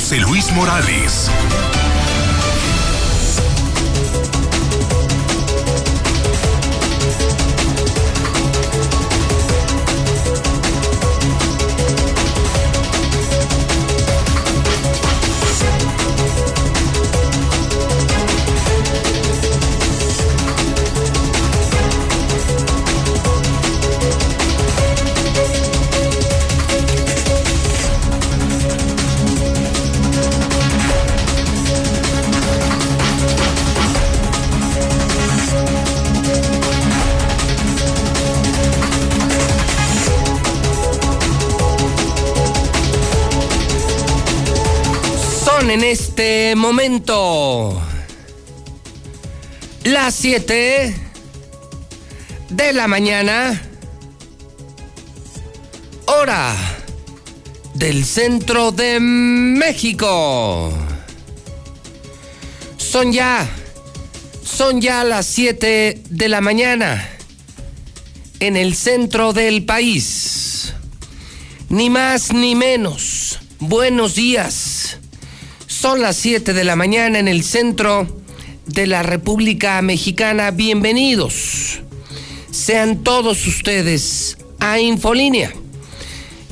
José Luis Morales. En este momento las 7 de la mañana, hora del centro de México. Son ya, son ya las 7 de la mañana en el centro del país. Ni más ni menos. Buenos días. Son las 7 de la mañana en el centro de la República Mexicana. Bienvenidos. Sean todos ustedes a Infolínea.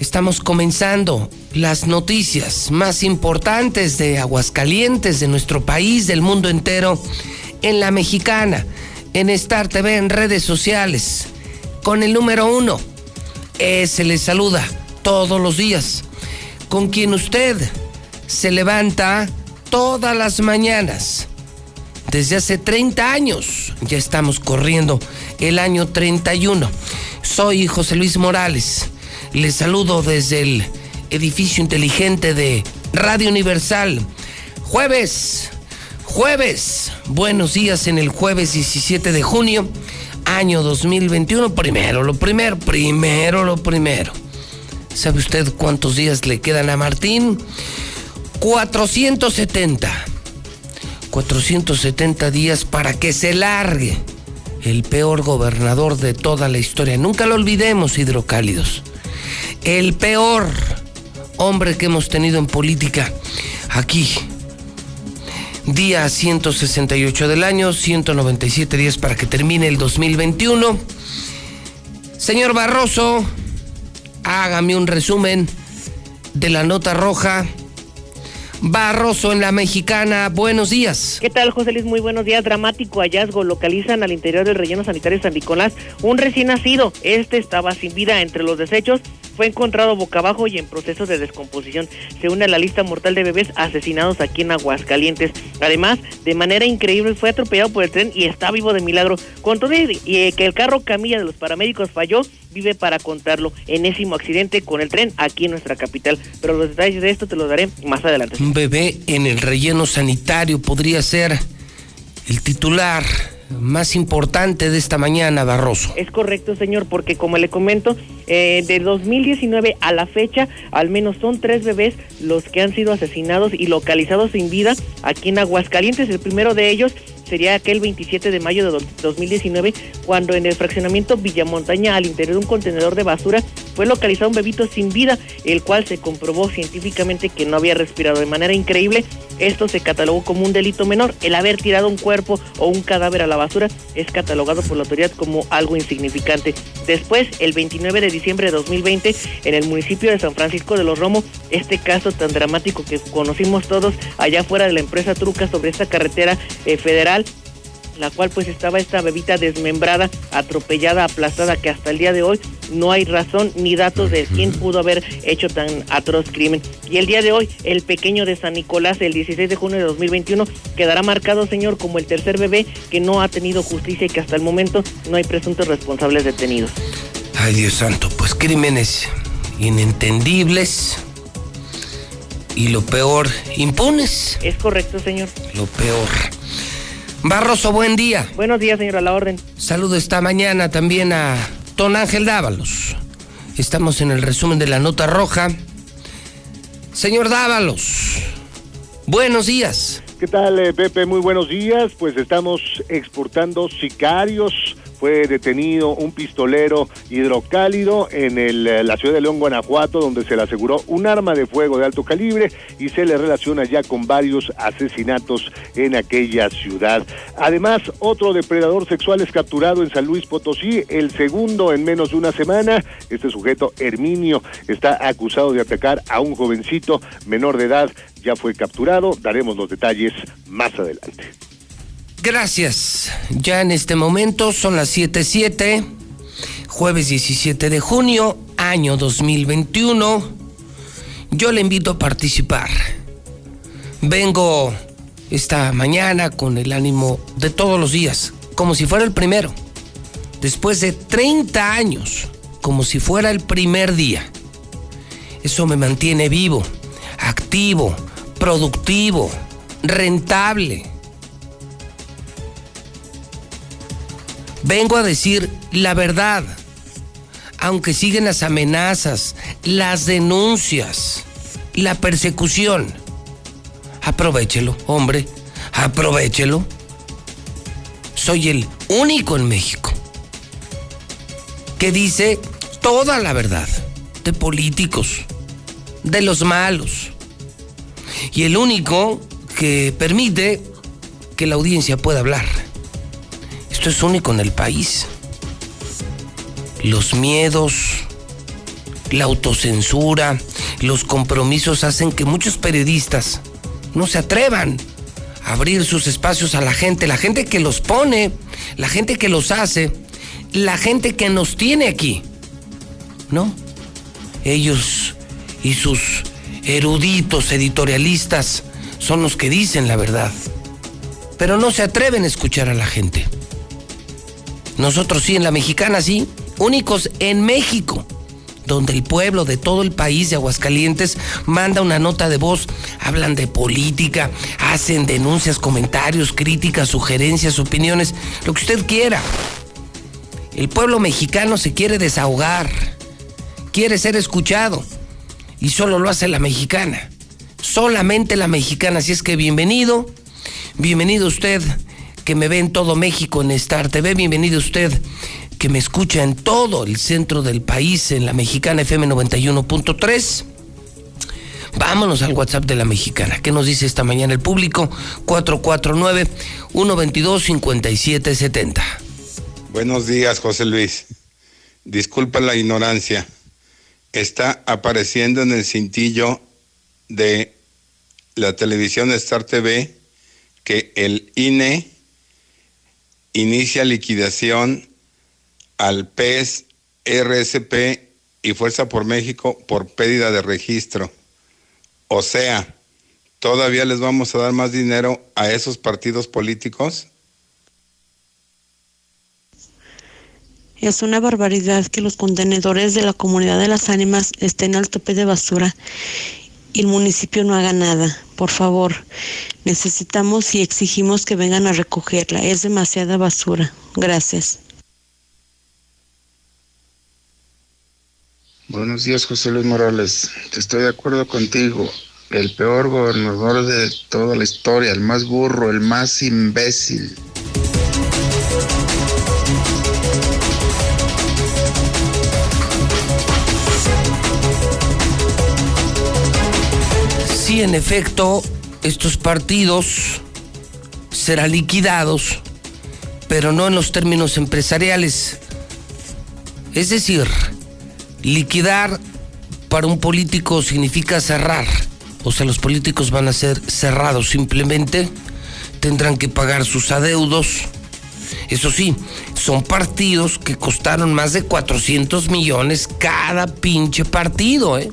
Estamos comenzando las noticias más importantes de Aguascalientes, de nuestro país, del mundo entero, en la mexicana, en Star TV, en redes sociales, con el número uno. Se les saluda todos los días, con quien usted se levanta todas las mañanas. Desde hace 30 años ya estamos corriendo el año 31. Soy José Luis Morales. Les saludo desde el edificio inteligente de Radio Universal. Jueves, jueves, buenos días en el jueves 17 de junio, año 2021. Primero, lo primero, primero, lo primero. ¿Sabe usted cuántos días le quedan a Martín? 470. 470 días para que se largue el peor gobernador de toda la historia. Nunca lo olvidemos, hidrocálidos. El peor hombre que hemos tenido en política aquí. Día 168 del año, 197 días para que termine el 2021. Señor Barroso, hágame un resumen de la nota roja Barroso en la Mexicana. Buenos días. ¿Qué tal, José Luis? Muy buenos días. Dramático hallazgo. Localizan al interior del relleno sanitario San Nicolás un recién nacido. Este estaba sin vida entre los desechos. Fue encontrado boca abajo y en proceso de descomposición. Se une a la lista mortal de bebés asesinados aquí en Aguascalientes. Además, de manera increíble, fue atropellado por el tren y está vivo de milagro. Con todo eh, que el carro camilla de los paramédicos falló, vive para contarlo. Enésimo accidente con el tren aquí en nuestra capital. Pero los detalles de esto te los daré más adelante. Un bebé en el relleno sanitario podría ser el titular más importante de esta mañana, Barroso. Es correcto, señor, porque como le comento, eh, de 2019 a la fecha, al menos son tres bebés los que han sido asesinados y localizados sin vida aquí en Aguascalientes. El primero de ellos sería aquel 27 de mayo de 2019, cuando en el fraccionamiento Villamontaña, al interior de un contenedor de basura, fue localizado un bebito sin vida, el cual se comprobó científicamente que no había respirado de manera increíble. Esto se catalogó como un delito menor. El haber tirado un cuerpo o un cadáver a la basura es catalogado por la autoridad como algo insignificante. Después, el 29 de diciembre de 2020, en el municipio de San Francisco de los Romos, este caso tan dramático que conocimos todos allá fuera de la empresa Truca sobre esta carretera eh, federal, la cual pues estaba esta bebita desmembrada, atropellada, aplastada, que hasta el día de hoy no hay razón ni datos de quién pudo haber hecho tan atroz crimen. Y el día de hoy, el pequeño de San Nicolás, el 16 de junio de 2021, quedará marcado, señor, como el tercer bebé que no ha tenido justicia y que hasta el momento no hay presuntos responsables detenidos. Ay, Dios santo, pues crímenes inentendibles y lo peor, impunes. Es correcto, señor. Lo peor. Barroso, buen día. Buenos días, señor, a la orden. Saludo esta mañana también a Don Ángel Dávalos. Estamos en el resumen de la nota roja. Señor Dávalos, buenos días. ¿Qué tal, eh, Pepe? Muy buenos días. Pues estamos exportando sicarios fue detenido un pistolero hidrocálido en el, la ciudad de León, Guanajuato, donde se le aseguró un arma de fuego de alto calibre y se le relaciona ya con varios asesinatos en aquella ciudad. Además, otro depredador sexual es capturado en San Luis Potosí, el segundo en menos de una semana. Este sujeto, Herminio, está acusado de atacar a un jovencito menor de edad. Ya fue capturado. Daremos los detalles más adelante. Gracias. Ya en este momento son las 7:07, jueves 17 de junio, año 2021. Yo le invito a participar. Vengo esta mañana con el ánimo de todos los días, como si fuera el primero. Después de 30 años, como si fuera el primer día. Eso me mantiene vivo, activo, productivo, rentable Vengo a decir la verdad, aunque siguen las amenazas, las denuncias, la persecución. Aprovechelo, hombre, aprovechelo. Soy el único en México que dice toda la verdad de políticos, de los malos. Y el único que permite que la audiencia pueda hablar. Esto es único en el país. Los miedos, la autocensura, los compromisos hacen que muchos periodistas no se atrevan a abrir sus espacios a la gente, la gente que los pone, la gente que los hace, la gente que nos tiene aquí. ¿No? Ellos y sus eruditos editorialistas son los que dicen la verdad, pero no se atreven a escuchar a la gente. Nosotros sí, en la mexicana sí, únicos en México, donde el pueblo de todo el país de Aguascalientes manda una nota de voz, hablan de política, hacen denuncias, comentarios, críticas, sugerencias, opiniones, lo que usted quiera. El pueblo mexicano se quiere desahogar, quiere ser escuchado y solo lo hace la mexicana. Solamente la mexicana, así es que bienvenido, bienvenido usted que me ve en todo México en Star TV. Bienvenido usted que me escucha en todo el centro del país, en la mexicana FM 91.3. Vámonos al WhatsApp de la mexicana. ¿Qué nos dice esta mañana el público? 449-122-5770. Buenos días, José Luis. Disculpa la ignorancia. Está apareciendo en el cintillo de la televisión Star TV que el INE inicia liquidación al PES, RSP y Fuerza por México por pérdida de registro. O sea, ¿todavía les vamos a dar más dinero a esos partidos políticos? Es una barbaridad que los contenedores de la comunidad de las ánimas estén al tope de basura y el municipio no haga nada. Por favor, necesitamos y exigimos que vengan a recogerla. Es demasiada basura. Gracias. Buenos días, José Luis Morales. Estoy de acuerdo contigo. El peor gobernador de toda la historia, el más burro, el más imbécil. sí, en efecto, estos partidos serán liquidados, pero no en los términos empresariales. Es decir, liquidar para un político significa cerrar. O sea, los políticos van a ser cerrados simplemente, tendrán que pagar sus adeudos. Eso sí, son partidos que costaron más de 400 millones cada pinche partido, ¿eh?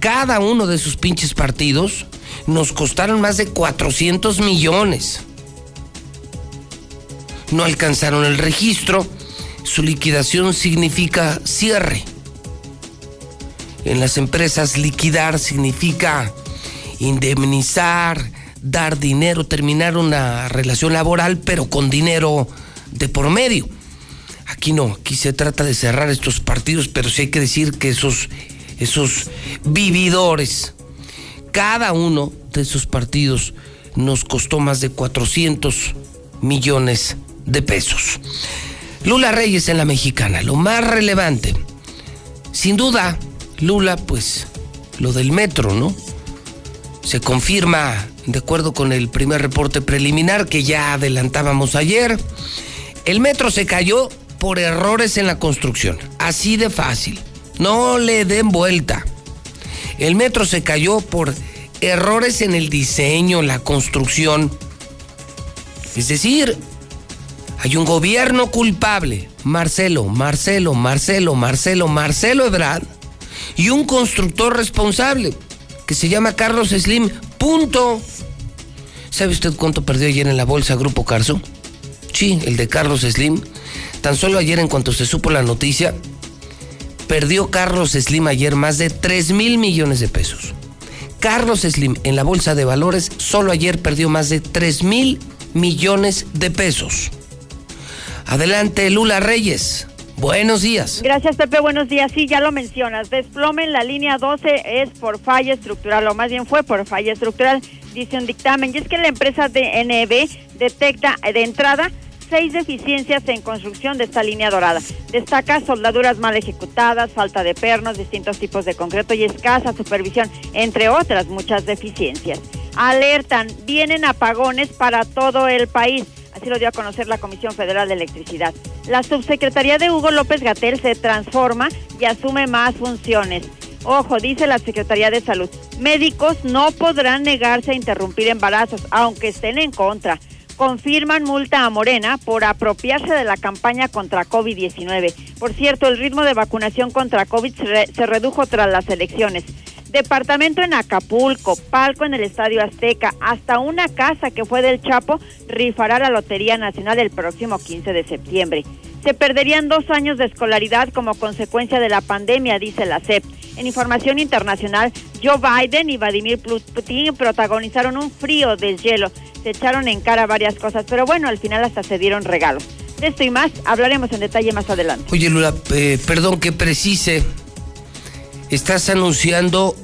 cada uno de sus pinches partidos nos costaron más de 400 millones. No alcanzaron el registro, su liquidación significa cierre. En las empresas liquidar significa indemnizar, dar dinero, terminar una relación laboral, pero con dinero de por medio. Aquí no, aquí se trata de cerrar estos partidos, pero sí hay que decir que esos esos vividores. Cada uno de esos partidos nos costó más de 400 millones de pesos. Lula Reyes en la mexicana, lo más relevante. Sin duda, Lula, pues, lo del metro, ¿no? Se confirma, de acuerdo con el primer reporte preliminar que ya adelantábamos ayer, el metro se cayó por errores en la construcción. Así de fácil. No le den vuelta. El metro se cayó por errores en el diseño, la construcción. Es decir, hay un gobierno culpable, Marcelo, Marcelo, Marcelo, Marcelo, Marcelo Ebrard, y un constructor responsable, que se llama Carlos Slim. Punto. ¿Sabe usted cuánto perdió ayer en la bolsa Grupo Carso? Sí, el de Carlos Slim. Tan solo ayer en cuanto se supo la noticia, perdió Carlos Slim ayer más de 3 mil millones de pesos. Carlos Slim en la bolsa de valores solo ayer perdió más de 3 mil millones de pesos. Adelante, Lula Reyes. Buenos días. Gracias, Pepe. Buenos días. Sí, ya lo mencionas. Desplome en la línea 12 es por falla estructural, o más bien fue por falla estructural, dice un dictamen. Y es que la empresa DNB detecta de entrada seis deficiencias en construcción de esta línea dorada. Destaca soldaduras mal ejecutadas, falta de pernos, distintos tipos de concreto y escasa supervisión, entre otras muchas deficiencias. Alertan, vienen apagones para todo el país. Así lo dio a conocer la Comisión Federal de Electricidad. La subsecretaría de Hugo López Gatel se transforma y asume más funciones. Ojo, dice la Secretaría de Salud, médicos no podrán negarse a interrumpir embarazos, aunque estén en contra. Confirman multa a Morena por apropiarse de la campaña contra COVID-19. Por cierto, el ritmo de vacunación contra COVID se, se redujo tras las elecciones departamento en Acapulco, palco en el Estadio Azteca, hasta una casa que fue del Chapo, rifará la Lotería Nacional el próximo 15 de septiembre. Se perderían dos años de escolaridad como consecuencia de la pandemia, dice la CEP. En información internacional, Joe Biden y Vladimir Putin protagonizaron un frío del hielo. Se echaron en cara varias cosas, pero bueno, al final hasta se dieron regalos. De esto y más hablaremos en detalle más adelante. Oye, Lula, eh, perdón que precise. Estás anunciando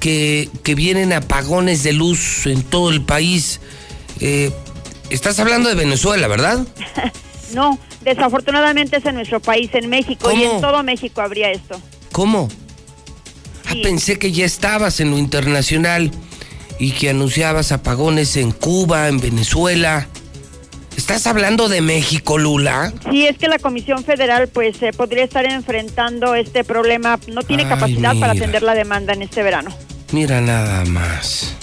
que, vienen apagones de luz en todo el país. Eh, estás hablando de Venezuela, ¿verdad? no, desafortunadamente es en nuestro país, en México, y en todo México habría esto. ¿Cómo? Ah, pensé que ya estabas en lo internacional y que anunciabas apagones en Cuba, en Venezuela. ¿Estás hablando de México, Lula? Sí, es que la Comisión Federal pues eh, podría estar enfrentando este problema. No tiene capacidad para atender la demanda en este verano. Mira nada más.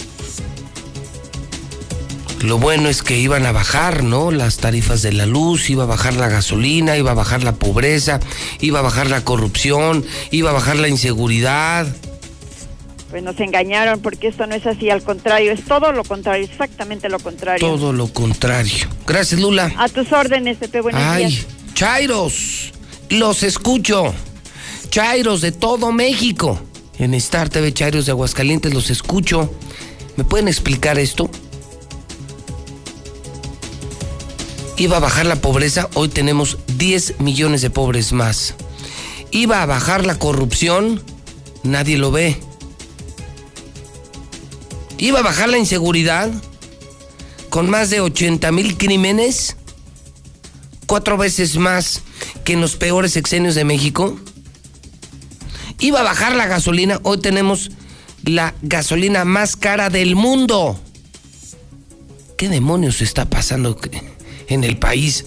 Lo bueno es que iban a bajar, ¿no? Las tarifas de la luz, iba a bajar la gasolina, iba a bajar la pobreza, iba a bajar la corrupción, iba a bajar la inseguridad pues nos engañaron porque esto no es así, al contrario, es todo lo contrario, exactamente lo contrario. Todo lo contrario. Gracias, Lula. A tus órdenes, Pepe, buenos Ay, Chairos, los escucho. Chairos de todo México. En Star TV Chairos de Aguascalientes los escucho. ¿Me pueden explicar esto? Iba a bajar la pobreza, hoy tenemos 10 millones de pobres más. Iba a bajar la corrupción, nadie lo ve iba a bajar la inseguridad con más de 80 mil crímenes, cuatro veces más que en los peores sexenios de México. Iba a bajar la gasolina, hoy tenemos la gasolina más cara del mundo. ¿Qué demonios está pasando en el país?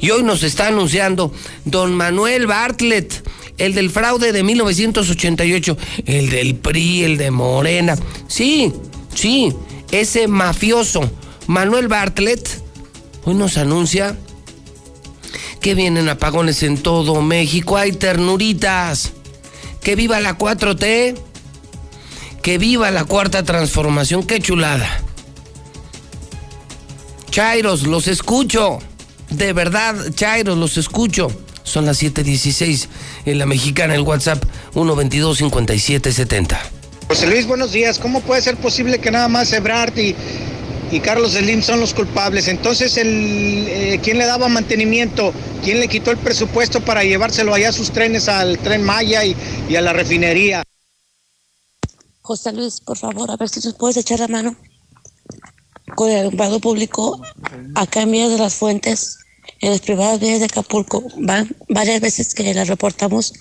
Y hoy nos está anunciando don Manuel Bartlett, el del fraude de 1988, el del PRI, el de Morena. Sí, Sí, ese mafioso Manuel Bartlett hoy nos anuncia que vienen apagones en todo México. Hay ternuritas. Que viva la 4T. Que viva la cuarta transformación. Qué chulada. Chairos, los escucho. De verdad, Chairos, los escucho. Son las 7:16 en la mexicana, el WhatsApp 122 5770. José Luis, buenos días. ¿Cómo puede ser posible que nada más Ebrard y, y Carlos Slim son los culpables? Entonces, eh, ¿quién le daba mantenimiento? ¿Quién le quitó el presupuesto para llevárselo allá a sus trenes al tren Maya y, a la refinería? José Luis, por favor, a ver si nos puedes echar la mano con el alumbrado público acá en de las Fuentes. en las privadas vías de Acapulco. Van varias veces que las reportamos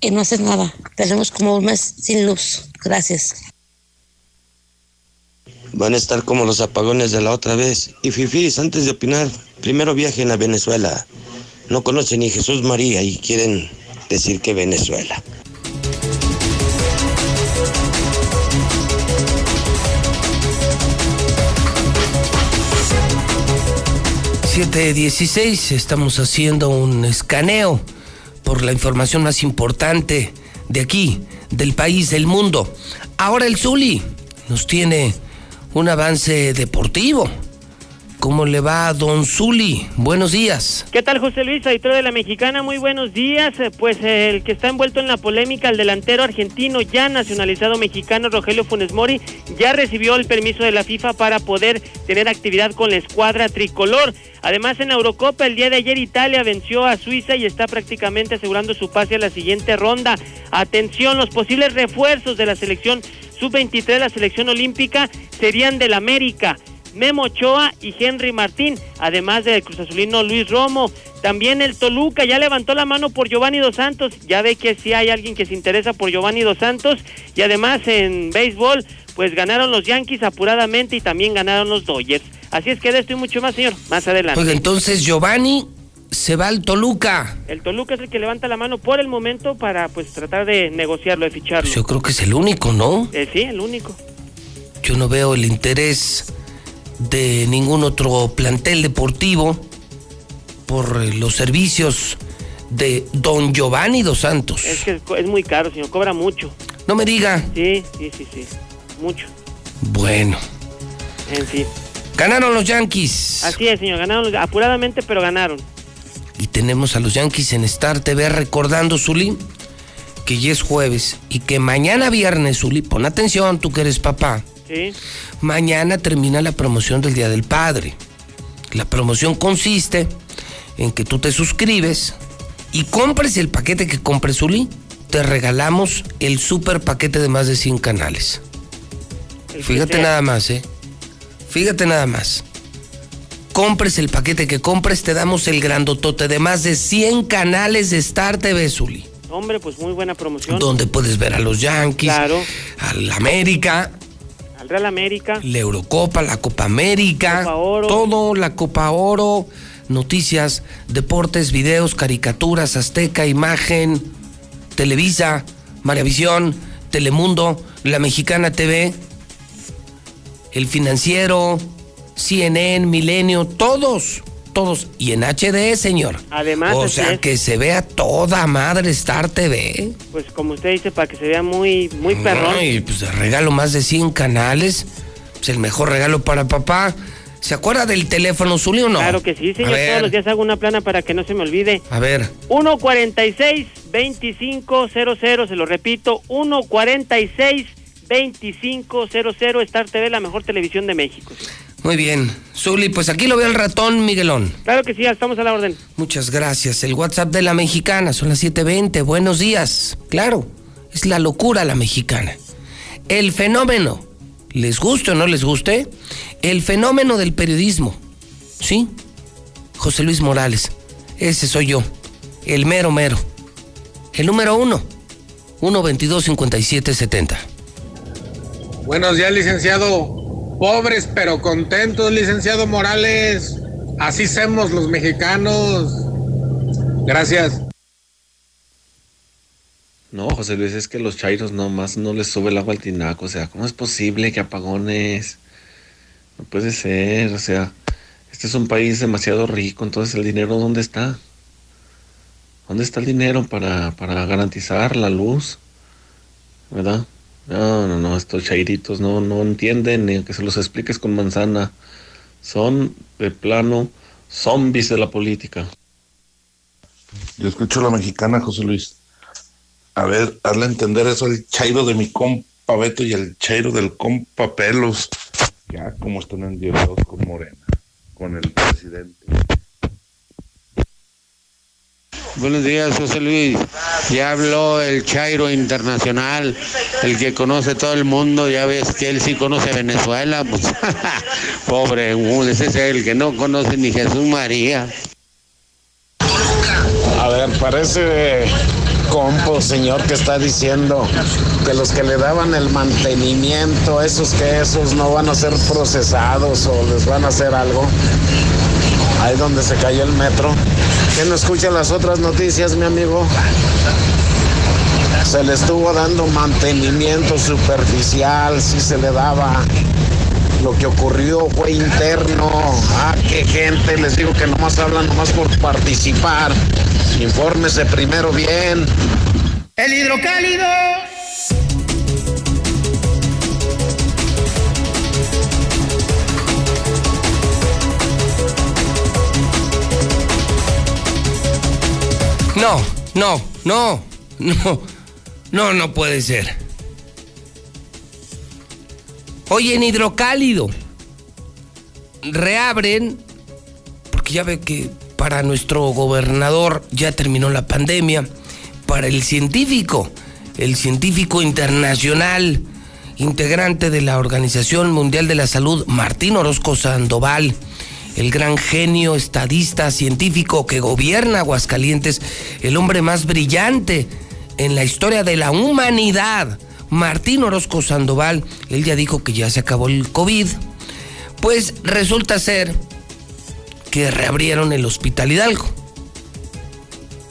y no hacen nada. Tenemos como un mes sin luz. Gracias. Van a estar como los apagones de la otra vez. Y Fifis, antes de opinar, primero viajen a Venezuela. No conocen ni Jesús María y quieren decir que Venezuela. 716 estamos haciendo un escaneo por la información más importante de aquí, del país, del mundo. Ahora el Zuli nos tiene un avance deportivo. ¿Cómo le va Don Zuli? Buenos días. ¿Qué tal, José Luis, editor de la Mexicana? Muy buenos días. Eh, Pues eh, el que está envuelto en la polémica, el delantero argentino ya nacionalizado mexicano Rogelio Funes Mori, ya recibió el permiso de la FIFA para poder tener actividad con la escuadra tricolor. Además, en Eurocopa, el día de ayer Italia venció a Suiza y está prácticamente asegurando su pase a la siguiente ronda. Atención, los posibles refuerzos de la selección sub-23, la selección olímpica, serían del América. Memo Ochoa y Henry Martín, además del Cruz Azulino Luis Romo. También el Toluca ya levantó la mano por Giovanni Dos Santos. Ya ve que sí hay alguien que se interesa por Giovanni Dos Santos. Y además en béisbol, pues ganaron los Yankees apuradamente y también ganaron los Dodgers. Así es que de esto y mucho más, señor, más adelante. Oiga, entonces Giovanni se va al Toluca. El Toluca es el que levanta la mano por el momento para pues tratar de negociarlo, de ficharlo. Yo creo que es el único, ¿no? Eh, sí, el único. Yo no veo el interés de ningún otro plantel deportivo por eh, los servicios de don Giovanni Dos Santos. Es que es muy caro, señor, cobra mucho. No me diga. Sí, sí, sí, sí, mucho. Bueno, En fin. ganaron los Yankees. Así es, señor, ganaron apuradamente, pero ganaron. Y tenemos a los Yankees en Star TV recordando, Zuli, que ya es jueves y que mañana viernes, Zuli, pon atención, tú que eres papá. Sí. Mañana termina la promoción del Día del Padre. La promoción consiste en que tú te suscribes y compres el paquete que compres, Zuli. Te regalamos el super paquete de más de 100 canales. El Fíjate sea. nada más, ¿eh? Fíjate nada más. Compres el paquete que compres, te damos el grandotote de más de 100 canales de Star TV, Zuli. Hombre, pues muy buena promoción. Donde puedes ver a los Yankees, Claro. al América, Al Real América. la Eurocopa, la Copa América, Copa Oro. todo, la Copa Oro, noticias, deportes, videos, caricaturas, Azteca, Imagen, Televisa, Maravisión, Telemundo, La Mexicana TV, El Financiero, CNN, Milenio, todos, todos. Y en HD, señor. Además, o sea, es. que se vea toda madre Star TV. Pues como usted dice, para que se vea muy, muy perrón. Ay, pues regalo más de 100 canales. Es el mejor regalo para papá. ¿Se acuerda del teléfono, Zuli, o no? Claro que sí, señor. Todos los días hago una plana para que no se me olvide. A ver, 146-2500, se lo repito, 146-2500, Star TV, la mejor televisión de México. Muy bien. Zuli, pues aquí lo ve el ratón, Miguelón. Claro que sí, ya estamos a la orden. Muchas gracias. El WhatsApp de la mexicana son las 7:20. Buenos días. Claro, es la locura la mexicana. El fenómeno, les guste o no les guste, el fenómeno del periodismo. ¿Sí? José Luis Morales. Ese soy yo. El mero mero. El número uno. 122 5770 Buenos días, licenciado. Pobres pero contentos, licenciado Morales. Así somos los mexicanos. Gracias. No, José Luis, es que los chairos nomás no les sube el agua al tinaco. O sea, ¿cómo es posible que apagones? No puede ser, o sea, este es un país demasiado rico, entonces el dinero ¿dónde está? ¿Dónde está el dinero para, para garantizar la luz? ¿Verdad? No, no, no, estos chairitos no, no entienden ni que se los expliques con manzana. Son de plano zombies de la política. Yo escucho la mexicana, José Luis. A ver, hazle entender eso al chairo de mi compa Beto y al chairo del compa Pelos. Ya como están endiosados con Morena, con el presidente. Buenos días, José Luis. Ya habló el Chairo Internacional, el que conoce todo el mundo. Ya ves que él sí conoce Venezuela. Pues, pobre, ese es el que no conoce ni Jesús María. ver, parece compo, señor, que está diciendo que los que le daban el mantenimiento, esos que esos no van a ser procesados o les van a hacer algo. Ahí donde se cayó el metro. ¿Que no escucha las otras noticias, mi amigo? Se le estuvo dando mantenimiento superficial, si se le daba. Lo que ocurrió fue interno. Ah, qué gente, les digo que nomás hablan nomás por participar. Infórmese primero bien. El hidrocálido. No, no, no, no, no, no puede ser. Oye, en hidrocálido, reabren, porque ya ve que para nuestro gobernador ya terminó la pandemia, para el científico, el científico internacional, integrante de la Organización Mundial de la Salud, Martín Orozco Sandoval, el gran genio, estadista, científico que gobierna Aguascalientes, el hombre más brillante en la historia de la humanidad, Martín Orozco Sandoval, él ya dijo que ya se acabó el COVID, pues resulta ser que reabrieron el Hospital Hidalgo.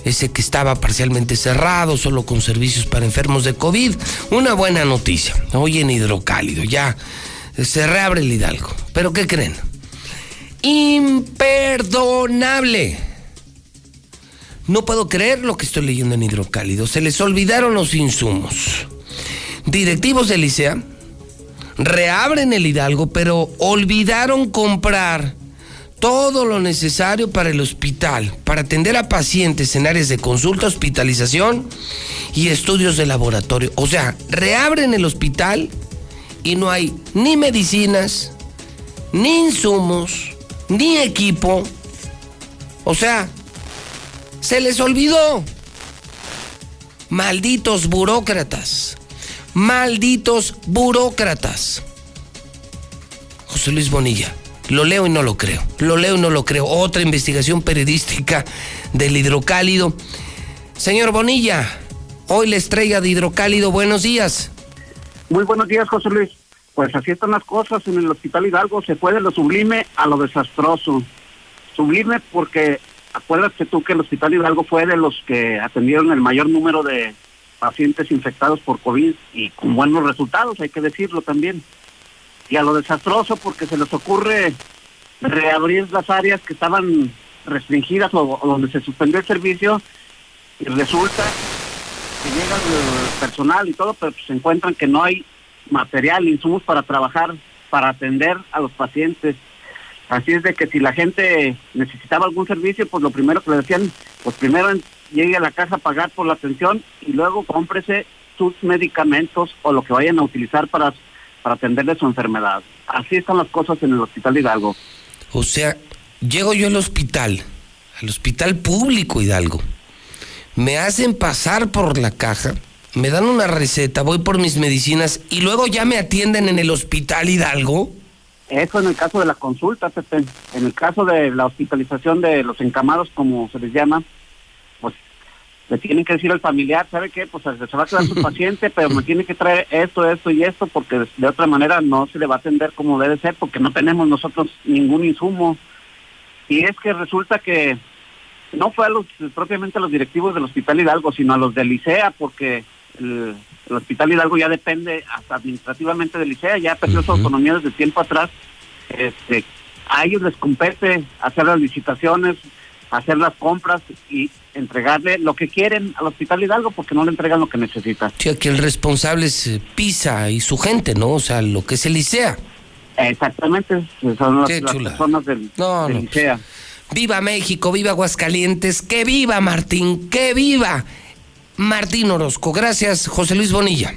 Ese que estaba parcialmente cerrado, solo con servicios para enfermos de COVID. Una buena noticia. Hoy en Hidrocálido, ya se reabre el Hidalgo. ¿Pero qué creen? Imperdonable. No puedo creer lo que estoy leyendo en Hidrocálido. Se les olvidaron los insumos. Directivos de Licea reabren el Hidalgo, pero olvidaron comprar todo lo necesario para el hospital, para atender a pacientes en áreas de consulta, hospitalización y estudios de laboratorio. O sea, reabren el hospital y no hay ni medicinas, ni insumos, ni equipo. O sea, se les olvidó. Malditos burócratas. Malditos burócratas. José Luis Bonilla. Lo leo y no lo creo. Lo leo y no lo creo. Otra investigación periodística del hidrocálido. Señor Bonilla, hoy la estrella de hidrocálido, buenos días. Muy buenos días, José Luis. Pues así están las cosas en el Hospital Hidalgo. Se fue de lo sublime a lo desastroso. Sublime porque acuérdate tú que el Hospital Hidalgo fue de los que atendieron el mayor número de pacientes infectados por COVID y con buenos resultados, hay que decirlo también. Y a lo desastroso porque se les ocurre reabrir las áreas que estaban restringidas o, o donde se suspendió el servicio y resulta que llega el personal y todo, pero pues se encuentran que no hay material, insumos para trabajar, para atender a los pacientes. Así es de que si la gente necesitaba algún servicio, pues lo primero que le decían, pues primero llegue a la casa a pagar por la atención y luego cómprese sus medicamentos o lo que vayan a utilizar para, para atenderle su enfermedad. Así están las cosas en el Hospital Hidalgo. O sea, llego yo al hospital, al hospital público Hidalgo. Me hacen pasar por la caja, me dan una receta, voy por mis medicinas y luego ya me atienden en el hospital Hidalgo. Eso en el caso de la consulta, Pepe. En el caso de la hospitalización de los encamados, como se les llama, pues le tienen que decir al familiar, ¿sabe qué? Pues se va a quedar su paciente, pero me tiene que traer esto, esto y esto, porque de otra manera no se le va a atender como debe ser, porque no tenemos nosotros ningún insumo. Y es que resulta que no fue a los propiamente a los directivos del Hospital Hidalgo, sino a los del Licea, porque el, el Hospital Hidalgo ya depende hasta administrativamente del Licea, ya perdió su autonomía desde tiempo atrás. Este, a ellos les compete hacer las licitaciones, hacer las compras y entregarle lo que quieren al Hospital Hidalgo porque no le entregan lo que necesita. Sí, aquí el responsable es eh, Pisa y su gente, ¿no? O sea, lo que es el Licea. Exactamente, son las, las personas del, No, del no. Licea. Viva México, viva Aguascalientes, que viva Martín, que viva Martín Orozco. Gracias, José Luis Bonilla.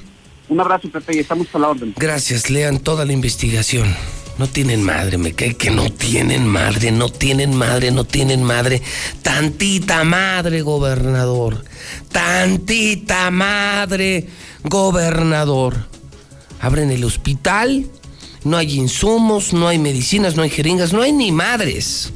Un abrazo, Pepe, y estamos a la orden. Gracias, lean toda la investigación. No tienen madre, me cae que no tienen madre, no tienen madre, no tienen madre. Tantita madre, gobernador. Tantita madre, gobernador. Abren el hospital, no hay insumos, no hay medicinas, no hay jeringas, no hay ni madres.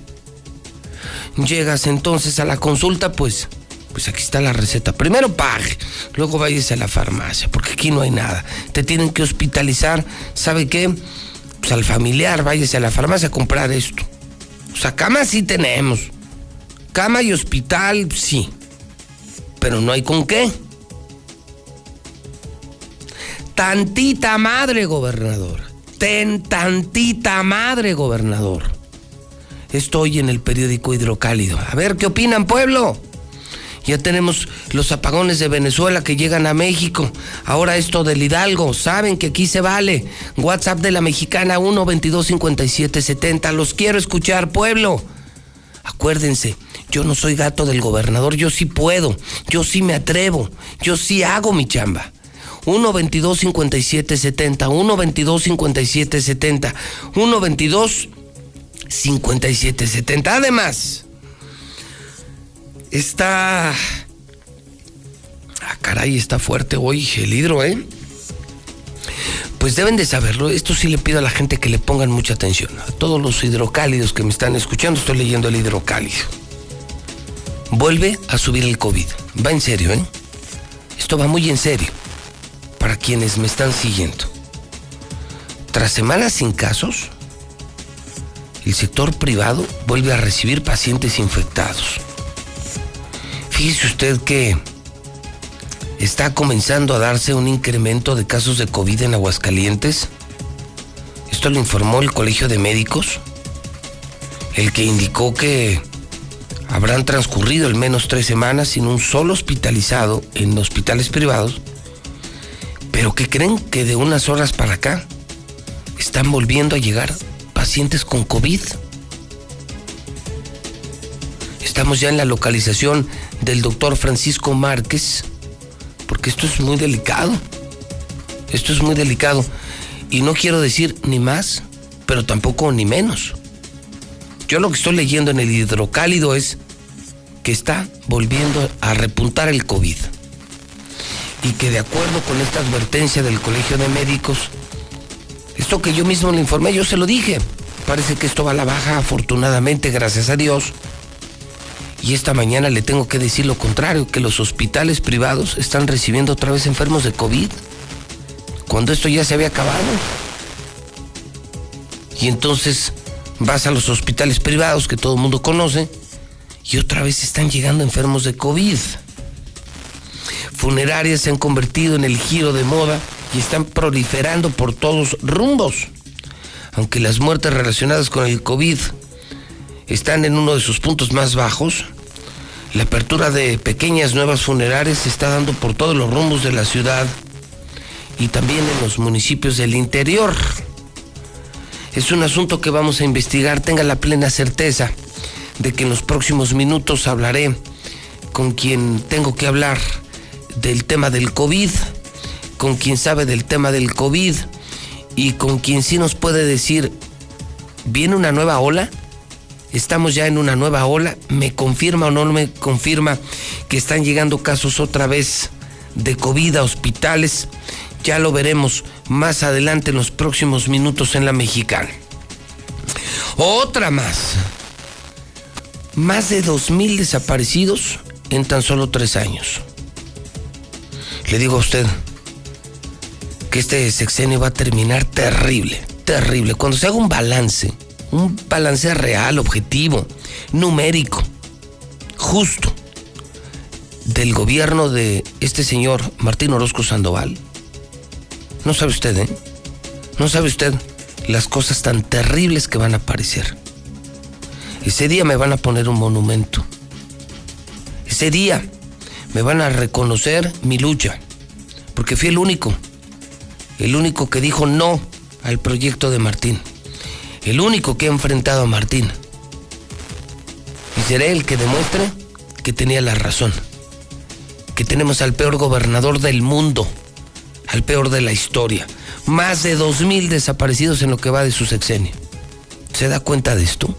Llegas entonces a la consulta, pues Pues aquí está la receta. Primero pague, luego váyase a la farmacia, porque aquí no hay nada. Te tienen que hospitalizar, ¿sabe qué? Pues al familiar, váyase a la farmacia a comprar esto. O sea, cama sí tenemos. Cama y hospital, sí. Pero no hay con qué. Tantita madre, gobernador. Ten tantita madre, gobernador. Estoy en el periódico Hidrocálido. A ver, ¿qué opinan, pueblo? Ya tenemos los apagones de Venezuela que llegan a México. Ahora esto del Hidalgo. Saben que aquí se vale. WhatsApp de la mexicana 1 22 57 70. Los quiero escuchar, pueblo. Acuérdense, yo no soy gato del gobernador. Yo sí puedo. Yo sí me atrevo. Yo sí hago mi chamba. 1 22 57 70. 1 22 57 70. 1 22 57 70. Además está... Ah, caray, está fuerte hoy el hidro, ¿eh? Pues deben de saberlo. Esto sí le pido a la gente que le pongan mucha atención. A todos los hidrocálidos que me están escuchando, estoy leyendo el hidrocálido. Vuelve a subir el COVID. Va en serio, ¿eh? Esto va muy en serio. Para quienes me están siguiendo. Tras semanas sin casos, el sector privado vuelve a recibir pacientes infectados. Fíjese usted que está comenzando a darse un incremento de casos de COVID en Aguascalientes. Esto lo informó el Colegio de Médicos, el que indicó que habrán transcurrido al menos tres semanas sin un solo hospitalizado en hospitales privados, pero que creen que de unas horas para acá están volviendo a llegar pacientes con COVID. Estamos ya en la localización del doctor Francisco Márquez, porque esto es muy delicado. Esto es muy delicado. Y no quiero decir ni más, pero tampoco ni menos. Yo lo que estoy leyendo en el hidrocálido es que está volviendo a repuntar el COVID. Y que de acuerdo con esta advertencia del Colegio de Médicos, esto que yo mismo le informé, yo se lo dije. Parece que esto va a la baja, afortunadamente, gracias a Dios. Y esta mañana le tengo que decir lo contrario, que los hospitales privados están recibiendo otra vez enfermos de COVID, cuando esto ya se había acabado. Y entonces vas a los hospitales privados que todo el mundo conoce y otra vez están llegando enfermos de COVID. Funerarias se han convertido en el giro de moda y están proliferando por todos rumbos. Aunque las muertes relacionadas con el COVID están en uno de sus puntos más bajos, la apertura de pequeñas nuevas funerarias se está dando por todos los rumbos de la ciudad y también en los municipios del interior. Es un asunto que vamos a investigar, tenga la plena certeza de que en los próximos minutos hablaré con quien tengo que hablar del tema del COVID, con quien sabe del tema del COVID y con quien sí nos puede decir, ¿viene una nueva ola? Estamos ya en una nueva ola. ¿Me confirma o no me confirma que están llegando casos otra vez de COVID a hospitales? Ya lo veremos más adelante en los próximos minutos en la mexicana. Otra más. Más de dos mil desaparecidos en tan solo tres años. Le digo a usted que este sexenio va a terminar terrible, terrible. Cuando se haga un balance un balance real, objetivo, numérico, justo del gobierno de este señor Martín Orozco Sandoval. No sabe usted, ¿eh? No sabe usted las cosas tan terribles que van a aparecer. Ese día me van a poner un monumento. Ese día me van a reconocer mi lucha, porque fui el único, el único que dijo no al proyecto de Martín el único que ha enfrentado a Martín. Y seré el que demuestre que tenía la razón. Que tenemos al peor gobernador del mundo, al peor de la historia. Más de dos mil desaparecidos en lo que va de su sexenio. ¿Se da cuenta de esto?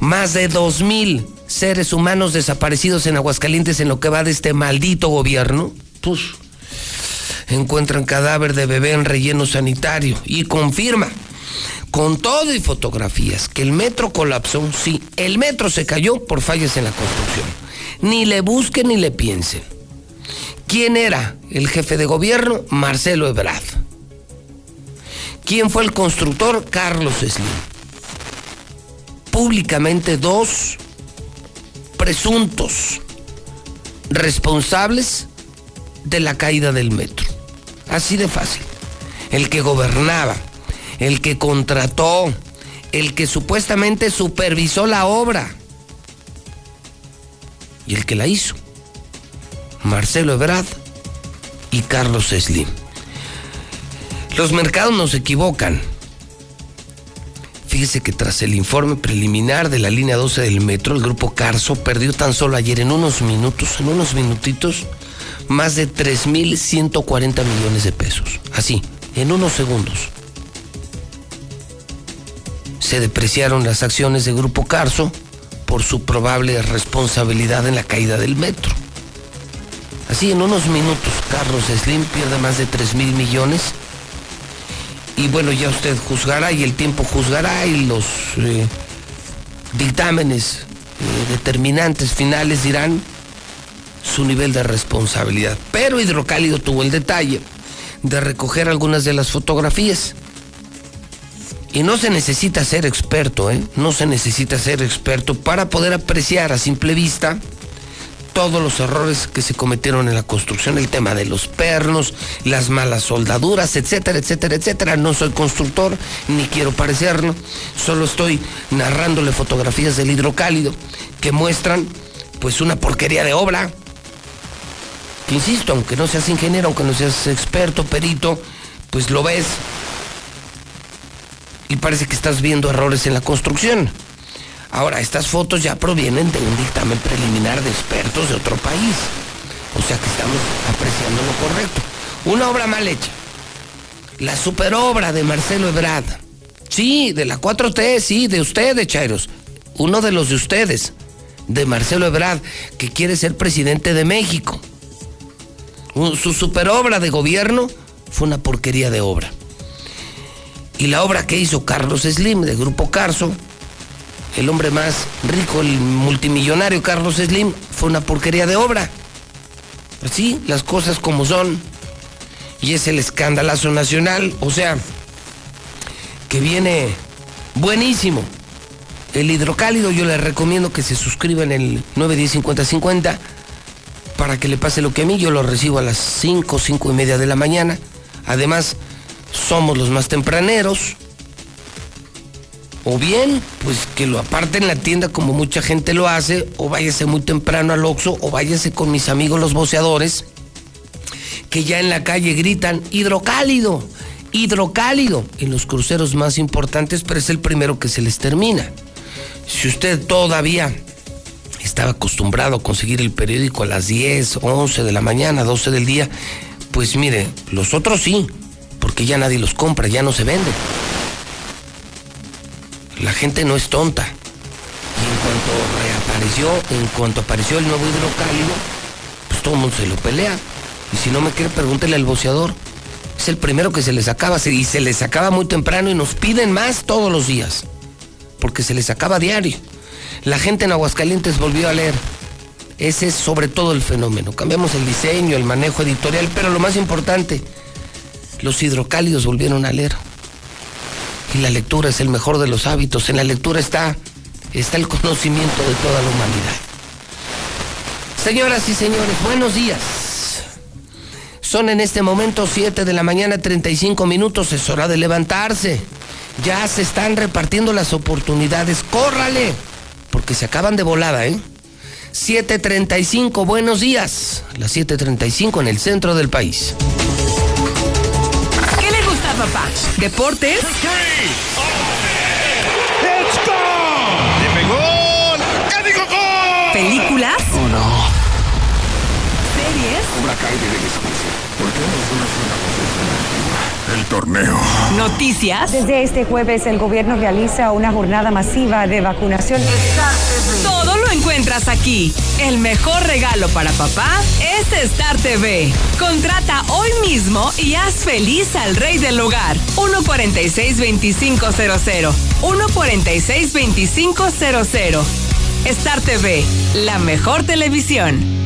Más de dos mil seres humanos desaparecidos en Aguascalientes en lo que va de este maldito gobierno. Pues encuentran cadáver de bebé en relleno sanitario y confirma con todo y fotografías, que el metro colapsó, sí, el metro se cayó por fallas en la construcción. Ni le busquen ni le piensen. ¿Quién era el jefe de gobierno? Marcelo Ebrard. ¿Quién fue el constructor? Carlos Slim. Públicamente dos presuntos responsables de la caída del metro. Así de fácil. El que gobernaba, el que contrató, el que supuestamente supervisó la obra y el que la hizo. Marcelo Ebrard y Carlos Slim. Los mercados no se equivocan. Fíjese que tras el informe preliminar de la línea 12 del metro, el grupo Carso perdió tan solo ayer en unos minutos, en unos minutitos, más de 3.140 millones de pesos. Así, en unos segundos. Se depreciaron las acciones de Grupo Carso por su probable responsabilidad en la caída del metro. Así, en unos minutos, Carlos Slim pierde más de 3 mil millones. Y bueno, ya usted juzgará y el tiempo juzgará y los eh, dictámenes eh, determinantes finales dirán su nivel de responsabilidad. Pero Hidrocálido tuvo el detalle de recoger algunas de las fotografías. Y no se necesita ser experto, ¿eh? No se necesita ser experto para poder apreciar a simple vista todos los errores que se cometieron en la construcción, el tema de los pernos, las malas soldaduras, etcétera, etcétera, etcétera. No soy constructor, ni quiero parecerlo, solo estoy narrándole fotografías del hidrocálido que muestran pues una porquería de obra. Que insisto, aunque no seas ingeniero, aunque no seas experto, perito, pues lo ves y parece que estás viendo errores en la construcción. Ahora, estas fotos ya provienen de un dictamen preliminar de expertos de otro país. O sea que estamos apreciando lo correcto. Una obra mal hecha. La superobra de Marcelo Ebrard. Sí, de la 4T, sí, de ustedes, Chairos. Uno de los de ustedes, de Marcelo Ebrard, que quiere ser presidente de México. Su superobra de gobierno fue una porquería de obra. Y la obra que hizo Carlos Slim, del Grupo Carso, el hombre más rico, el multimillonario Carlos Slim, fue una porquería de obra. Así, las cosas como son. Y es el escandalazo nacional, o sea, que viene buenísimo. El hidrocálido yo le recomiendo que se suscriba en el 910-5050 para que le pase lo que a mí. Yo lo recibo a las 5, 5 y media de la mañana. Además, somos los más tempraneros. O bien, pues que lo aparte en la tienda como mucha gente lo hace, o váyase muy temprano al Oxxo, o váyase con mis amigos los boceadores, que ya en la calle gritan hidrocálido, hidrocálido, en los cruceros más importantes, pero es el primero que se les termina. Si usted todavía estaba acostumbrado a conseguir el periódico a las 10, 11 de la mañana, 12 del día, pues mire, los otros sí, porque ya nadie los compra, ya no se venden. La gente no es tonta. Y en cuanto reapareció, en cuanto apareció el nuevo hidrocálido, pues todo el mundo se lo pelea. Y si no me quiere, pregúntele al boceador. Es el primero que se les acaba y se les acaba muy temprano y nos piden más todos los días. Porque se les acaba diario. La gente en Aguascalientes volvió a leer. Ese es sobre todo el fenómeno. Cambiamos el diseño, el manejo editorial, pero lo más importante, los hidrocálidos volvieron a leer. Y la lectura es el mejor de los hábitos. En la lectura está, está el conocimiento de toda la humanidad. Señoras y señores, buenos días. Son en este momento 7 de la mañana 35 minutos. Es hora de levantarse. Ya se están repartiendo las oportunidades. ¡Córrale! Porque se acaban de volada, ¿eh? 7.35, buenos días. Las 7.35 en el centro del país. ¿Deportes? ¿Películas? Oh, no. ¿Series? Obra cae de descanso. ¿Por qué no hacemos una cosa El torneo. ¿Noticias? Desde este jueves el gobierno realiza una jornada masiva de vacunación. Todo lo encuentras aquí. El mejor regalo para papá es Star TV. Contrata hoy mismo y haz feliz al rey del hogar. 146-2500. 146-2500. Star TV, la mejor televisión.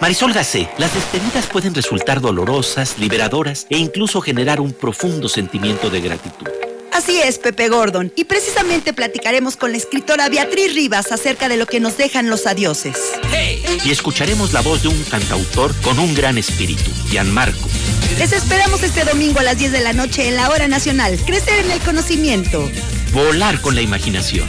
Marisol Gacé, las despedidas pueden resultar dolorosas, liberadoras e incluso generar un profundo sentimiento de gratitud. Así es, Pepe Gordon, y precisamente platicaremos con la escritora Beatriz Rivas acerca de lo que nos dejan los adioses. Y escucharemos la voz de un cantautor con un gran espíritu, Gianmarco. Les esperamos este domingo a las 10 de la noche en la Hora Nacional. Crecer en el conocimiento. Volar con la imaginación.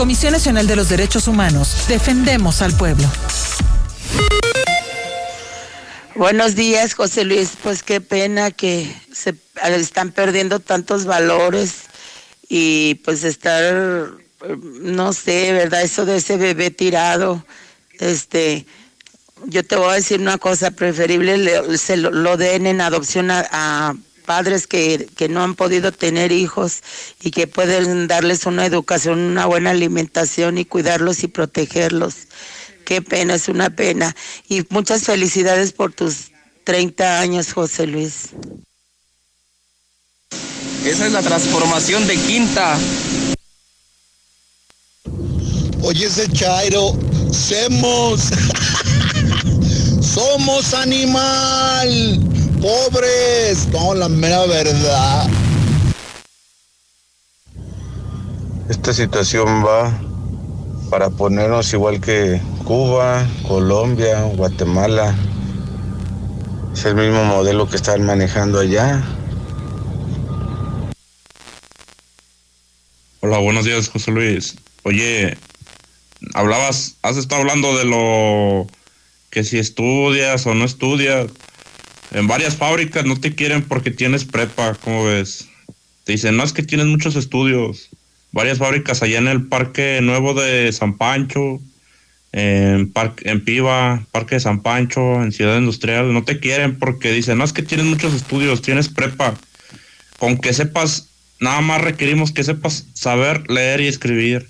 Comisión Nacional de los Derechos Humanos. Defendemos al pueblo. Buenos días, José Luis. Pues qué pena que se están perdiendo tantos valores y pues estar, no sé, ¿verdad? Eso de ese bebé tirado, este, yo te voy a decir una cosa, preferible se lo, den en adopción a padres que, que no han podido tener hijos y que pueden darles una educación, una buena alimentación y cuidarlos y protegerlos. Qué pena, es una pena. Y muchas felicidades por tus 30 años, José Luis. Esa es la transformación de Quinta. Oye, ese Chairo, semos. Somos animal pobres. No, la mera verdad. Esta situación va para ponernos igual que Cuba, Colombia, Guatemala. Es el mismo modelo que están manejando allá. Hola, buenos días, José Luis. Oye, hablabas, has estado hablando de lo que si estudias o no estudias. En varias fábricas no te quieren porque tienes prepa, ¿cómo ves? Te dicen, no es que tienes muchos estudios. Varias fábricas allá en el Parque Nuevo de San Pancho, en, parque, en Piva, Parque de San Pancho, en Ciudad Industrial, no te quieren porque dicen, no es que tienes muchos estudios, tienes prepa. Con que sepas, nada más requerimos que sepas saber leer y escribir.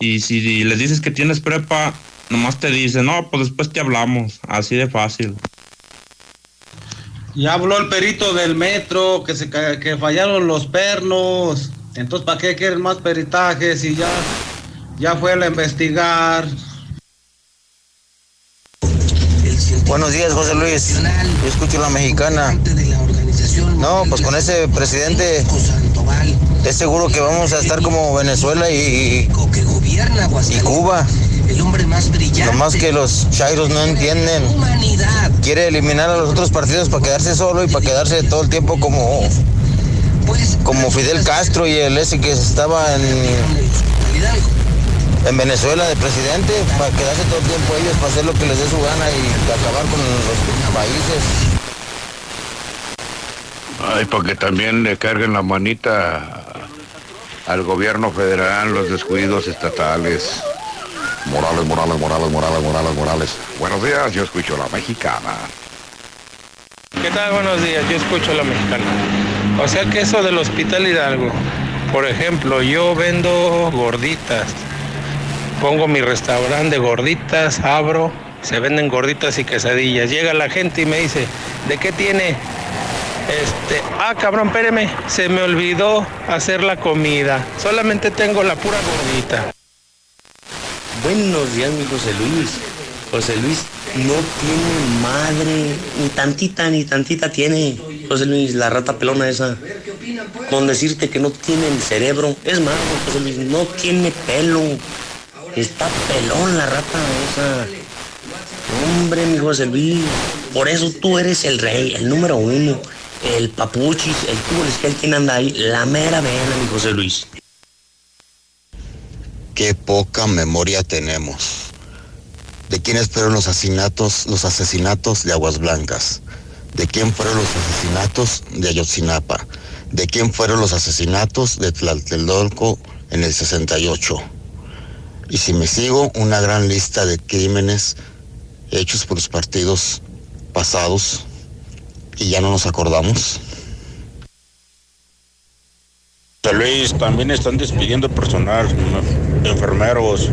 Y si les dices que tienes prepa, nomás te dicen, no, pues después te hablamos, así de fácil. Ya habló el perito del metro, que se que fallaron los pernos. Entonces, ¿para qué quieren más peritajes? Y ya, ya fue a investigar. Buenos días, José Luis. Yo escucho la mexicana. No, pues con ese presidente es seguro que vamos a estar como Venezuela y, y Cuba el hombre más brillante. más que los Chairos no entienden. Quiere eliminar a los otros partidos para quedarse solo y para quedarse todo el tiempo como pues, como Fidel Castro y el ese que estaba en en Venezuela de presidente para quedarse todo el tiempo ellos para hacer lo que les dé su gana y acabar con los países. Ay, porque también le carguen la manita al gobierno federal los descuidos estatales. Morales, Morales, Morales, Morales, Morales, Morales. Buenos días, yo escucho la mexicana. ¿Qué tal? Buenos días, yo escucho la mexicana. O sea que eso del Hospital Hidalgo, por ejemplo, yo vendo gorditas pongo mi restaurante de gorditas, abro, se venden gorditas y quesadillas. Llega la gente y me dice, ¿de qué tiene? Este, ah, cabrón, espéreme, se me olvidó hacer la comida. Solamente tengo la pura gordita. Buenos días, mi José Luis. José Luis no tiene madre, ni tantita, ni tantita tiene. José Luis, la rata pelona esa. Con decirte que no tiene el cerebro. Es más, José Luis, no tiene pelo. Está pelón la rata esa. Hombre, mi José Luis. Por eso tú eres el rey, el número uno. El papuchis, el cubo es que tiene anda ahí. La mera vena, mi José Luis. Qué poca memoria tenemos. ¿De quiénes fueron los asesinatos, los asesinatos de Aguas Blancas? ¿De quién fueron los asesinatos de Ayotzinapa? ¿De quién fueron los asesinatos de Tlatelolco en el 68? Y si me sigo, una gran lista de crímenes hechos por los partidos pasados y ya no nos acordamos. Luis, también están despidiendo personal, enfermeros.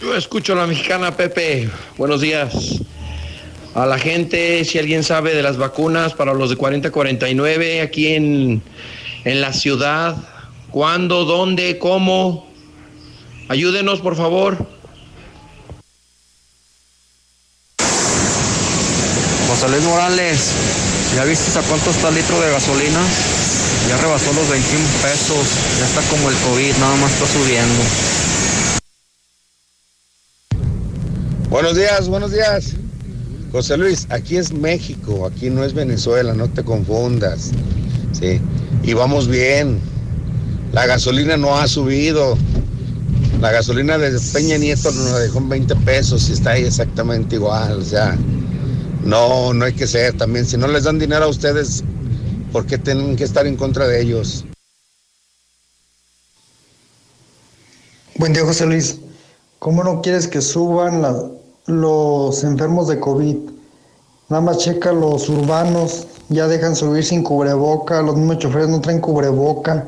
Yo escucho a la mexicana Pepe. Buenos días. A la gente, si alguien sabe de las vacunas para los de 40-49 aquí en, en la ciudad, ¿cuándo, dónde, cómo? Ayúdenos, por favor. José Luis Morales, ¿ya viste a cuánto está el litro de gasolina? Ya rebasó los 21 pesos, ya está como el COVID, nada más está subiendo. Buenos días, buenos días. José Luis, aquí es México, aquí no es Venezuela, no te confundas. Sí, y vamos bien. La gasolina no ha subido. La gasolina de Peña Nieto nos dejó en 20 pesos y está ahí exactamente igual. O sea, no, no hay que ser también. Si no les dan dinero a ustedes, ¿por qué tienen que estar en contra de ellos? Buen día, José Luis. ¿Cómo no quieres que suban la, los enfermos de COVID. Nada más checa los urbanos, ya dejan subir sin cubreboca, los mismos choferes no traen cubreboca.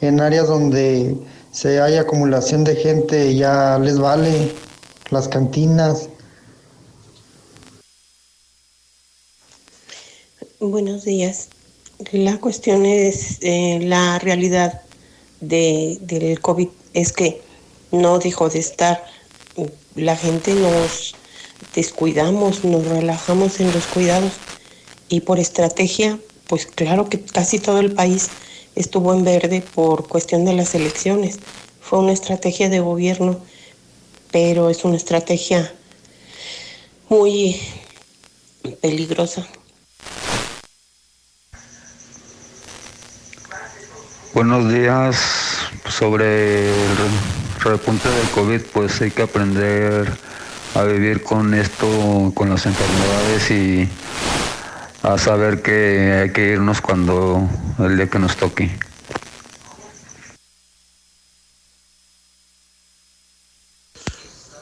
En áreas donde se hay acumulación de gente ya les vale, las cantinas. Buenos días. La cuestión es eh, la realidad de, del COVID es que no dejó de estar la gente nos descuidamos, nos relajamos en los cuidados y por estrategia, pues claro que casi todo el país estuvo en verde por cuestión de las elecciones. Fue una estrategia de gobierno, pero es una estrategia muy peligrosa. Buenos días. Sobre el repunte del COVID, pues hay que aprender a vivir con esto, con las enfermedades y a saber que hay que irnos cuando el día que nos toque.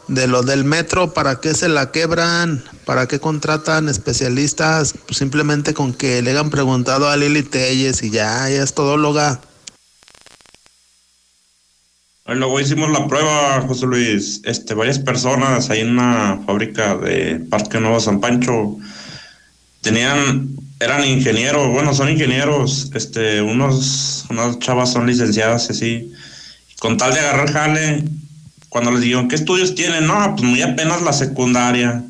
De lo del metro, ¿para qué se la quebran? ¿Para qué contratan especialistas? Pues simplemente con que le hayan preguntado a Lili Telles y ya, ya es todóloga. Luego hicimos la prueba, José Luis. Este, varias personas ahí en una fábrica de Parque Nuevo San Pancho tenían, eran ingenieros, bueno, son ingenieros, este, unos, unas chavas son licenciadas así. Con tal de agarrar jale, cuando les dijeron, ¿qué estudios tienen? No, pues muy apenas la secundaria.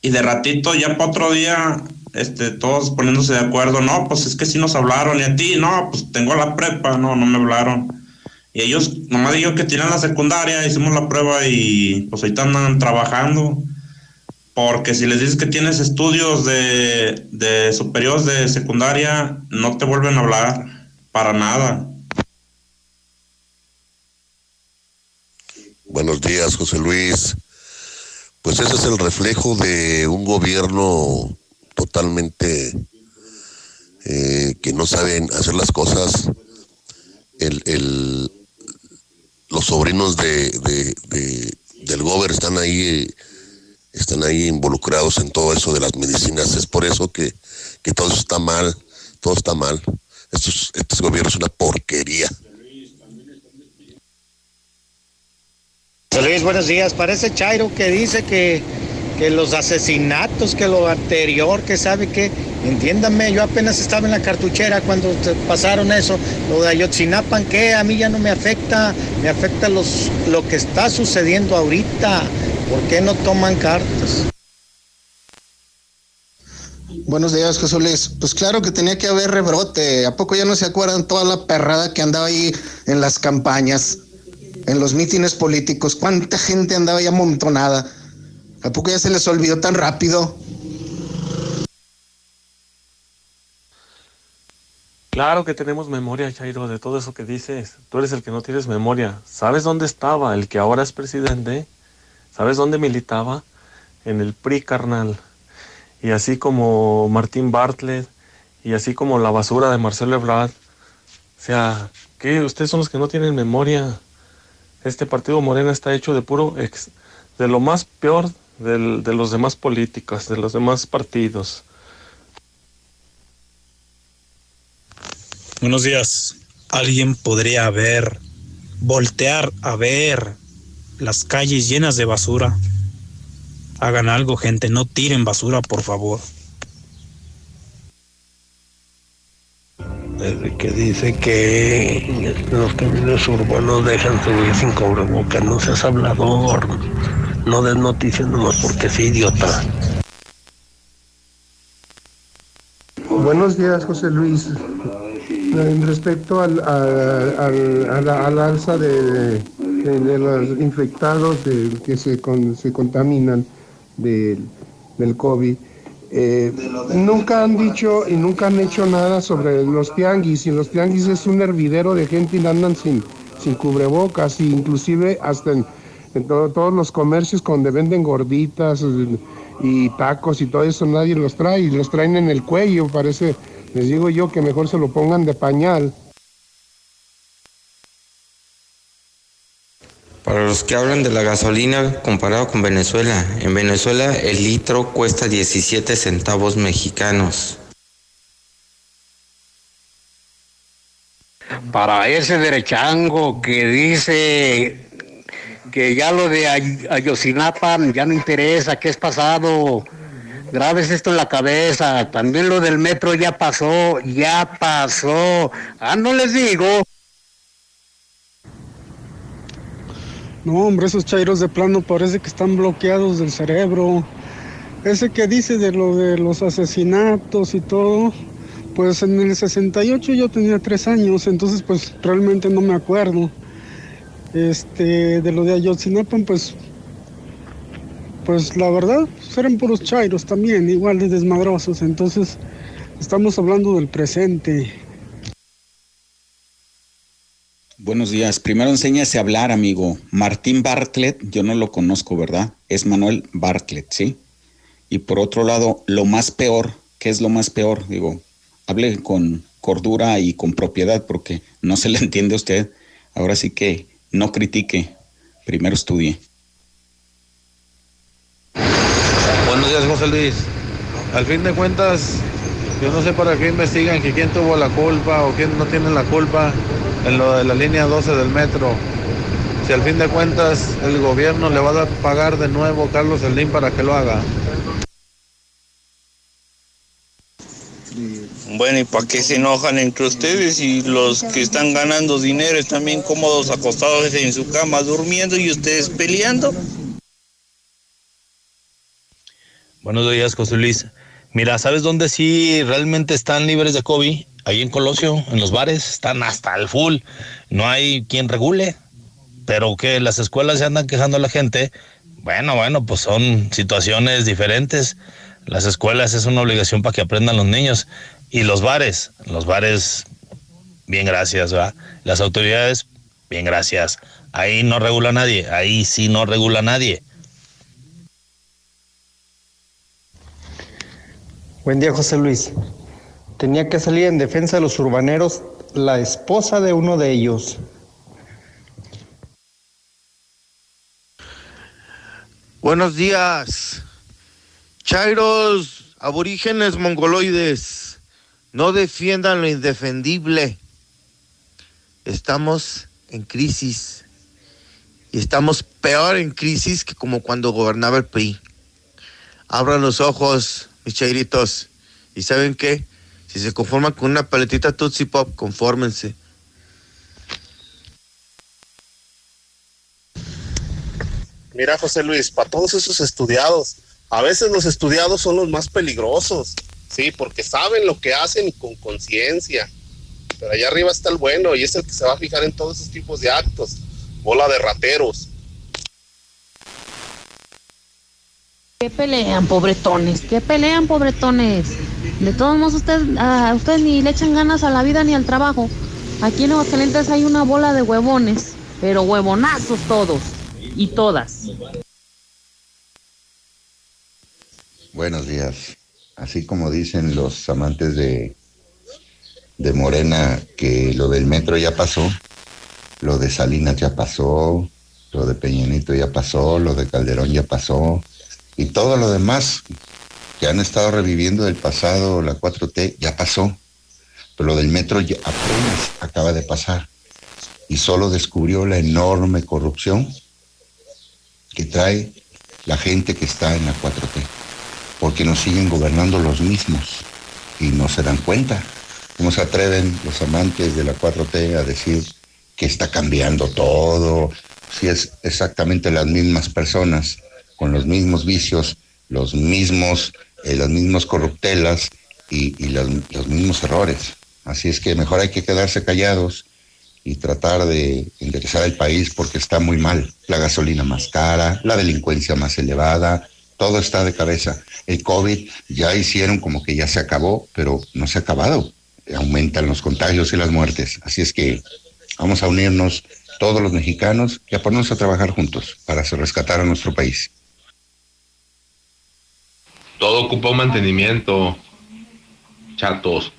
Y de ratito, ya para otro día, este, todos poniéndose de acuerdo, no, pues es que sí nos hablaron, y a ti, no, pues tengo la prepa, no, no me hablaron. Y ellos, nomás digo que tienen la secundaria, hicimos la prueba y pues ahorita andan trabajando. Porque si les dices que tienes estudios de, de superiores de secundaria, no te vuelven a hablar para nada. Buenos días, José Luis. Pues ese es el reflejo de un gobierno totalmente eh, que no saben hacer las cosas. El, el, los sobrinos de, del gober están ahí están ahí involucrados en todo eso de las medicinas. Es por eso que, que todo eso está mal, todo está mal. Estos, este gobierno es una porquería. Luis, buenos días. Parece Chairo que dice que que los asesinatos, que lo anterior, que sabe que, entiéndame, yo apenas estaba en la cartuchera cuando pasaron eso, lo de Ayotzinapan, que a mí ya no me afecta, me afecta los, lo que está sucediendo ahorita. ¿Por qué no toman cartas? Buenos días, José Luis. Pues claro que tenía que haber rebrote. ¿A poco ya no se acuerdan toda la perrada que andaba ahí en las campañas, en los mítines políticos? ¿Cuánta gente andaba ahí amontonada? ¿A poco ya se les olvidó tan rápido? Claro que tenemos memoria, Chairo, de todo eso que dices. Tú eres el que no tienes memoria. ¿Sabes dónde estaba el que ahora es presidente? ¿Sabes dónde militaba? En el PRI, carnal. Y así como Martín Bartlett, y así como la basura de Marcelo Ebrard. O sea, ¿qué? Ustedes son los que no tienen memoria. Este partido Morena está hecho de puro ex, de lo más peor del- de los demás políticos, de los demás partidos. Buenos días. Alguien podría ver, voltear a ver las calles llenas de basura. Hagan algo, gente. No tiren basura, por favor. Desde que dice que los caminos urbanos dejan subir sin cubrebocas. No seas hablador. No des noticias nomás porque sí, idiota. Buenos días, José Luis. En respecto al, al, al- al alza de, de- los infectados de- que se, con- se contaminan del, del COVID, eh, nunca han dicho y nunca han hecho nada sobre los tianguis. Y los tianguis es un hervidero de gente y andan sin, sin cubrebocas, e inclusive hasta en, en to- todos los comercios donde venden gorditas y tacos y todo eso, nadie los trae y los traen en el cuello. Parece, les digo yo que mejor se lo pongan de pañal. Para los que hablan de la gasolina comparado con Venezuela, en Venezuela el litro cuesta 17 centavos mexicanos. para ese derechango que dice que ya lo de Ay- ya no interesa, que es pasado. Grabes esto en la cabeza. También lo del metro ya pasó, ya pasó. Ah, no les digo. No, hombre, esos chairos de plano parece que están bloqueados del cerebro. Ese que dice de lo de los asesinatos y todo, pues en el 68 yo tenía tres años, entonces pues realmente no me acuerdo. Este, de lo de Ayotzinapa, pues, pues la verdad, pues, eran puros chairos también, igual de desmadrosos, entonces estamos hablando del presente. Buenos días. Primero enséñase a hablar, amigo. Martín Bartlett, yo no lo conozco, ¿verdad? Es Manuel Bartlett, ¿sí? Y por otro lado, lo más peor, ¿qué es lo más peor? Digo, hable con cordura y con propiedad porque no se le entiende a usted. Ahora sí que no critique, primero estudie. Buenos días, José Luis. Al fin de cuentas, yo no sé para qué investigan que quién tuvo la culpa o quién no tiene la culpa en lo de la línea 12 del metro. Si al fin de cuentas el gobierno le va a pagar de nuevo a Carlos Slim para que lo haga. Bueno, ¿y para qué se enojan entre ustedes y los que están ganando dinero están bien cómodos acostados en su cama durmiendo y ustedes peleando? Buenos días, José Luis. Mira, ¿sabes dónde sí realmente están libres de COVID? Ahí en Colosio, en los bares, están hasta el full. No hay quien regule. Pero que las escuelas se andan quejando a la gente. Bueno, bueno, pues son situaciones diferentes. Las escuelas es una obligación para que aprendan los niños. Y los bares, los bares, bien gracias, ¿va? Las autoridades, bien gracias. Ahí no regula nadie, ahí sí no regula nadie. Buen día, José Luis. Tenía que salir en defensa de los urbaneros la esposa de uno de ellos. Buenos días. Chairos, aborígenes mongoloides, no defiendan lo indefendible. Estamos en crisis y estamos peor en crisis que como cuando gobernaba el PRI. Abran los ojos, mis chairitos, y ¿saben qué? Si se conforman con una paletita Tootsie Pop, confórmense. Mira, José Luis, para todos esos estudiados, a veces los estudiados son los más peligrosos, sí, porque saben lo que hacen y con conciencia. Pero allá arriba está el bueno y es el que se va a fijar en todos esos tipos de actos. Bola de rateros. ¿Qué pelean, pobretones? ¿Qué pelean, pobretones? De todos modos, ustedes, a ustedes ni le echan ganas a la vida ni al trabajo. Aquí en Aguascalientes hay una bola de huevones, pero huevonazos todos y todas. Buenos días. Así como dicen los amantes de, de Morena que lo del metro ya pasó, lo de Salinas ya pasó, lo de Peñanito ya pasó, lo de Calderón ya pasó, y todo lo demás que han estado reviviendo del pasado, la 4T, ya pasó. Pero lo del metro ya apenas acaba de pasar. Y solo descubrió la enorme corrupción que trae la gente que está en la 4T. Porque nos siguen gobernando los mismos y no se dan cuenta. ¿Cómo se atreven los amantes de la 4T a decir que está cambiando todo? Si es exactamente las mismas personas con los mismos vicios, los mismos, eh, las mismas corruptelas y, los, los mismos errores. Así es que mejor hay que quedarse callados y tratar de enderezar el país porque está muy mal. La gasolina más cara, la delincuencia más elevada, todo está de cabeza. El COVID ya hicieron como que ya se acabó, pero no se ha acabado. Aumentan los contagios y las muertes. Así es que vamos a unirnos todos los mexicanos y a ponernos a trabajar juntos para rescatar a nuestro país. Todo ocupa un mantenimiento, chatos.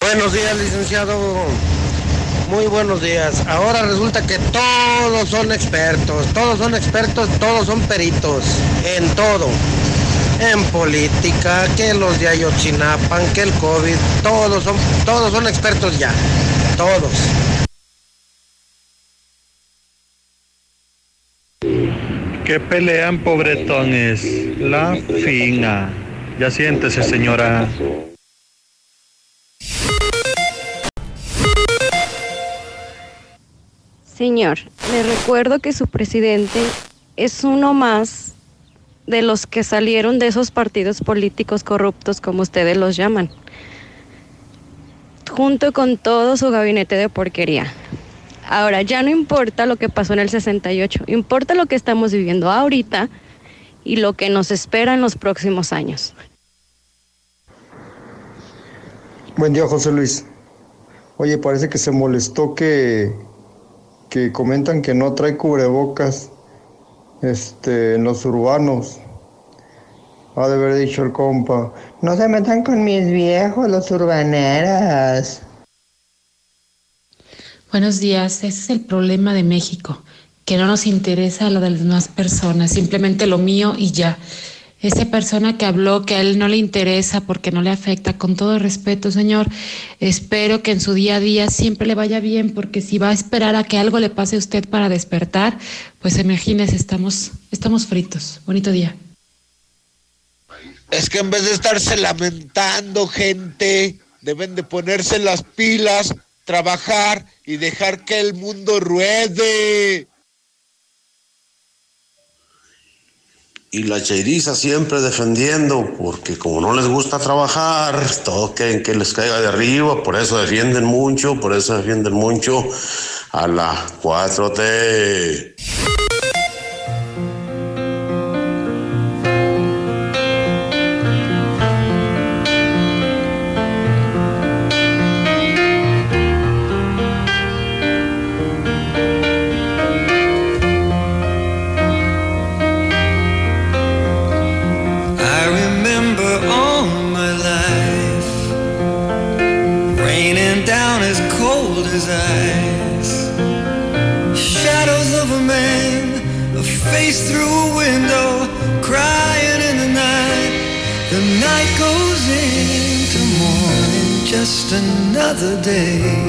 Buenos días, licenciado. Muy buenos días. Ahora resulta que todos son expertos, todos son expertos, todos son peritos en todo. En política, que los de Ayotzinapan, que el COVID, todos son, todos son expertos ya. Todos. Que pelean pobretones. La fina. Ya siéntese, señora. Señor, le recuerdo que su presidente es uno más de los que salieron de esos partidos políticos corruptos, como ustedes los llaman, junto con todo su gabinete de porquería. Ahora, ya no importa lo que pasó en el 68, importa lo que estamos viviendo ahorita y lo que nos espera en los próximos años. Buen día, José Luis. Oye, parece que se molestó que, que comentan que no trae cubrebocas este, en los urbanos. Ha de haber dicho el compa, no se metan con mis viejos, los urbaneras. Buenos días, ese es el problema de México, que no nos interesa lo de las demás personas, simplemente lo mío y ya. Esa persona que habló que a él no le interesa porque no le afecta, con todo respeto, señor, espero que en su día a día siempre le vaya bien, porque si va a esperar a que algo le pase a usted para despertar, pues imagínese, estamos, estamos fritos. Bonito día. Es que en vez de estarse lamentando, gente, deben de ponerse las pilas, trabajar y dejar que el mundo ruede. Y la chairiza siempre defendiendo, porque como no les gusta trabajar, todos quieren que les caiga de arriba, por eso defienden mucho, por eso defienden mucho a la 4T. Another day.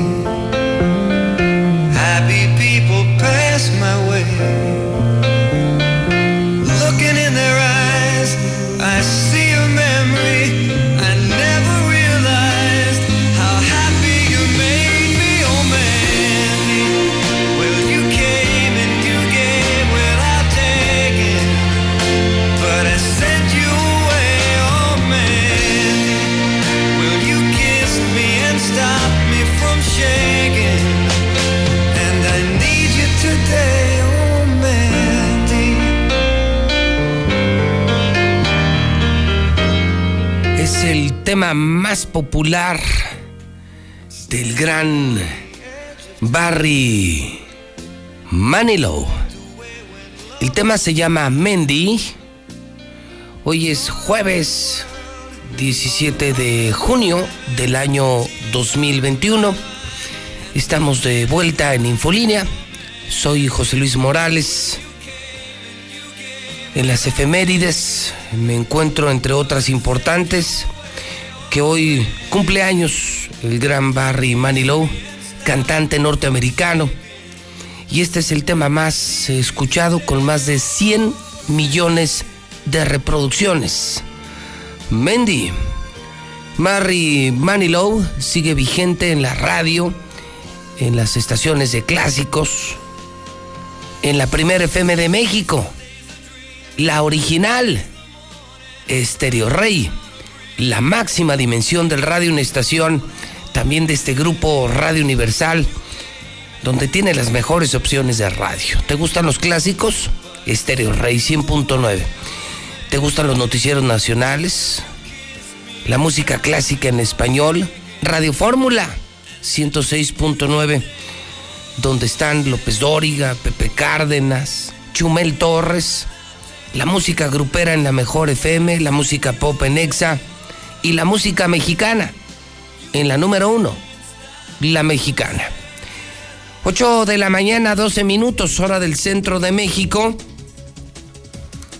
Tema más popular del gran Barry Manilow. El tema se llama Mendy. Hoy es jueves 17 de junio del año 2021. Estamos de vuelta en Infolínea. Soy José Luis Morales. En las efemérides me encuentro entre otras importantes que hoy cumple años el gran Barry Manilow, cantante norteamericano. Y este es el tema más escuchado con más de 100 millones de reproducciones. Mendy. Barry Manilow sigue vigente en la radio, en las estaciones de clásicos, en la primera FM de México, la original, Estéreo Rey, la máxima dimensión del radio, una estación también de este grupo Radio Universal, donde tiene las mejores opciones de radio. ¿Te gustan los clásicos? Estéreo Rey 100.9. ¿Te gustan los noticieros nacionales? La música clásica en español, Radio Fórmula 106.9, donde están López Dóriga, Pepe Cárdenas, Chumel Torres, la música grupera en la mejor FM, la música pop en Exa y la música mexicana en la número uno, la mexicana. 8 de la mañana, 12 minutos, hora del centro de México.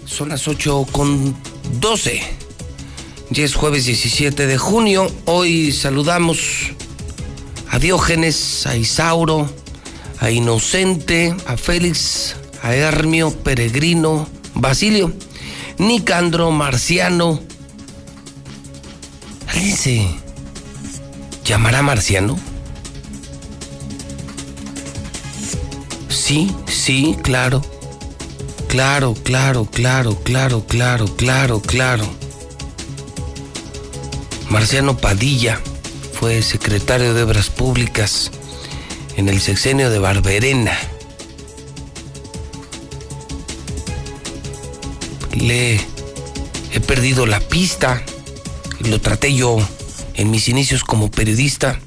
Son las 8 con 12. Ya es jueves 17 de junio. Hoy saludamos a Diógenes, a Isauro, a Inocente, a Félix, a Hermio, Peregrino, Basilio, Nicandro, Marciano. ¿Alguien se llamará Marciano? Sí, sí, claro. Claro, claro, claro, claro, claro, claro, claro. Marciano Padilla fue secretario de Obras Públicas en el sexenio de Barberena. Le he perdido la pista. Lo traté yo en mis inicios como periodista.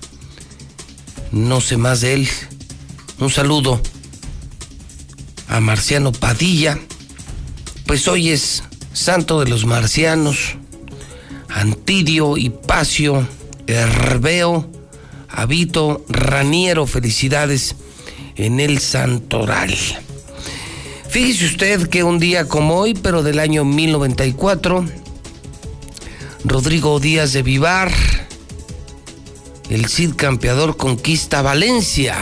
No sé más de él. Un saludo a Marciano Padilla. Pues hoy es santo de los marcianos. Antidio, Hipacio, Herbeo, Habito, Raniero, felicidades en el Santoral. Fíjese usted que un día como hoy, pero del año 1094, Rodrigo Díaz de Vivar, el Cid campeador conquista Valencia.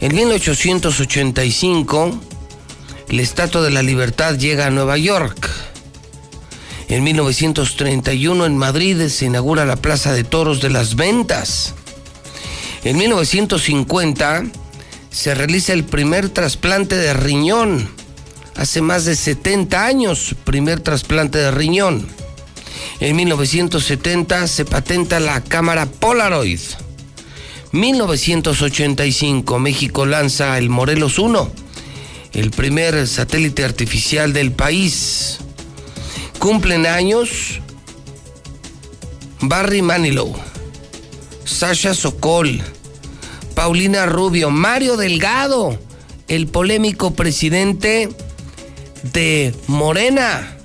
En 1885, la Estatua de la Libertad llega a Nueva York. En 1931 en Madrid se inaugura la Plaza de Toros de las Ventas. En 1950 se realiza el primer trasplante de riñón. Hace más de 70 años, primer trasplante de riñón. En 1970 se patenta la cámara Polaroid. 1985 México lanza el Morelos 1, el primer satélite artificial del país. Cumplen años Barry Manilow, Sasha Sokol, Paulina Rubio, Mario Delgado, el polémico presidente de Morena.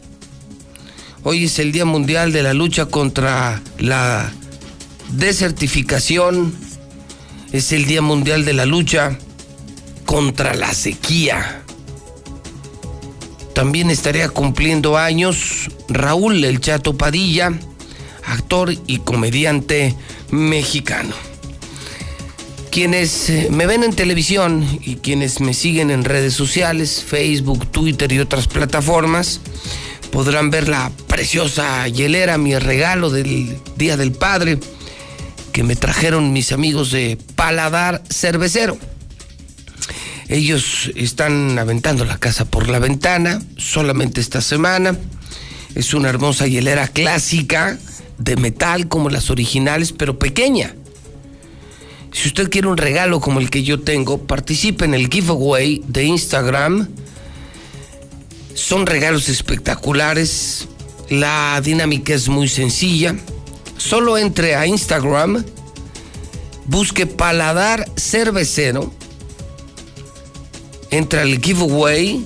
Hoy es el Día Mundial de la Lucha contra la Desertificación. Es el Día Mundial de la Lucha contra la Sequía. También estaría cumpliendo años Raúl El Chato Padilla, actor y comediante mexicano. Quienes eh, me ven en televisión y quienes me siguen en redes sociales, Facebook, Twitter y otras plataformas, podrán ver la preciosa hielera, mi regalo del Día del Padre, que me trajeron mis amigos de Paladar Cervecero. Ellos están aventando la casa por la ventana solamente esta semana. Es una hermosa hielera clásica de metal como las originales, pero pequeña. Si usted quiere un regalo como el que yo tengo, participe en el giveaway de Instagram. Son regalos espectaculares. La dinámica es muy sencilla. Solo entre a Instagram, busque Paladar Cervecero, entra al giveaway,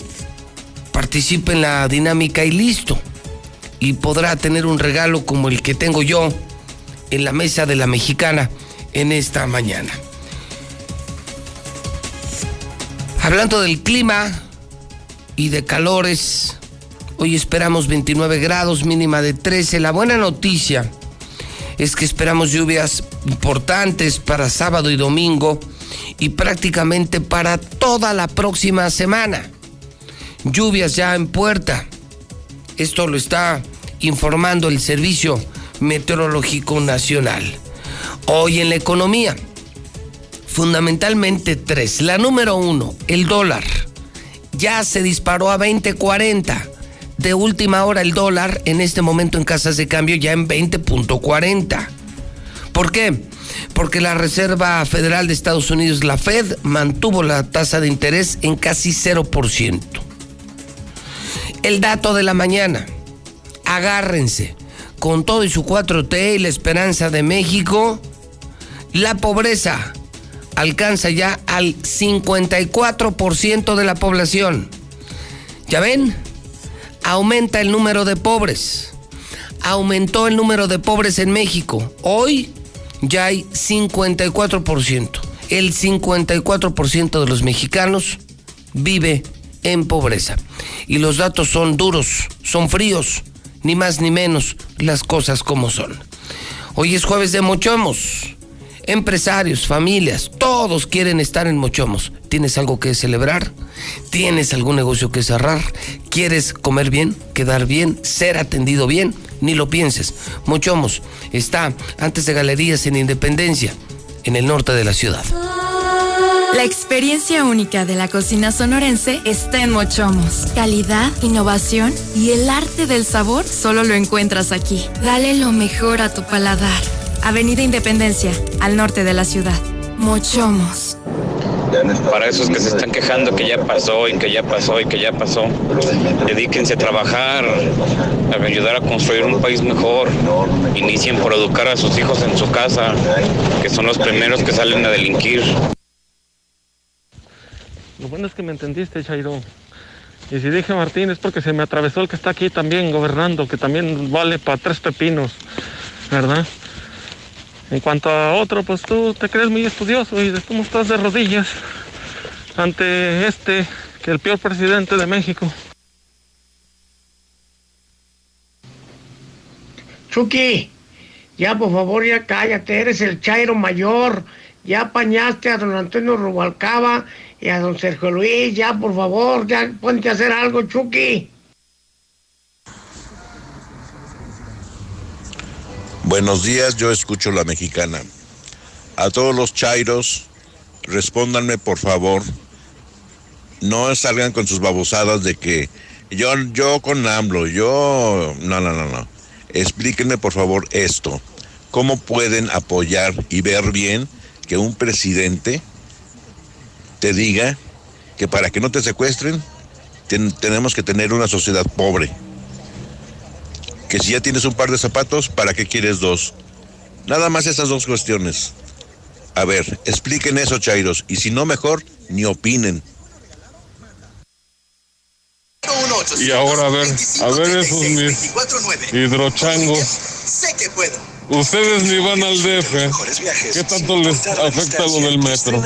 participe en la dinámica y listo. Y podrá tener un regalo como el que tengo yo en la mesa de la mexicana en esta mañana. Hablando del clima y de calores, hoy esperamos 29 grados, mínima de 13. La buena noticia es que esperamos lluvias importantes para sábado y domingo y prácticamente para toda la próxima semana. Lluvias ya en puerta. Esto lo está informando el Servicio Meteorológico Nacional. Hoy en la economía, fundamentalmente tres. La número uno, el dólar. Ya se disparó a 20.40. De última hora el dólar en este momento en casas de cambio ya en 20.40. ¿Por qué? Porque la Reserva Federal de Estados Unidos, la Fed, mantuvo la tasa de interés en casi 0%. El dato de la mañana. Agárrense. Con todo y su 4T y la esperanza de México, la pobreza alcanza ya al 54% de la población. ¿Ya ven? Aumenta el número de pobres. Aumentó el número de pobres en México. Hoy ya hay 54%. El 54% de los mexicanos vive en pobreza. Y los datos son duros, son fríos, ni más ni menos las cosas como son. Hoy es jueves de mochomos empresarios, familias, todos quieren estar en Mochomos. ¿Tienes algo que celebrar? ¿Tienes algún negocio que cerrar? ¿Quieres comer bien, quedar bien, ser atendido bien? Ni lo pienses. Mochomos está antes de Galerías en Independencia, en el norte de la ciudad. La experiencia única de la cocina sonorense está en Mochomos. Calidad, innovación y el arte del sabor solo lo encuentras aquí. Dale lo mejor a tu paladar. Avenida Independencia, al norte de la ciudad. Mochomos. Para esos que se están quejando que ya pasó y que ya pasó y que ya pasó, dedíquense a trabajar, a ayudar a construir un país mejor. Inicien por educar a sus hijos en su casa, que son los primeros que salen a delinquir. Lo bueno es que me entendiste, Chairo. Y si dije Martín es porque se me atravesó el que está aquí también gobernando, que también vale para tres pepinos, ¿verdad? En cuanto a otro, pues tú te crees muy estudioso y cómo estás de rodillas ante este, que el peor presidente de México. Chucky, ya por favor ya cállate, eres el Chairo mayor. Ya apañaste a don Antonio Rubalcaba y a don Sergio Luis, ya por favor, ya ponte a hacer algo, Chucky. Buenos días, yo escucho la mexicana. A todos los chairos, respóndanme por favor. No salgan con sus babosadas de que yo, yo con AMLO, yo... No, no, no, no. Explíquenme por favor esto. ¿Cómo pueden apoyar y ver bien que un presidente te diga que para que no te secuestren ten- tenemos que tener una sociedad pobre? Que si ya tienes un par de zapatos, ¿para qué quieres dos? Nada más esas dos cuestiones. A ver, expliquen eso, Chairos, y si no, mejor, ni opinen. Y ahora a ver, a ver esos mis hidrochangos. Sé que puedo. Ustedes ni van al DF. ¿Qué tanto les afecta lo del metro?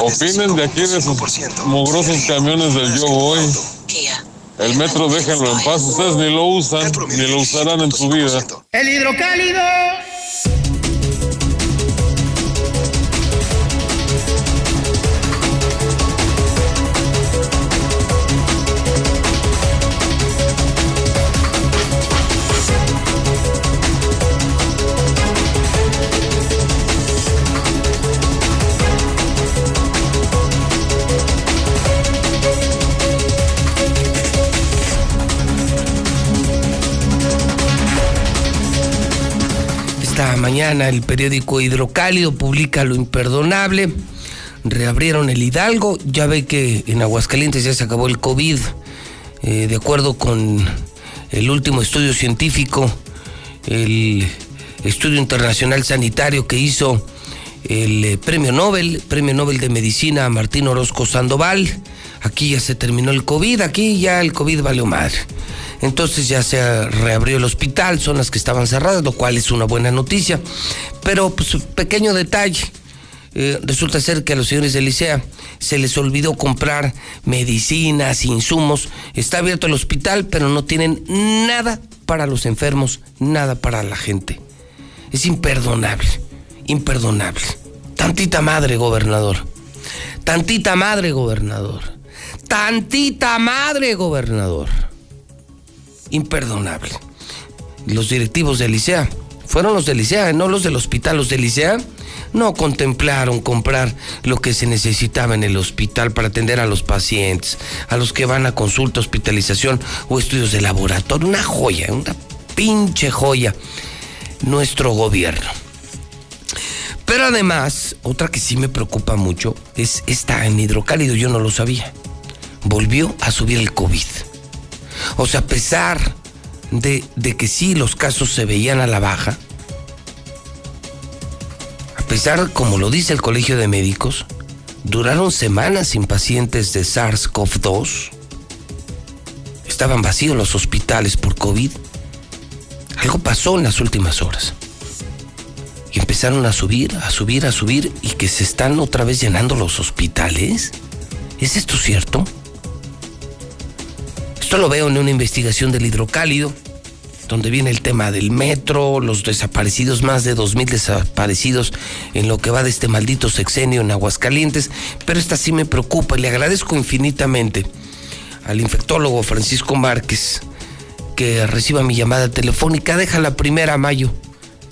Opinen de aquí de esos mugrosos camiones del Yo Voy. El metro déjenlo en paz. Ustedes ni lo usan, ni lo usarán en su vida. El hidrocálido. Mañana el periódico Hidrocálido publica lo imperdonable. Reabrieron el Hidalgo. Ya ve que en Aguascalientes ya se acabó el COVID. Eh, de acuerdo con el último estudio científico, el estudio internacional sanitario que hizo el eh, premio Nobel, premio Nobel de Medicina Martín Orozco Sandoval. Aquí ya se terminó el COVID, aquí ya el COVID valió madre. Entonces ya se reabrió el hospital, son las que estaban cerradas, lo cual es una buena noticia. Pero, pues, pequeño detalle. Eh, resulta ser que a los señores de Licea se les olvidó comprar medicinas, insumos. Está abierto el hospital, pero no tienen nada para los enfermos, nada para la gente. Es imperdonable, imperdonable. Tantita madre, gobernador. Tantita madre, gobernador. Tantita madre, gobernador imperdonable. Los directivos de Licea, fueron los de Licea, no los del hospital, los de Licea no contemplaron comprar lo que se necesitaba en el hospital para atender a los pacientes, a los que van a consulta, hospitalización o estudios de laboratorio. Una joya, una pinche joya, nuestro gobierno. Pero además, otra que sí me preocupa mucho es esta en hidrocálido, yo no lo sabía. Volvió a subir el COVID. O sea, a pesar de, que sí los casos se veían a la baja, a pesar, como lo dice el Colegio de Médicos, duraron semanas sin pacientes de SARS-CoV-2. Estaban vacíos los hospitales por COVID. Algo pasó en las últimas horas. Y empezaron a subir, a subir, a subir y que se están otra vez llenando los hospitales. ¿Es esto cierto? Esto lo veo en una investigación del hidrocálido, donde viene el tema del metro, los desaparecidos, más de 2.000 desaparecidos en lo que va de este maldito sexenio en Aguascalientes, pero esta sí me preocupa y le agradezco infinitamente al infectólogo Francisco Márquez que reciba mi llamada telefónica. Deja la primera a mayo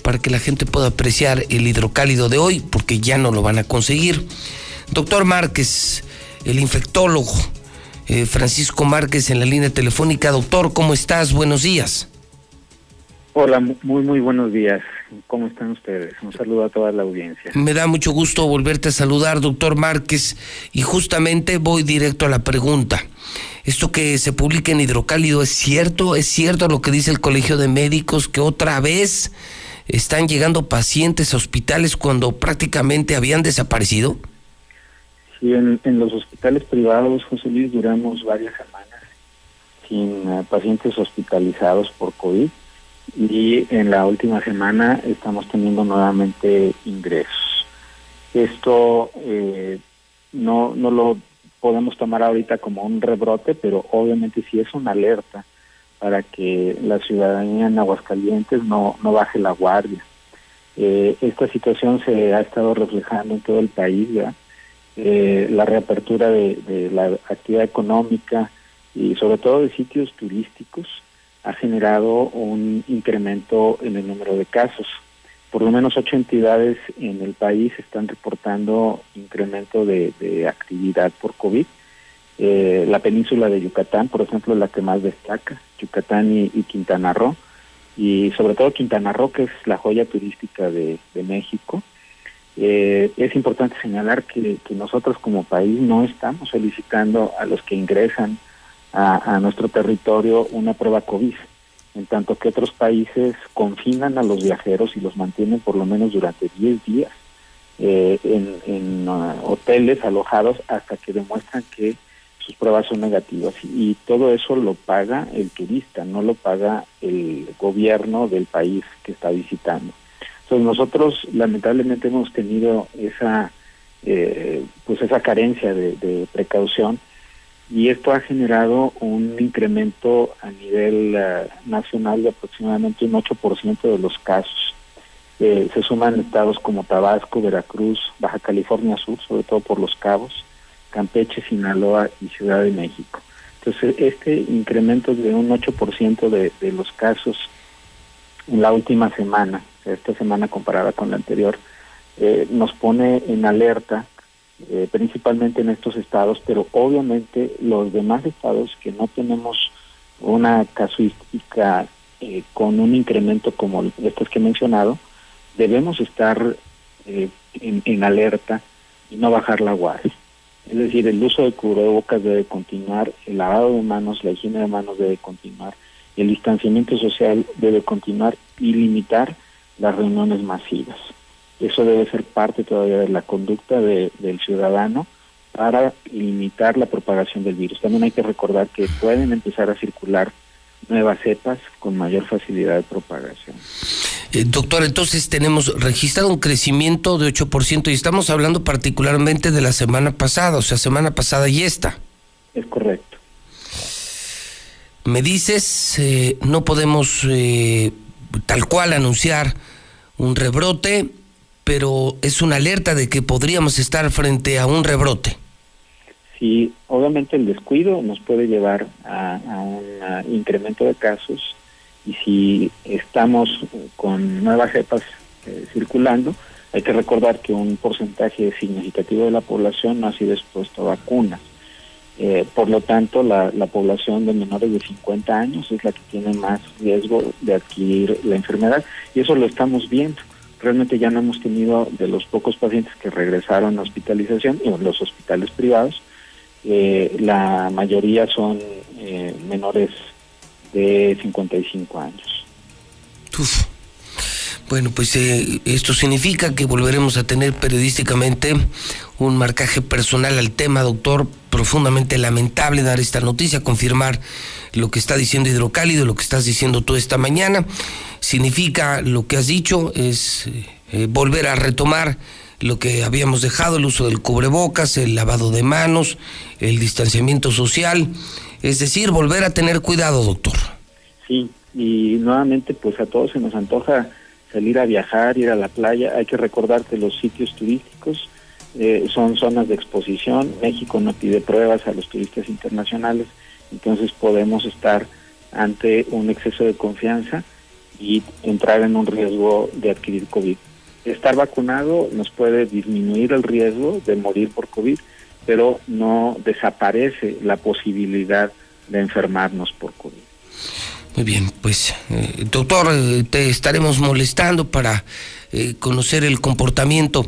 para que la gente pueda apreciar el hidrocálido de hoy, porque ya no lo van a conseguir. Doctor Márquez, el infectólogo, eh, Francisco Márquez en la línea telefónica. Doctor, ¿cómo estás? Buenos días. Hola, muy, muy buenos días. ¿Cómo están ustedes? Un saludo a toda la audiencia. Me da mucho gusto volverte a saludar, doctor Márquez, y justamente voy directo a la pregunta. ¿Esto que se publica en Hidrocálido es cierto? ¿Es cierto lo que dice el Colegio de Médicos que otra vez están llegando pacientes a hospitales cuando prácticamente habían desaparecido? Sí, en, los hospitales privados, José Luis, duramos varias semanas sin eh, pacientes hospitalizados por COVID y en la última semana estamos teniendo nuevamente ingresos. Esto eh, no, no lo podemos tomar ahorita como un rebrote, pero obviamente sí es una alerta para que la ciudadanía en Aguascalientes no, no baje la guardia. Eh, esta situación se ha estado reflejando en todo el país, ¿verdad? Eh, la reapertura de, la actividad económica y sobre todo de sitios turísticos ha generado un incremento en el número de casos. Por lo menos ocho entidades en el país están reportando incremento de, actividad por COVID. Eh, la península de Yucatán, por ejemplo, es la que más destaca, Yucatán y, Quintana Roo, y sobre todo Quintana Roo, que es la joya turística de México, eh, es importante señalar que, nosotros como país no estamos solicitando a los que ingresan a, nuestro territorio una prueba COVID, en tanto que otros países confinan a los viajeros y los mantienen por lo menos durante 10 días eh, en, uh, hoteles alojados hasta que demuestran que sus pruebas son negativas. Y, y todo eso lo paga el turista, no lo paga el gobierno del país que está visitando. Entonces nosotros lamentablemente hemos tenido esa eh, pues esa carencia de, precaución y esto ha generado un incremento a nivel eh, nacional de aproximadamente un 8% de los casos. Eh, se suman estados como Tabasco, Veracruz, Baja California Sur, sobre todo por los cabos, Campeche, Sinaloa y Ciudad de México. Entonces, este incremento de un 8% de, de los casos en la última semana esta semana comparada con la anterior, eh, nos pone en alerta, eh, principalmente en estos estados, pero obviamente los demás estados que no tenemos una casuística eh, con un incremento como estos que he mencionado, debemos estar eh, en, en alerta y no bajar la guardia. Es decir, el uso de cubrebocas debe continuar, el lavado de manos, la higiene de manos debe continuar, el distanciamiento social debe continuar y limitar las reuniones masivas. Eso debe ser parte todavía de la conducta de- del ciudadano para limitar la propagación del virus. También hay que recordar que pueden empezar a circular nuevas cepas con mayor facilidad de propagación. Eh, doctor, entonces tenemos registrado un crecimiento de 8% y estamos hablando particularmente de la semana pasada, o sea, semana pasada y esta. Es correcto. Me dices, eh, no podemos eh, tal cual anunciar un rebrote, pero es una alerta de que podríamos estar frente a un rebrote. Sí, obviamente el descuido nos puede llevar a, un incremento de casos y si estamos con nuevas cepas eh, circulando, hay que recordar que un porcentaje significativo de la población no ha sido expuesto a vacunas. Eh, por lo tanto, la, la población de menores de 50 años es la que tiene más riesgo de adquirir la enfermedad y eso lo estamos viendo. Realmente ya no hemos tenido de los pocos pacientes que regresaron a hospitalización en los hospitales privados, eh, la mayoría son eh, menores de 55 años. Uf. Bueno, pues eh, esto significa que volveremos a tener periodísticamente un marcaje personal al tema, doctor. Profundamente lamentable dar esta noticia, confirmar lo que está diciendo Hidrocálido, lo que estás diciendo tú esta mañana. Significa lo que has dicho, es eh, volver a retomar lo que habíamos dejado, el uso del cubrebocas, el lavado de manos, el distanciamiento social, es decir, volver a tener cuidado, doctor. Sí, y nuevamente pues a todos se nos antoja salir a viajar, ir a la playa. Hay que recordar que los sitios turísticos eh, son zonas de exposición. México no pide pruebas a los turistas internacionales, entonces podemos estar ante un exceso de confianza y entrar en un riesgo de adquirir COVID. Estar vacunado nos puede disminuir el riesgo de morir por COVID, pero no desaparece la posibilidad de enfermarnos por COVID. Muy bien, pues eh, doctor, te estaremos molestando para eh, conocer el comportamiento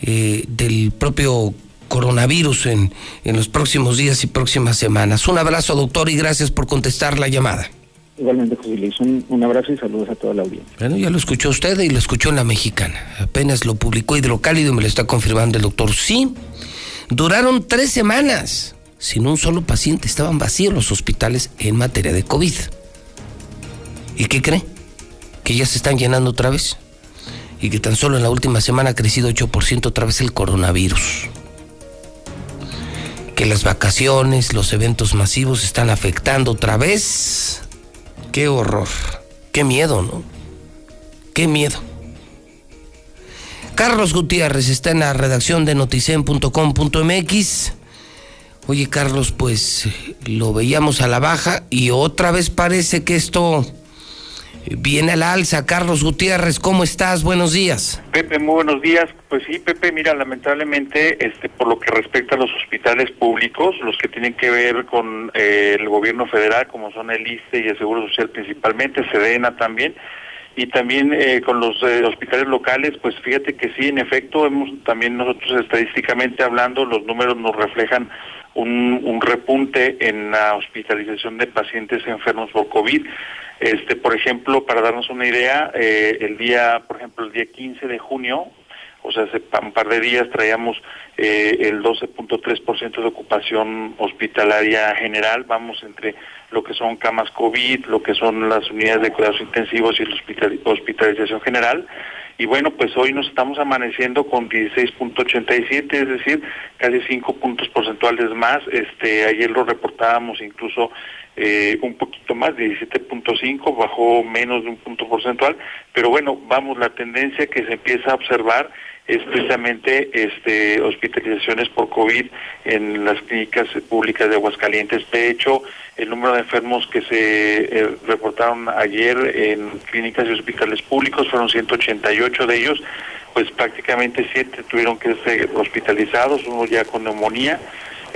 eh, del propio coronavirus en, en los próximos días y próximas semanas. Un abrazo, doctor, y gracias por contestar la llamada. Igualmente, José Luis, un, un abrazo y saludos a toda la audiencia. Bueno, ya lo escuchó usted y lo escuchó en la mexicana. Apenas lo publicó Hidrocálido y me lo está confirmando el doctor. Sí, duraron tres semanas sin un solo paciente. Estaban vacíos los hospitales en materia de COVID. ¿Y qué cree? Que ya se están llenando otra vez. Y que tan solo en la última semana ha crecido 8% otra vez el coronavirus. Que las vacaciones, los eventos masivos están afectando otra vez. Qué horror. Qué miedo, ¿no? Qué miedo. Carlos Gutiérrez está en la redacción de noticen.com.mx. Oye, Carlos, pues lo veíamos a la baja y otra vez parece que esto viene a la alza. Carlos Gutiérrez, ¿cómo estás? Buenos días. Pepe, muy buenos días. Pues sí, Pepe, mira, lamentablemente, este, por lo que respecta a los hospitales públicos, los que tienen que ver con eh, el gobierno federal, como son el ISTE y el Seguro Social principalmente, SEDENA también, y también eh, con los eh, hospitales locales, pues fíjate que sí, en efecto, hemos también nosotros estadísticamente hablando, los números nos reflejan un, un repunte en la hospitalización de pacientes enfermos por COVID. Este, por ejemplo, para darnos una idea, eh, el día, por ejemplo, el día 15 de junio, o sea, hace un par de días traíamos eh, el 12.3% de ocupación hospitalaria general, vamos entre lo que son camas COVID, lo que son las unidades de cuidados intensivos y la hospital- hospitalización general. Y bueno, pues hoy nos estamos amaneciendo con 16.87, es decir, casi 5 puntos porcentuales más. Este, ayer lo reportábamos incluso eh, un poquito más, 17.5, bajó menos de un punto porcentual, pero bueno, vamos, la tendencia que se empieza a observar es precisamente este, hospitalizaciones por COVID en las clínicas públicas de Aguascalientes. De hecho, el número de enfermos que se eh, reportaron ayer en clínicas y hospitales públicos fueron 188 de ellos, pues prácticamente siete tuvieron que ser hospitalizados, uno ya con neumonía.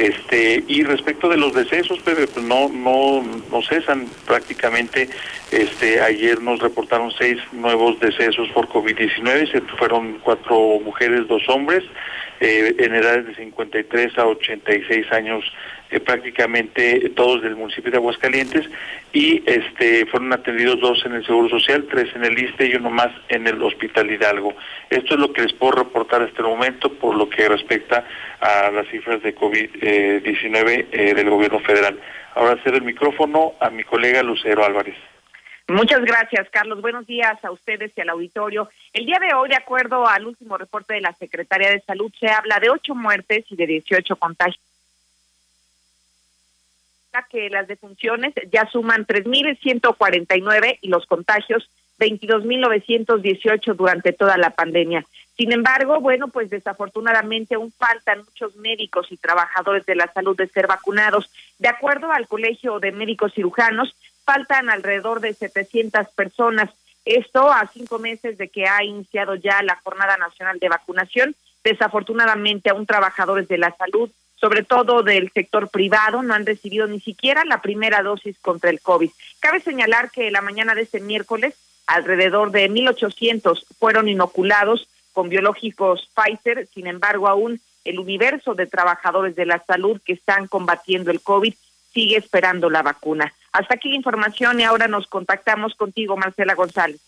Este, y respecto de los decesos, Pepe, pues no, no, no cesan prácticamente. Este, ayer nos reportaron seis nuevos decesos por COVID-19, se fueron cuatro mujeres, dos hombres, eh, en edades de 53 a 86 años eh, prácticamente todos del municipio de Aguascalientes y este fueron atendidos dos en el Seguro Social, tres en el ISTE y uno más en el Hospital Hidalgo. Esto es lo que les puedo reportar hasta el momento por lo que respecta a las cifras de COVID-19 eh, del gobierno federal. Ahora cedo el micrófono a mi colega Lucero Álvarez. Muchas gracias, Carlos. Buenos días a ustedes y al auditorio. El día de hoy, de acuerdo al último reporte de la Secretaría de Salud, se habla de ocho muertes y de 18 contagios que las defunciones ya suman 3.149 y los contagios 22.918 durante toda la pandemia. Sin embargo, bueno, pues desafortunadamente aún faltan muchos médicos y trabajadores de la salud de ser vacunados. De acuerdo al Colegio de Médicos Cirujanos, faltan alrededor de 700 personas. Esto a cinco meses de que ha iniciado ya la Jornada Nacional de Vacunación. Desafortunadamente, aún trabajadores de la salud sobre todo del sector privado, no han recibido ni siquiera la primera dosis contra el COVID. Cabe señalar que la mañana de este miércoles, alrededor de 1.800 fueron inoculados con biológicos Pfizer, sin embargo, aún el universo de trabajadores de la salud que están combatiendo el COVID sigue esperando la vacuna. Hasta aquí la información y ahora nos contactamos contigo, Marcela González.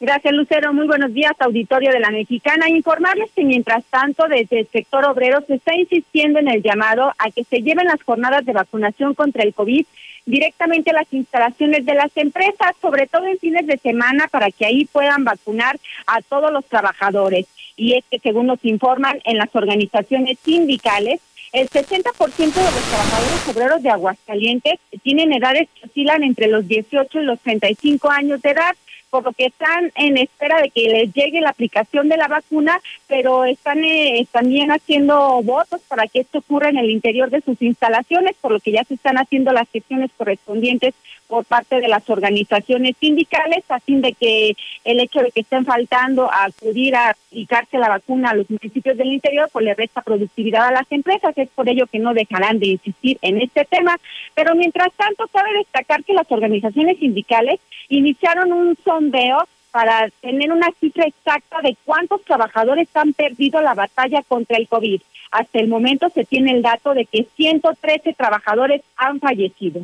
Gracias, Lucero. Muy buenos días, auditorio de la Mexicana. Informarles que mientras tanto, desde el sector obrero se está insistiendo en el llamado a que se lleven las jornadas de vacunación contra el COVID directamente a las instalaciones de las empresas, sobre todo en fines de semana, para que ahí puedan vacunar a todos los trabajadores. Y es que, según nos informan en las organizaciones sindicales, el 60% de los trabajadores obreros de Aguascalientes tienen edades que oscilan entre los 18 y los 35 años de edad por lo que están en espera de que les llegue la aplicación de la vacuna, pero están eh, también haciendo votos para que esto ocurra en el interior de sus instalaciones, por lo que ya se están haciendo las gestiones correspondientes por parte de las organizaciones sindicales, a fin de que el hecho de que estén faltando a acudir a aplicarse la vacuna a los municipios del interior, pues le resta productividad a las empresas, es por ello que no dejarán de insistir en este tema, pero mientras tanto cabe destacar que las organizaciones sindicales iniciaron un sondeo para tener una cifra exacta de cuántos trabajadores han perdido la batalla contra el COVID. Hasta el momento se tiene el dato de que 113 trabajadores han fallecido.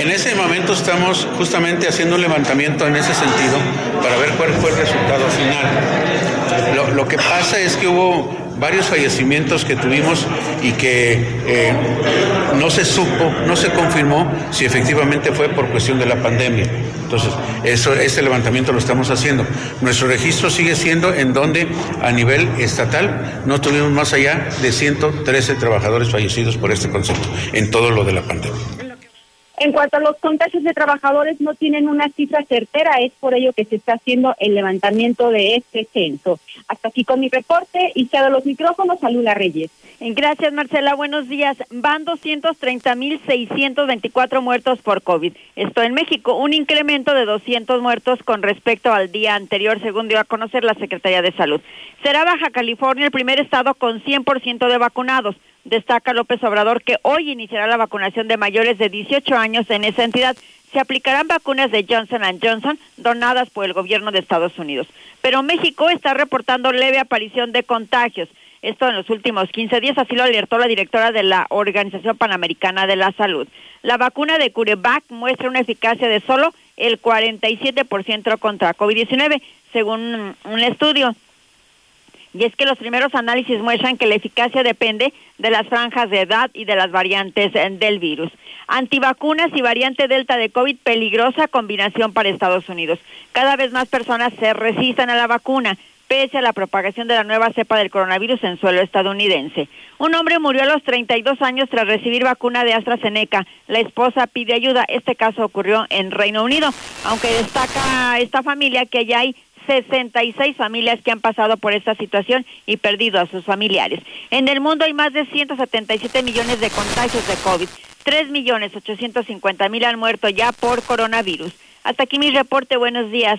En ese momento estamos justamente haciendo un levantamiento en ese sentido para ver cuál fue el resultado final. Lo, que pasa es que hubo varios fallecimientos que tuvimos y que eh, no se supo, no se confirmó si efectivamente fue por cuestión de la pandemia. Entonces, eso, ese levantamiento lo estamos haciendo. Nuestro registro sigue siendo en donde a nivel estatal no tuvimos más allá de 113 trabajadores fallecidos por este concepto en todo lo de la pandemia. En cuanto a los contagios de trabajadores, no tienen una cifra certera, es por ello que se está haciendo el levantamiento de este censo. Hasta aquí con mi reporte y cedo los micrófonos a Lula Reyes. Gracias, Marcela. Buenos días. Van 230.624 muertos por COVID. Esto en México, un incremento de 200 muertos con respecto al día anterior, según dio a conocer la Secretaría de Salud. Será Baja California el primer estado con 100% de vacunados. Destaca López Obrador que hoy iniciará la vacunación de mayores de 18 años en esa entidad. Se aplicarán vacunas de Johnson Johnson donadas por el gobierno de Estados Unidos. Pero México está reportando leve aparición de contagios. Esto en los últimos 15 días, así lo alertó la directora de la Organización Panamericana de la Salud. La vacuna de CureVac muestra una eficacia de solo el 47% contra COVID-19, según un estudio. Y es que los primeros análisis muestran que la eficacia depende de las franjas de edad y de las variantes eh, del virus. Antivacunas y variante Delta de COVID, peligrosa combinación para Estados Unidos. Cada vez más personas se resisten a la vacuna pese a la propagación de la nueva cepa del coronavirus en suelo estadounidense. Un hombre murió a los 32 años tras recibir vacuna de AstraZeneca. La esposa pide ayuda. Este caso ocurrió en Reino Unido, aunque destaca esta familia que ya hay 66 familias que han pasado por esta situación y perdido a sus familiares. En el mundo hay más de 177 millones de contagios de COVID. 3 millones 850 mil han muerto ya por coronavirus. Hasta aquí mi reporte. Buenos días.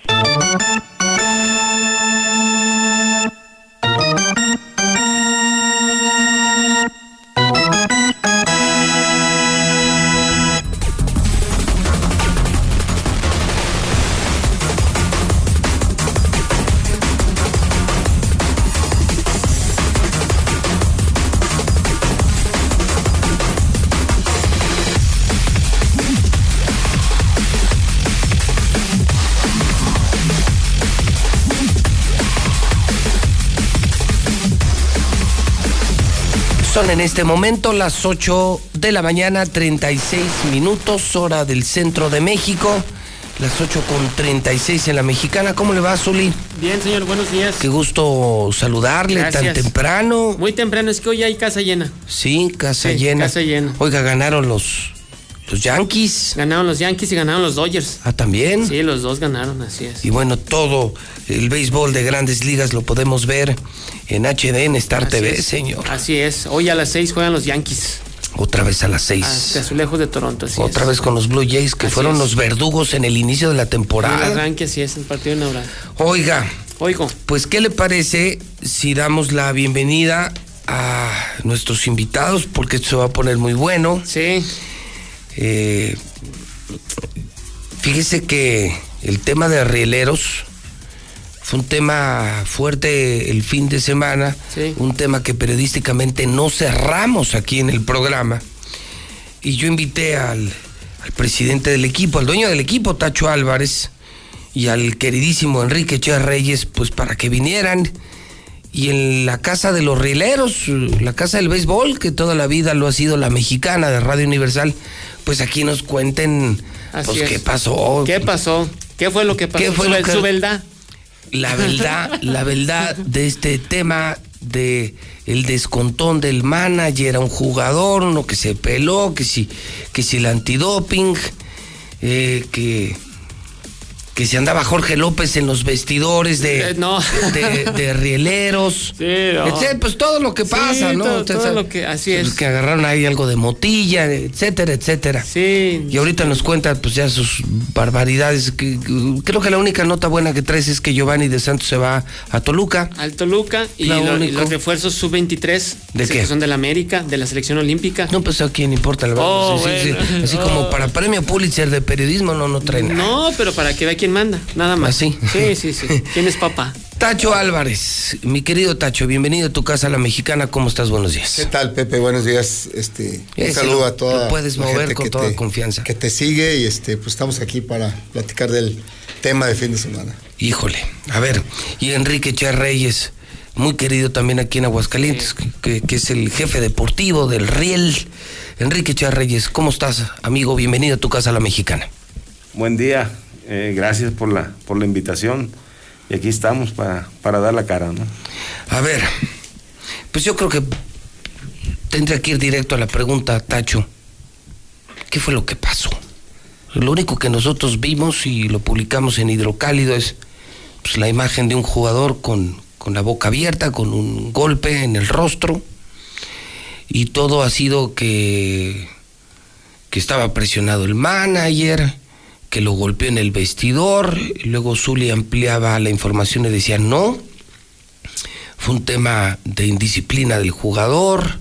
Son en este momento las 8 de la mañana, 36 minutos, hora del centro de México. Las 8 con 36 en la mexicana. ¿Cómo le va, Zuli? Bien, señor, buenos días. Qué gusto saludarle tan temprano. Muy temprano, es que hoy hay casa llena. Sí, casa Sí, llena. casa llena. Oiga, ganaron los, los Yankees. Ganaron los Yankees y ganaron los Dodgers. Ah, también. Sí, los dos ganaron, así es. Y bueno, todo el béisbol de grandes ligas lo podemos ver en HD, en Star Así TV, es. señor. Así es. Hoy a las seis juegan los Yankees. Otra vez a las seis. Ah, de Azulejos de Toronto, así Otra es. vez con los Blue Jays, que Así fueron es. los verdugos en el inicio de la El temporada. arranque, así es, el partido inaugural. Oiga, Oigo. pues ¿qué le parece si damos la bienvenida a nuestros invitados? Porque esto se va a poner muy bueno. Sí. Eh, fíjese que el tema de rieleros fue un tema fuerte el fin de semana, Sí. un tema que periodísticamente no cerramos aquí en el programa. Y yo invité al, al presidente del equipo, al dueño del equipo, Tacho Álvarez, y al queridísimo Enrique Che Reyes, pues para que vinieran. Y en la casa de los rieleros, la casa del béisbol, que toda la vida lo ha sido la mexicana de Radio Universal, pues aquí nos cuenten Así pues, es. qué pasó. ¿Qué pasó? ¿Qué fue lo que pasó? ¿Qué fue su, lo que- su verdad. La verdad, la verdad de este tema de el descontón del manager a un jugador, uno que se peló, que si, que si el antidoping, eh, que, que si andaba Jorge López en los vestidores de, Eh, no. de, de rieleros, Sí, no. etcétera, pues todo lo que Sí, pasa, ¿no? todo- lo que- así pues, es. Que agarraron ahí algo de motilla, etcétera, etcétera. Sí. Y ahorita nos cuenta pues ya sus barbaridades. que- que- creo que la única nota buena que traes es que Giovanni de Santos se va a Toluca. Al Toluca y, Lo los refuerzos sub-23. ¿De que qué? son de la América, de la selección olímpica. No, pues a quién importa la verdad. Oh, bueno. Así Oh. como para premio Pulitzer de periodismo no, no trae nada. No, pero para que vea quién manda, nada más. ¿Ah, sí? Sí, sí, sí. ¿Quién es papá? Tacho Álvarez, mi querido Tacho, bienvenido a tu casa, la mexicana. ¿Cómo estás? Buenos días. ¿Qué tal, Pepe? Buenos días. Este, un saludo lo- a toda lo puedes la mover gente con que toda te- confianza. Que te sigue y este, pues estamos aquí para platicar del tema de fin de semana. Híjole, a ver, y Enrique Che Reyes, muy querido también aquí en Aguascalientes, que, que es el jefe deportivo del Riel. Enrique Che Reyes, ¿cómo estás, amigo? Bienvenido a tu casa, la mexicana. Buen día, eh, gracias por la, por la invitación. Y aquí estamos para, para dar la cara, ¿no? A ver, pues yo creo que tendría que ir directo a la pregunta, Tacho. ¿Qué fue lo que pasó? Lo único que nosotros vimos y lo publicamos en Hidrocálido es pues, la imagen de un jugador con, con la boca abierta, con un golpe en el rostro. Y todo ha sido que, que estaba presionado el manager, que lo golpeó en el vestidor. Luego Zully ampliaba la información y decía, no, fue un tema de indisciplina del jugador,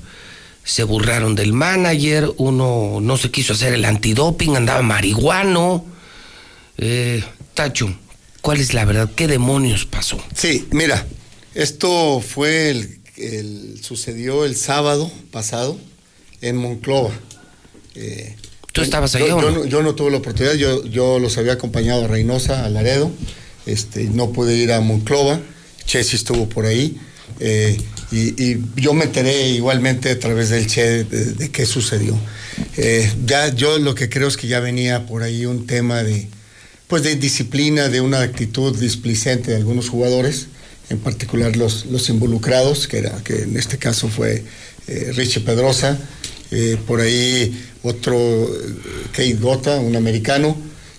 se burlaron del manager, uno no se quiso hacer el antidoping, andaba marihuano. Eh, Tacho, ¿cuál es la verdad? ¿Qué demonios pasó? Sí, mira, esto fue el, el- sucedió el sábado pasado en Monclova. Eh, ¿Tú estabas yo, allá o yo no? no? yo no tuve la oportunidad, yo, yo los había acompañado a Reynosa, a Laredo, este, no pude ir a Monclova, Chessy estuvo por ahí, eh, y, y yo me enteré igualmente a través del Che de, de qué sucedió. Eh, ya yo lo que creo es que ya venía por ahí un tema de, pues de disciplina, de una actitud displicente de algunos jugadores, en particular los, los involucrados, que, era, que en este caso fue eh, Richie Pedrosa, eh, por ahí otro eh, Kate Gota, un americano,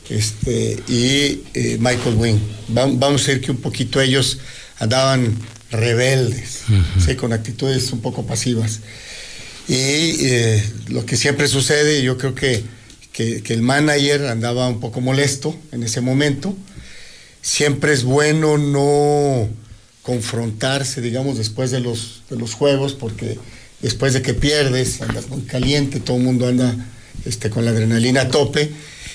este, y eh, Michael Wing. Va- vamos a decir que un poquito ellos andaban rebeldes, ¿sí? con actitudes un poco pasivas. Y eh, lo que siempre sucede, yo creo que, que, que el manager andaba un poco molesto en ese momento. Siempre es bueno no confrontarse, digamos, después de los, de los juegos, porque después de que pierdes, andas muy caliente, todo el mundo anda este, con la adrenalina a tope,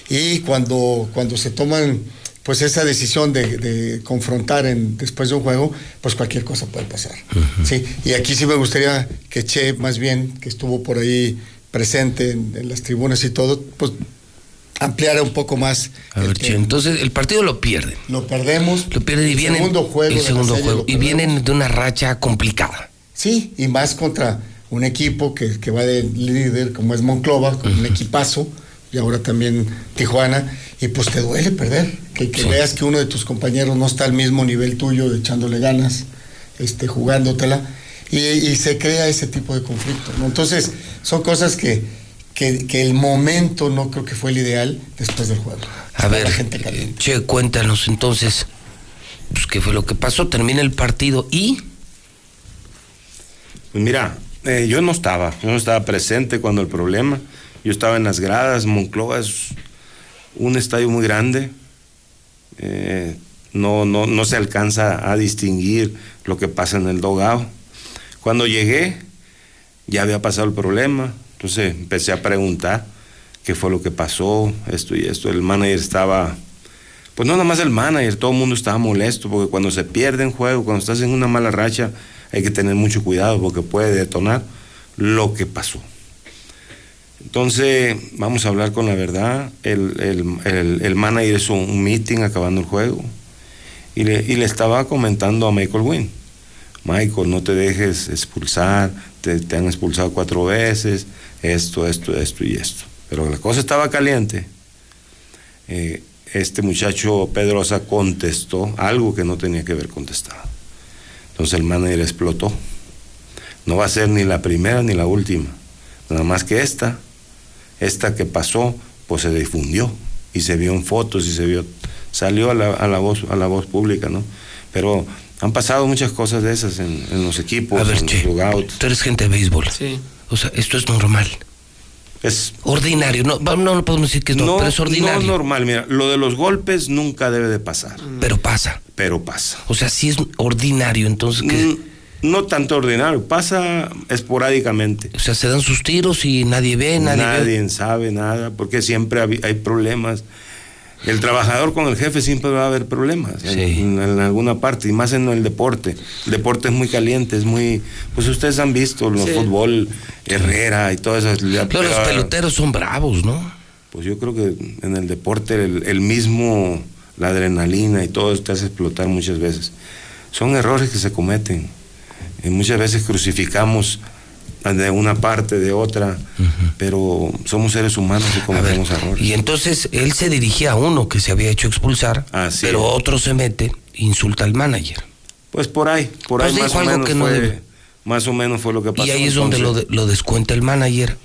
y cuando, cuando se toman pues esa decisión de, de confrontar en, después de un juego, pues cualquier cosa puede pasar. Sí, y aquí sí me gustaría que Che, más bien, que estuvo por ahí presente en, en las tribunas y todo, pues ampliara un poco más. A ver, Che, entonces el partido lo pierden. Lo perdemos. Lo pierden y El vienen. segundo juego el de la segundo juego. Y vienen de una racha complicada. Sí, y más contra, un equipo que, que va de líder como es Monclova, con un equipazo, y ahora también Tijuana, y pues te duele perder, que, que veas que uno de tus compañeros no está al mismo nivel tuyo, echándole ganas, este, jugándotela, y, y se crea ese tipo de conflicto. ¿no? Entonces, son cosas que, que, que el momento no creo que fue el ideal después del juego. A ver, eh, Che, cuéntanos entonces, pues, qué fue lo que pasó. Termina el partido y. Pues mira, eh, yo no estaba, yo no estaba presente cuando el problema. Yo estaba en las gradas, Monclova es un estadio muy grande. eh, no, no, no se alcanza a distinguir lo que pasa en el dogado. Cuando llegué, ya había pasado el problema, entonces empecé a preguntar qué fue lo que pasó, esto y esto. El manager estaba, pues no nada más el manager, todo el mundo estaba molesto, porque cuando se pierde en juego, cuando estás en una mala racha, hay que tener mucho cuidado porque puede detonar lo que pasó. Entonces, vamos a hablar con la verdad. El, el, el, el manager hizo un meeting acabando el juego y le, y le estaba comentando a Michael Wynn. Michael, no te dejes expulsar, te, han expulsado cuatro veces, esto, esto, esto y esto. Pero la cosa estaba caliente. Eh, este muchacho Pedrosa contestó algo que no tenía que haber contestado. Entonces el manager explotó. No va a ser ni la primera ni la última. Nada más que esta, esta que pasó, pues se difundió y se vio en fotos y se vio, salió a la, a la voz, a la voz pública, ¿no? Pero han pasado muchas cosas de esas en, en los equipos, A ver, en Che, los tú eres gente de béisbol. Sí. O sea, esto es normal. Es ordinario. No, no, no podemos decir que es normal, pero es no ordinario. es normal, mira, lo de los golpes nunca debe de pasar. Pero pasa. Pero pasa. O sea, sí es ordinario, entonces que. Mm, No tanto ordinario, pasa esporádicamente. O sea, se dan sus tiros y nadie ve, nadie, ve. sabe nada, porque siempre hay problemas. El trabajador con el jefe siempre va a haber problemas en- en, en alguna parte, y más en el deporte. El deporte es muy caliente, es muy. Pues ustedes han visto el Sí. fútbol, Herrera y todo eso. Pero los peloteros son bravos, ¿no? Pues yo creo que en el deporte el, el mismo, la adrenalina y todo eso te hace explotar muchas veces. Son errores que se cometen. Y muchas veces crucificamos de una parte, de otra, pero somos seres humanos y cometemos errores. Y entonces él se dirigía a uno que se había hecho expulsar, Así pero es. otro se mete, insulta al manager. Pues por ahí, por Pues ahí más o, menos que no fue, debe. más o menos fue lo que pasó. y ahí es donde lo, de- lo descuenta el manager.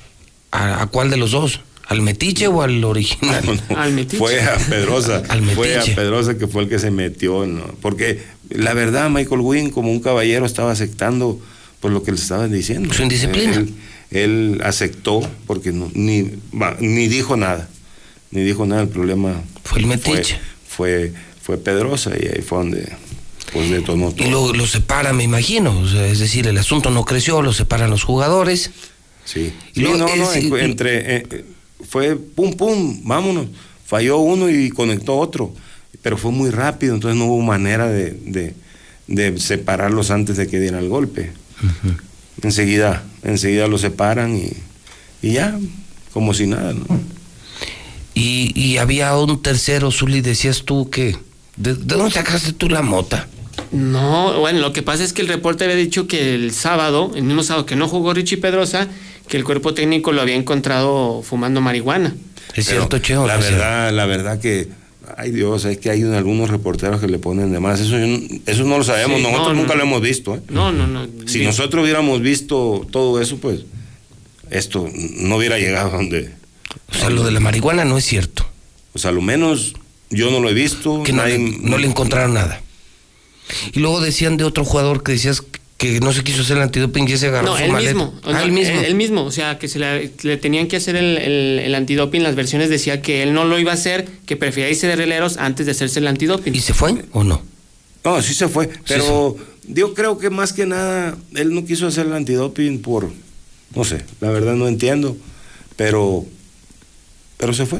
¿A, a cuál de los dos? ¿Al metiche o al original? Fue a Pedrosa. Al fue a metiche. Pedrosa que fue el que se metió, ¿no? Porque la verdad, Michael Wynn, como un caballero, estaba aceptando pues lo que le estaban diciendo. Su indisciplina. Él, él aceptó porque no, ni, ni dijo nada. Ni dijo nada. El problema fue el metiche. Fue, fue, Pedrosa y ahí fue donde pues detonó todo. Y lo, lo separa, me imagino. O sea, es decir, el asunto no creció, lo separan los jugadores. Sí. Y Sí, luego no, no, es- en- entre, eh, eh, fue pum, pum, vámonos. Falló uno y conectó otro. Pero fue muy rápido, entonces no hubo manera de, de- de separarlos antes de que diera el golpe. Enseguida, enseguida los separan y, y ya, como si nada, ¿no? Y, y había un tercero, Zuli, decías tú que. ¿De, de dónde sacaste tú la mota? No, bueno, lo que pasa es que el reporte había dicho que el sábado, el mismo sábado que no jugó Richie Pedrosa, que el cuerpo técnico lo había encontrado fumando marihuana. Es Pero cierto, Cheo. La verdad, la verdad que, ay Dios, es que hay un- algunos reporteros que le ponen de más. Eso, yo no- eso no lo sabemos, Sí, nosotros no, nunca no. lo hemos visto. ¿eh? No, no, no. Si nosotros hubiéramos visto todo eso, pues esto no hubiera llegado a donde. O sea, lo de la marihuana no es cierto. O sea, a lo menos yo no lo he visto. Que no, nadie- le, no le encontraron nada. Y luego decían de otro jugador que decías que no se quiso hacer el antidoping y ese agarró No, su él maleta. mismo, Ah, no, él mismo. Él, él mismo, o sea, que se le, le tenían que hacer el, el, el antidoping. Las versiones decía que él no lo iba a hacer, que prefería irse de rieleros antes de hacerse el antidoping. ¿Y se fue o no? No, sí se fue. Pero yo creo que más que nada él no quiso hacer el antidoping por. No sé, la verdad no entiendo. Pero. Pero se fue.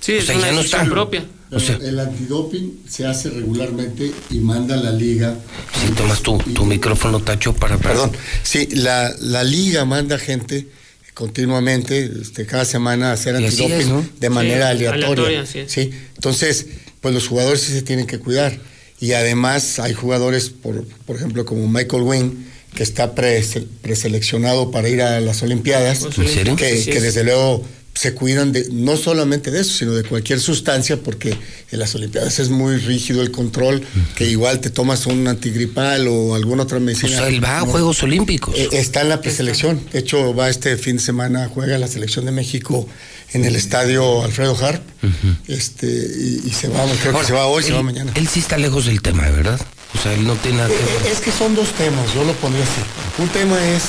Sí, es una decisión propia. Pero el antidoping se hace regularmente y manda la liga. Sí, tomas tu, tu micrófono, Tacho, para... Perdón. Sí, la, la liga manda gente continuamente, este, cada semana a hacer antidoping es, ¿no? de Sí, manera aleatoria. aleatoria, sí es. Sí, entonces, pues los jugadores sí se tienen que cuidar. Y además hay jugadores, por, por ejemplo, como Michael Wayne, que está prese- preseleccionado para ir a las Olimpiadas, ¿En serio? que, Sí, que desde luego se cuidan de no solamente de eso, sino de cualquier sustancia, porque en las Olimpiadas es muy rígido el control, que igual te tomas un antigripal o alguna otra O medicina. sea, él va a no. Juegos Olímpicos. Eh, Está en la preselección. De hecho, va este fin de semana, juega la selección de México en el estadio Alfredo Harp. este, y, y se va, creo Ahora, que se va hoy, se va mañana. Él sí está lejos del tema, ¿verdad? O sea, él no tiene nada que ver. Eh, Es que son dos temas, yo lo pondría así. Un tema es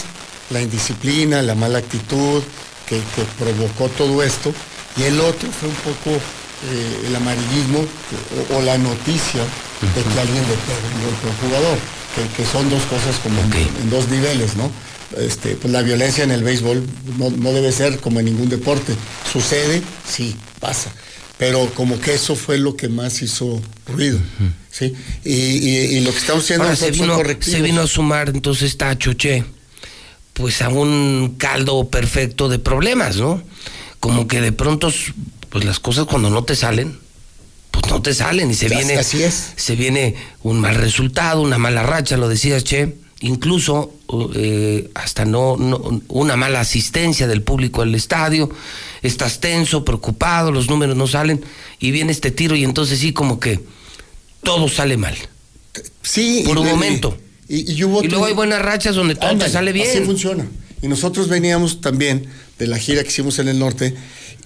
la indisciplina, la mala actitud que, que provocó todo esto, y el otro fue un poco eh, el amarillismo o, o la noticia de que alguien le pegó a un jugador, que, que son dos cosas como en- en dos niveles, ¿no? Este, pues la violencia en el béisbol no, no debe ser como en ningún deporte. Sucede, sí, pasa. Pero como que eso fue lo que más hizo ruido, ¿sí? Y, y- y lo que estamos haciendo Ahora se nosotros vino, correctivos. se vino a sumar entonces esta choche, pues a un caldo perfecto de problemas, ¿no? Como que de pronto, pues las cosas cuando no te salen, pues no te salen y se viene, así es. se viene un mal resultado, una mala racha, lo decías, Che, incluso eh, hasta no, no una mala asistencia del público al estadio, estás tenso, preocupado, los números no salen y viene este tiro y entonces sí como que todo sale mal. Sí, por un momento. Y, y hubo Y luego hay buenas rachas donde todo te sale bien. Así funciona. Y nosotros veníamos también de la gira que hicimos en el norte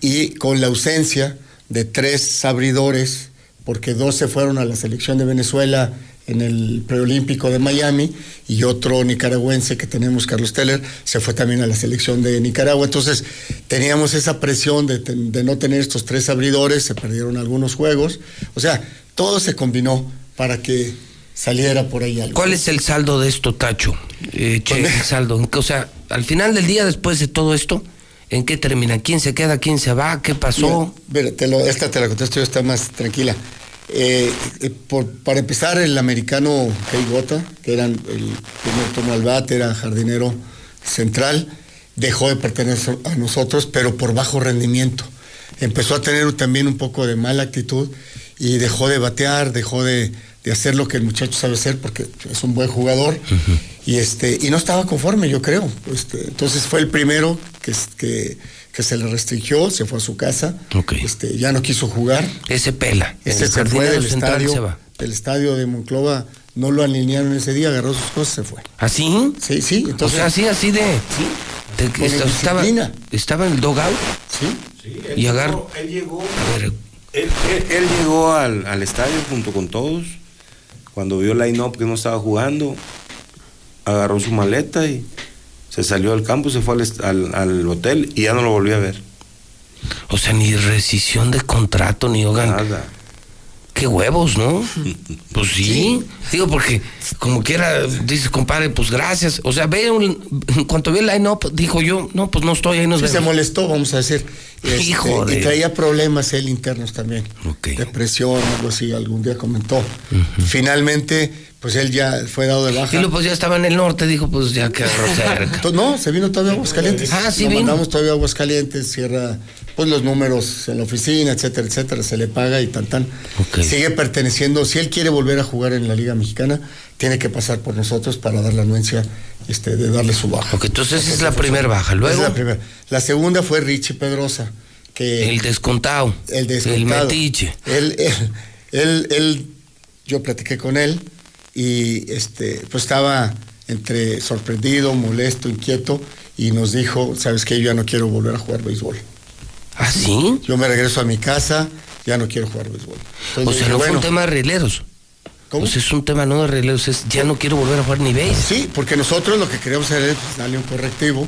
y con la ausencia de tres abridores, porque dos se fueron a la selección de Venezuela en el preolímpico de Miami y otro nicaragüense que tenemos, Carlos Teller, se fue también a la selección de Nicaragua. Entonces teníamos esa presión de, de no tener estos tres abridores, se perdieron algunos juegos. O sea, todo se combinó para que saliera por ahí algo. ¿Cuál es el saldo de esto, Tacho? Eh, che, el saldo. ¿En qué- O sea, al final del día, después de todo esto, ¿en qué termina? ¿Quién se queda? ¿Quién se va? ¿Qué pasó? Mira, mira, te lo- esta te la contesto yo, está más tranquila. Eh, eh, por- para empezar, el americano Kei Gota, que era el primer turno al bate, era jardinero central, dejó de pertenecer a nosotros, pero por bajo rendimiento. Empezó a tener también un poco de mala actitud y dejó de batear, dejó de, de hacer lo que el muchacho sabe hacer porque es un buen jugador y este y no estaba conforme yo creo Este, entonces fue el primero que, que, que se le restringió se fue a su casa este, ya no quiso jugar Ese pela. ese El se fue del estadio se va. del estadio de Monclova no lo alinearon ese día agarró sus cosas se fue ¿Así? sí sí entonces o sea, así, así de. de que Con esta- estaba, estaba en el dogout. Sí. Y agarró. Él llegó, él, él- él llegó al, al estadio junto con todos. Cuando vio el line-up que no estaba jugando, agarró su maleta y se salió del campo, se fue al, al- al hotel y ya no lo volvió a ver. O sea, ni rescisión de contrato, ni hogan. Nada. Qué huevos, ¿no? Pues sí. Digo, porque como quiera, dices, compadre, pues gracias. O sea, ve un, en cuanto vi el line-up, dijo yo, no, pues no estoy ahí, nos Sí, se molestó, vamos a decir. Este, Hijo de- Y traía problemas él internos también. Depresión, algo así, algún día comentó. Finalmente, pues él ya fue dado de baja. Y luego pues ya estaba en el norte, dijo, pues ya quedó cerca. No, se vino todavía a Aguascalientes. Ah, sí Lo vino. mandamos todavía a Aguascalientes, cierra pues los números en la oficina, etcétera, etcétera, se le paga y tan tan. Sigue perteneciendo, si él quiere volver a jugar en la Liga Mexicana, tiene que pasar por nosotros para dar la anuencia este, de darle su baja. Ok, entonces esa es la primer baja. Luego, es la primera. La segunda fue Richie Pedrosa, que el descontado. el descontado. El metiche. Él, él, él, él- yo platiqué con él y este, pues estaba entre sorprendido, molesto, inquieto y nos dijo, sabes qué, yo ya no quiero volver a jugar béisbol. ¿Ah, sí? Yo me regreso a mi casa, ya no quiero jugar béisbol. Entonces O sea, no fue bueno, un tema de rieleros. ¿Cómo? Sea, es un tema no de rieleros, es ya no quiero volver a jugar ni béis. Sí, porque nosotros lo que queríamos hacer es pues, darle un correctivo,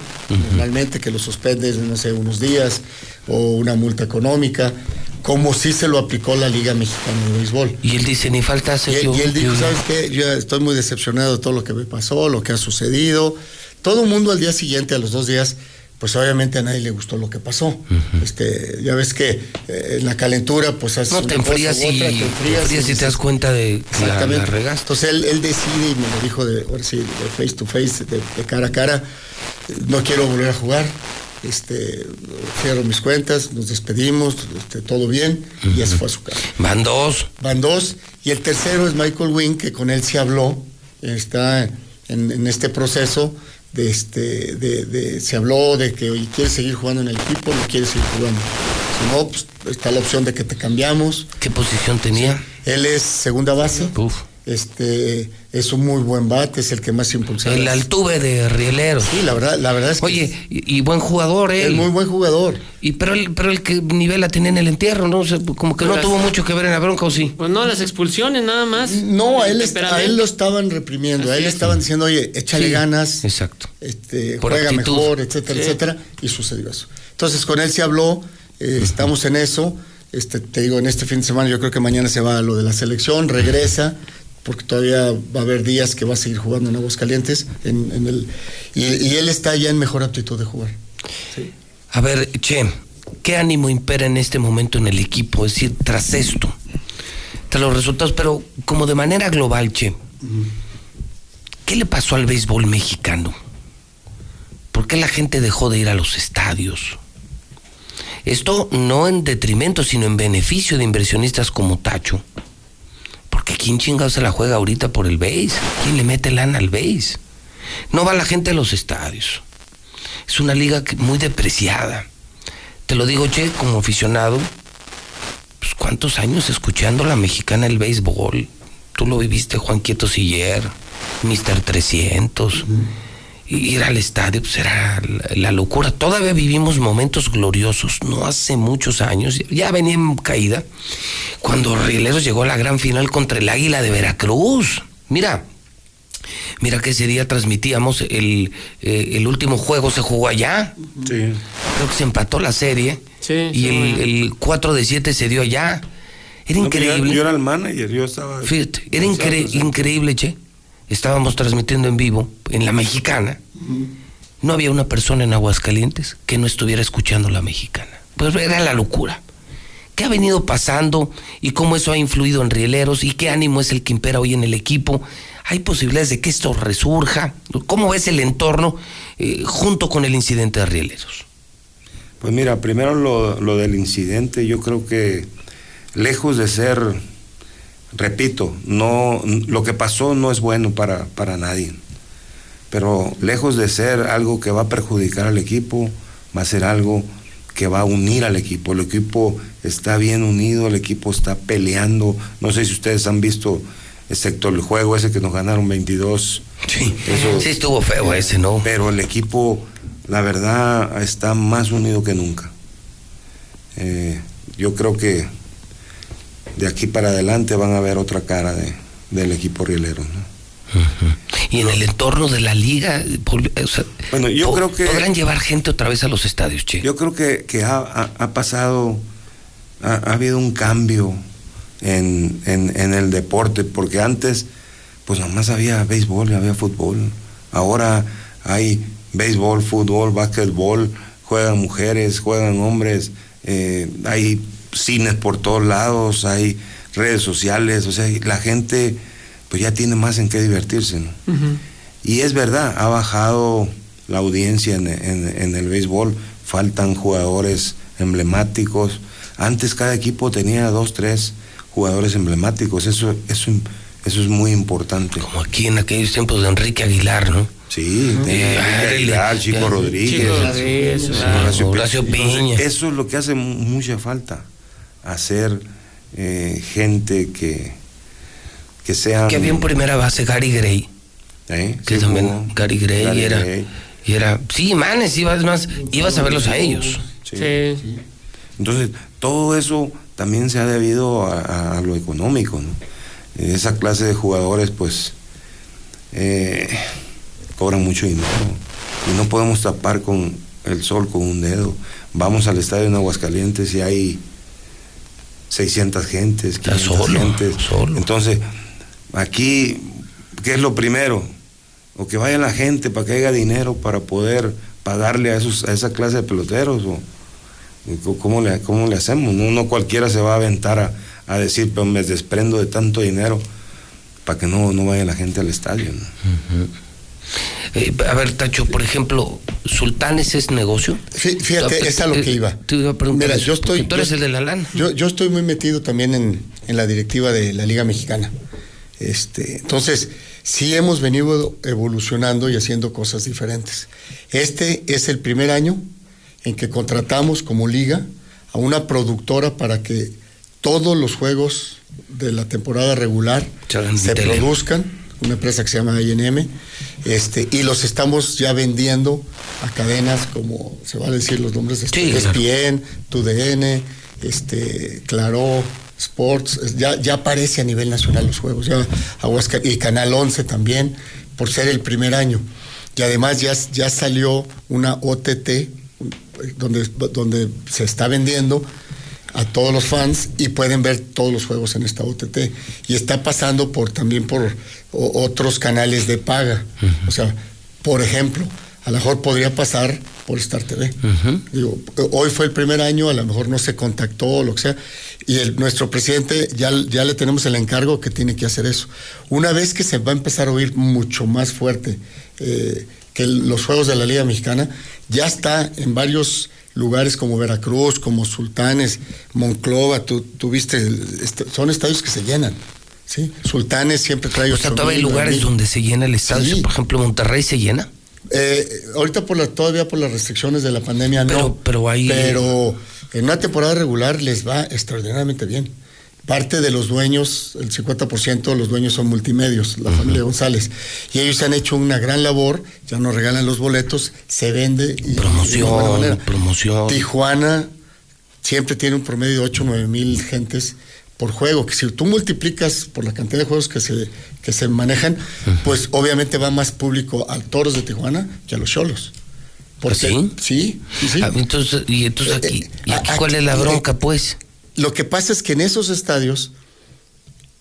normalmente que lo suspendes, no sé, unos días o una multa económica, como si se lo aplicó la Liga Mexicana de Béisbol. Y él dice, ni falta Y, hacer él- yo. y él dijo, yo- ¿sabes qué? Yo estoy muy decepcionado de todo lo que me pasó, lo que ha sucedido. Todo el mundo al día siguiente, a los dos días, pues obviamente a nadie le gustó lo que pasó. este, ya ves que eh, en la calentura, pues haces No, una te cosa enfrías y, otra, te enfrías y te das cuenta de que la, Exactamente. la regaste. Entonces él, él decide y me lo dijo de, ahora sí, de face to face, de, de cara a cara, no quiero volver a jugar, este, cierro mis cuentas, nos despedimos, este, todo bien, y se fue a su casa. Van dos. Van dos, y el tercero es Michael Wynn, que con él se habló, está en, en este proceso de este de, de- se habló de que oye, quieres seguir jugando en el equipo no quieres seguir jugando. Si no pues está la opción de que te cambiamos. Qué posición tenía él es segunda base. Este es un muy buen bate es el que más impulsa El altuve de Rielero. Sí, la verdad, la verdad es que. Oye, y, y buen jugador, él. Es muy buen jugador. Y pero el, pero el que nivel la tenía en el entierro, ¿no? O sea, como que no Las- tuvo mucho que ver en la bronca, ¿o sí? Pues no, las expulsiones nada más. No, a él, a él lo estaban reprimiendo, a él le es. estaban diciendo, oye, échale Sí, ganas, Exacto. este, Por juega actitud. mejor, etcétera, Sí. etcétera, y sucedió eso. Entonces con él se habló, eh, estamos en eso, este, te digo, en este fin de semana yo creo que mañana se va a lo de la selección, regresa, porque todavía va a haber días que va a seguir jugando en Aguascalientes, en, y, él está ya en mejor aptitud de jugar. A ver, Che, ¿qué ánimo impera en este momento en el equipo? Es decir, tras esto, tras los resultados, pero como de manera global, Che, ¿qué le pasó al béisbol mexicano? ¿Por qué la gente dejó de ir a los estadios? Esto no en detrimento, sino en beneficio de inversionistas como Tacho. ¿Quién chingado se la juega ahorita por el béis? ¿Quién le mete lana al béis? No va la gente a los estadios. Es una liga muy depreciada. Te lo digo, Che, como aficionado, pues cuántos años escuchando la mexicana el béisbol. Tú lo viviste, Juan Quieto Siller, Mister 300. Y Ir al estadio pues era la, locura. Todavía vivimos momentos gloriosos, no hace muchos años, ya venía en caída, cuando Rieleros llegó a la gran final contra el Águila de Veracruz. Mira, Mira que ese día transmitíamos el, eh, el último juego, se jugó allá. Sí. Creo que se empató la serie. Sí, y sí, el, el 4 de 7 se dio allá. Era No, yo- increíble. Yo, era el manager, yo estaba. Fíjate, era incre- increíble, che. Estábamos transmitiendo en vivo en la mexicana. No había una persona en Aguascalientes que no estuviera escuchando la mexicana. Pues era la locura. ¿Qué ha venido pasando y cómo eso ha influido en Rieleros y qué ánimo es el que impera hoy en el equipo? ¿Hay posibilidades de que esto resurja? ¿Cómo ves el entorno eh, junto con el incidente de Rieleros? Pues mira, primero lo, lo del incidente, yo creo que lejos de ser, repito, no, lo que pasó no es bueno para, para nadie, pero lejos de ser algo que va a perjudicar al equipo, va a ser algo que va a unir al equipo. El equipo está bien unido, el equipo está peleando. No sé si ustedes han visto, excepto el juego ese que nos ganaron 22. Sí, Eso- sí estuvo feo ese, ¿no? pero el equipo, la verdad, está más unido que nunca. Eh, yo creo que de aquí para adelante van a ver otra cara de, del equipo rielero. ¿no? Y en el entorno de la liga, o sea, Bueno, yo creo que- podrán llevar gente otra vez a los estadios, che. Yo creo que, que ha, ha- ha pasado, ha, ha habido un cambio en, en- en el deporte, porque antes, pues nomás había béisbol y había fútbol. Ahora hay béisbol, fútbol, básquetbol, juegan mujeres, juegan hombres, eh, hay cines por todos lados, hay redes sociales, o sea, la gente pues ya tiene más en qué divertirse, ¿no? Y es verdad, ha bajado la audiencia en, en- en el béisbol, faltan jugadores emblemáticos. Antes cada equipo tenía dos, tres jugadores emblemáticos, eso, eso, eso es muy importante. Como aquí en aquellos tiempos de Enrique Aguilar, ¿no? Sí, tenía Eh, Enrique el- Aguilar, Chico Rodríguez, Chico Rodríguez. Horacio Horacio Pi- Piña. Eso es lo que hace mu- mucha falta, hacer eh, gente que, que sean... Que había en primera base Gary Gray, ¿eh? que Sí, también jugó. Gary Gray Gary era, Gray. y era, sí, manes, ibas más, ibas a verlos a ellos. Sí. Sí. Entonces, todo eso también se ha debido a, a- a lo económico, ¿no? Esa clase de jugadores, pues, eh, cobran mucho dinero y no podemos tapar con el sol con un dedo. Vamos al estadio en Aguascalientes y hay 600 gentes, 500 solo, gentes. solo. Entonces, aquí, ¿qué es lo primero? O que vaya la gente para que haya dinero para poder pagarle a, esos, a esa clase de peloteros. O, ¿Cómo le, cómo le hacemos? No, no cualquiera se va a aventar a, a decir, pero me desprendo de tanto dinero para que no, no vaya la gente al estadio. ¿no? Eh, a ver, Tacho, por ejemplo, ¿Sultanes es negocio? Fí- Fíjate, es a lo que iba. Te iba a preguntar Mira, eso, yo estoy. porque Tú eres yo- el de la lana. Yo, yo estoy muy metido también en, en la directiva de la Liga Mexicana. Este, entonces, sí hemos venido evolucionando y haciendo cosas diferentes. Este es el primer año en que contratamos como liga a una productora para que todos los juegos de la temporada regular se produzcan, una empresa que se llama INM, este, y los estamos ya vendiendo a cadenas como se van a decir los nombres de Sí, ESPN, TUDN, este, Claro, Sports, ya, ya aparece a nivel nacional los juegos, ya Aguasca- y Canal 11 también, por ser el primer año. Y además ya, ya salió una OTT donde, donde se está vendiendo a todos los fans y pueden ver todos los juegos en esta OTT. Y está pasando por también por o- otros canales de paga. O sea, por ejemplo, a lo mejor podría pasar por Star TV. Digo, hoy fue el primer año, a lo mejor no se contactó o lo que sea, y el- nuestro presidente ya, ya le tenemos el encargo que tiene que hacer eso. Una vez que se va a empezar a oír mucho más fuerte eh, que el- los Juegos de la Liga Mexicana, ya está en varios lugares como Veracruz, como Sultanes, Monclova, tú, tú viste, el- est- son estadios que se llenan. ¿sí? Sultanes siempre trae O sea, todavía hay lugares donde se llena el estadio. Sí. Por ejemplo, Monterrey se llena. Eh, ahorita por la, todavía por las restricciones de la pandemia no. pero ahí- Pero en una temporada regular les va extraordinariamente bien. Parte de los dueños, el 50% de los dueños son multimedios, la familia González. Y ellos han hecho una gran labor, ya nos regalan los boletos, se vende. Y, de. Promoción, promoción. Tijuana siempre tiene un promedio de 8 o 9 mil gentes por juego, que si tú multiplicas por la cantidad de juegos que se, que se manejan, pues obviamente va más público a Toros de Tijuana que a los Cholos. Porque, ¿Sí? Sí, sí, sí. Ah, entonces, y entonces Eh, aquí, eh, ¿y aquí aquí- cuál es la bronca, pues? Lo que pasa es que en esos estadios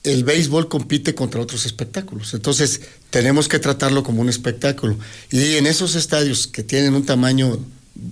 el béisbol compite contra otros espectáculos. Entonces, tenemos que tratarlo como un espectáculo. Y en esos estadios que tienen un tamaño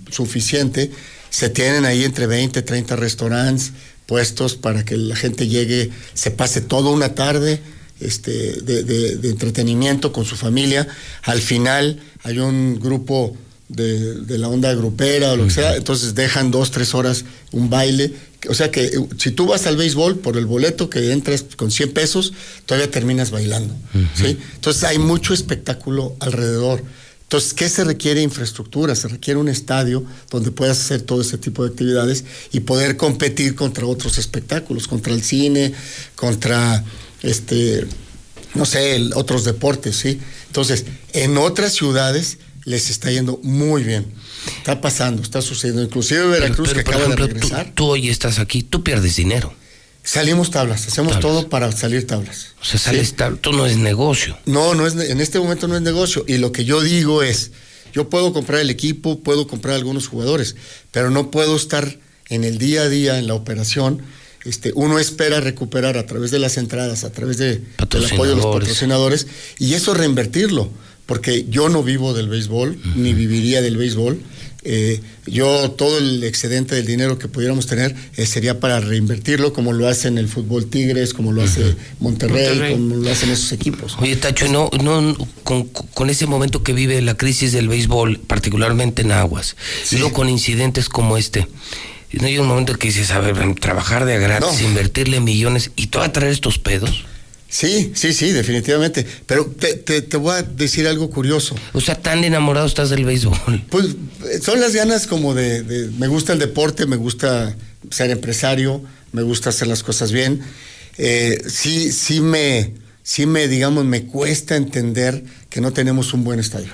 suficiente, se tienen ahí entre 20, 30 restaurantes puestos para que la gente llegue, se pase toda una tarde este, de, de- de entretenimiento con su familia. Al final hay un grupo de, de la onda grupera o lo que sea, entonces dejan dos, tres horas un baile. O sea que eh, si tú vas al béisbol por el boleto que entras con 100 pesos, todavía terminas bailando. ¿sí? Entonces hay mucho espectáculo alrededor. Entonces, ¿qué se requiere? Infraestructura, se requiere un estadio donde puedas hacer todo ese tipo de actividades y poder competir contra otros espectáculos, contra el cine, contra este, no sé, el- otros deportes, ¿sí? Entonces, en otras ciudades les está yendo muy bien. Está pasando, está sucediendo. Inclusive Veracruz, Pero, que acaba ejemplo, de regresar. tú hoy estás aquí, tú pierdes dinero. Salimos tablas, hacemos Tablas. todo para salir tablas. O sea, sales Sí. tab- tú no es negocio. No, no es, en este momento no es negocio. Y lo que yo digo es, yo puedo comprar el equipo, puedo comprar algunos jugadores, pero no puedo estar en el día a día, en la operación. Este, uno espera recuperar a través de las entradas, a través de, del apoyo de los patrocinadores, y eso reinvertirlo, porque yo no vivo del béisbol, ni viviría del béisbol. Eh, yo todo el excedente del dinero que pudiéramos tener eh, sería para reinvertirlo como lo hace en el fútbol Tigres, como lo hace Monterrey, Monterrey. como lo hacen esos equipos. Oye, Tacho, no, no, con, con ese momento que vive la crisis del béisbol, particularmente en Aguas, y luego con incidentes como este, ¿no hay un momento en que dices, a ver, trabajar de gratis, invertirle millones y todo a traer estos pedos? Sí, sí, sí, definitivamente. Pero te, te- te voy a decir algo curioso. O sea, tan enamorado estás del béisbol. Pues eh, son las ganas como de, de- me gusta el deporte, me gusta ser empresario, me gusta hacer las cosas bien. Eh, sí, sí me, sí me, digamos, me cuesta entender que no tenemos un buen estadio.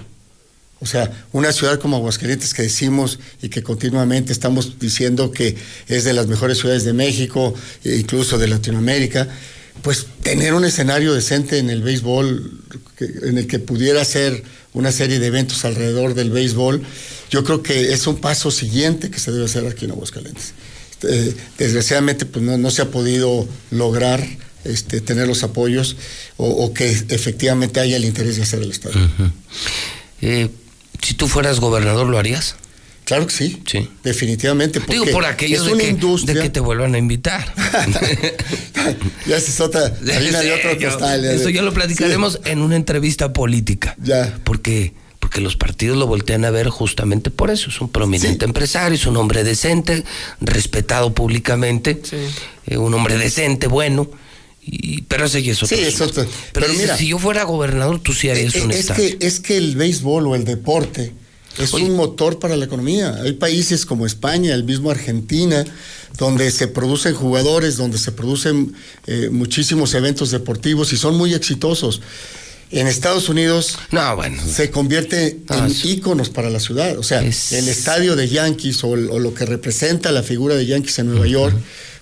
O sea, una ciudad como Aguascalientes que decimos y que continuamente estamos diciendo que es de las mejores ciudades de México, e incluso de Latinoamérica, pues tener un escenario decente en el béisbol, en el que pudiera ser una serie de eventos alrededor del béisbol, yo creo que es un paso siguiente que se debe hacer aquí en Aguascalientes. Eh, desgraciadamente, pues no, no se ha podido lograr este, tener los apoyos o, o que efectivamente haya el interés de hacer el estadio. Eh, si tú fueras gobernador, ¿lo harías? Claro que sí. Sí. Definitivamente. Digo, porque por aquello es de una que, industria. de que te vuelvan a invitar. Ya esa es otra harina de otro Sí, costal. ya Eso de- ya lo platicaremos en una entrevista política. Ya. Porque, porque los partidos lo voltean a ver justamente por eso. Es un prominente empresario, es un hombre decente, respetado públicamente, eh, un hombre decente, bueno. Y, pero ese ya es otro Sí, es otro. Pero, Pero dices, mira- si yo fuera gobernador, tú sí harías un es estadio. que, es que el béisbol o el deporte es un motor para la economía. Hay países como España, el mismo Argentina, donde se producen jugadores, donde se producen eh, muchísimos eventos deportivos y son muy exitosos. En Estados Unidos se convierte Ah, en íconos para la ciudad. O sea, el estadio de Yankees o, lo que representa la figura de Yankees en Nueva York,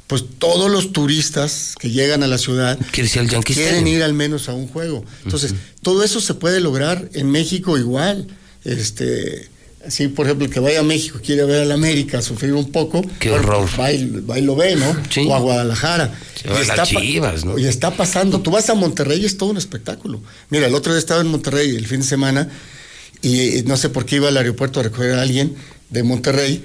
pues todos los turistas que llegan a la ciudad quieren ir al menos a un juego. Entonces, todo eso se puede lograr en México igual. Este, así, por ejemplo, el que vaya a México quiere ver al América sufrir un poco. Qué horror. va, y, va y lo ve, ¿no? O a Guadalajara. Sí, o a las pa- Chivas, ¿no? y está pasando. Tú vas a Monterrey y es todo un espectáculo. Mira, el otro día estaba en Monterrey el fin de semana y no sé por qué iba al aeropuerto a recoger a alguien de Monterrey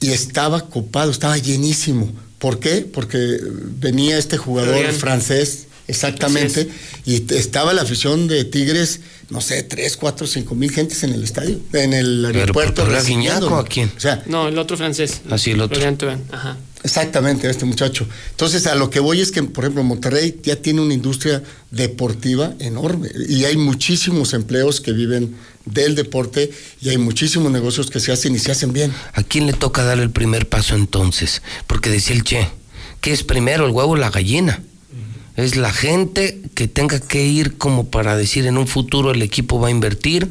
y estaba copado, estaba llenísimo. ¿Por qué? Porque venía este jugador francés, exactamente, y estaba la afición de Tigres, no sé, 3, 4, 5 mil gentes en el estadio, en el aeropuerto. ¿pero era recibiéndolo. Guiñac o a quién? O sea, No, el otro francés. Así el otro. Ajá. Exactamente, este muchacho. Entonces, a lo que voy es que, por ejemplo, Monterrey ya tiene una industria deportiva enorme y hay muchísimos empleos que viven del deporte y hay muchísimos negocios que se hacen y se hacen bien. ¿A quién le toca dar el primer paso entonces? Porque decía el Che, ¿qué es primero, el huevo o la gallina? Es la gente que tenga que ir como para decir en un futuro el equipo va a invertir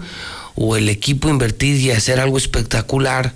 o el equipo invertir y hacer algo espectacular,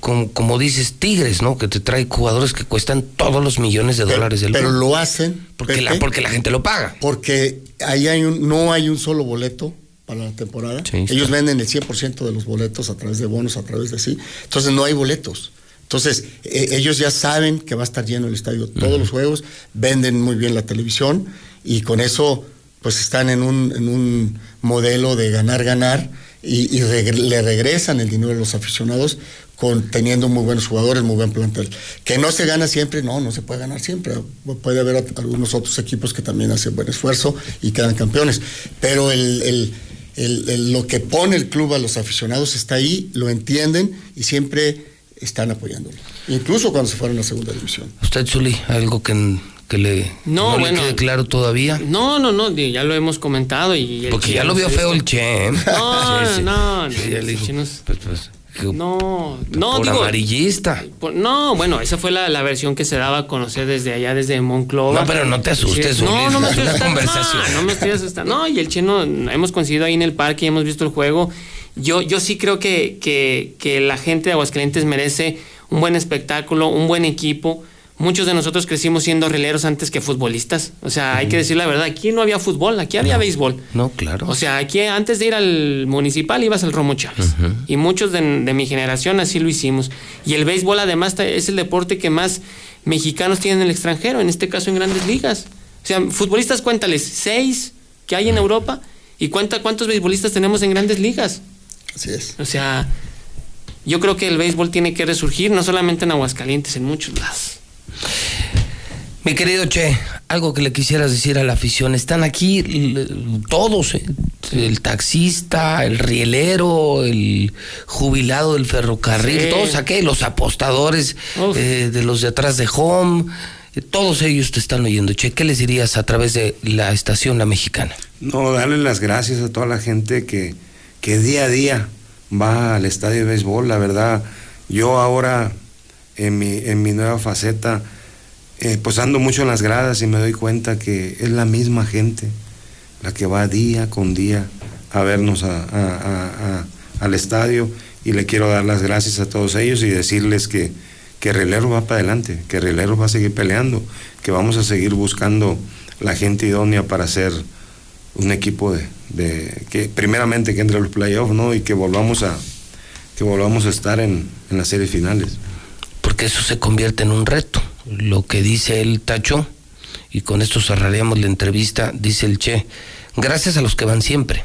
como, como dices Tigres, ¿no? Que te trae jugadores que cuestan todos los millones de dólares del Pero mundo. lo hacen. Porque la- porque la gente lo paga. Porque ahí hay un, no hay un solo boleto para la temporada. Sí. Ellos venden el 100% de los boletos a través de bonos, a través de sí. Entonces no hay boletos. Entonces eh, ellos ya saben que va a estar lleno el estadio todos los juegos, venden muy bien la televisión y con eso pues están en un, en un modelo de ganar, ganar y, le regresan el dinero a los aficionados con teniendo muy buenos jugadores, muy buen plantel. Que no se gana siempre, no, no se puede ganar siempre. Puede haber algunos otros equipos que también hacen buen esfuerzo y quedan campeones. Pero el- el- el- lo que pone el club a los aficionados está ahí, lo entienden y siempre están apoyándolo. Incluso cuando se fueron a segunda división. ¿Usted, Zuli, algo que, que le, No, le bueno. quede claro todavía? No, no, no, ya lo hemos comentado y... el Porque ya lo vio feo el Che, ¿eh? No, Sí, sí. no, Sí, le dijo, Che nos- pues, pues, que No, no, por digo... amarillista. por- no, bueno, esa fue la, la versión que se daba a conocer desde allá, desde Monclova. No, pero no te asustes, Sí, No, no me es estoy una asustando. conversación. No, no me estoy asustando. No, y el chino, hemos coincidido ahí en el parque y hemos visto el juego. Yo, yo sí creo que, que, que la gente de Aguascalientes merece un buen espectáculo, un buen equipo. Muchos de nosotros crecimos siendo rileros antes que futbolistas. O sea, hay que decir la verdad. Aquí no había fútbol, aquí había béisbol. No, claro. O sea, aquí antes de ir al municipal ibas al Romo Chávez. Y muchos de, de mi generación así lo hicimos. Y el béisbol además es el deporte que más mexicanos tienen en el extranjero, en este caso en grandes ligas. O sea, futbolistas cuéntales, seis que hay en Europa y cuenta cuántos beisbolistas tenemos en grandes ligas. Así es. O sea, yo creo que el béisbol tiene que resurgir, no solamente en Aguascalientes, en muchos lados. Mi querido Che, algo que le quisieras decir a la afición. Están aquí l- todos, ¿eh? el taxista, el rielero, el jubilado del ferrocarril, Sí. todos aquí, los apostadores eh, de los de atrás de Home, eh, todos ellos te están oyendo. Che, ¿qué les dirías a través de la estación La Mexicana? No, darle las gracias a toda la gente que, que día a día va al estadio de béisbol. La verdad, yo ahora en mi, en mi nueva faceta, eh, pues ando mucho en las gradas y me doy cuenta que es la misma gente la que va día con día a vernos a- a- a- al estadio y le quiero dar las gracias a todos ellos y decirles que, que Relero va para adelante, que Relero va a seguir peleando, que vamos a seguir buscando la gente idónea para hacer un equipo de, de- que primeramente que entre a los playoffs, ¿no? Y que volvamos a que volvamos a estar en, en las series finales. Porque eso se convierte en un reto. Lo que dice el Tacho, y con esto cerraríamos la entrevista, dice el Che, gracias a los que van siempre.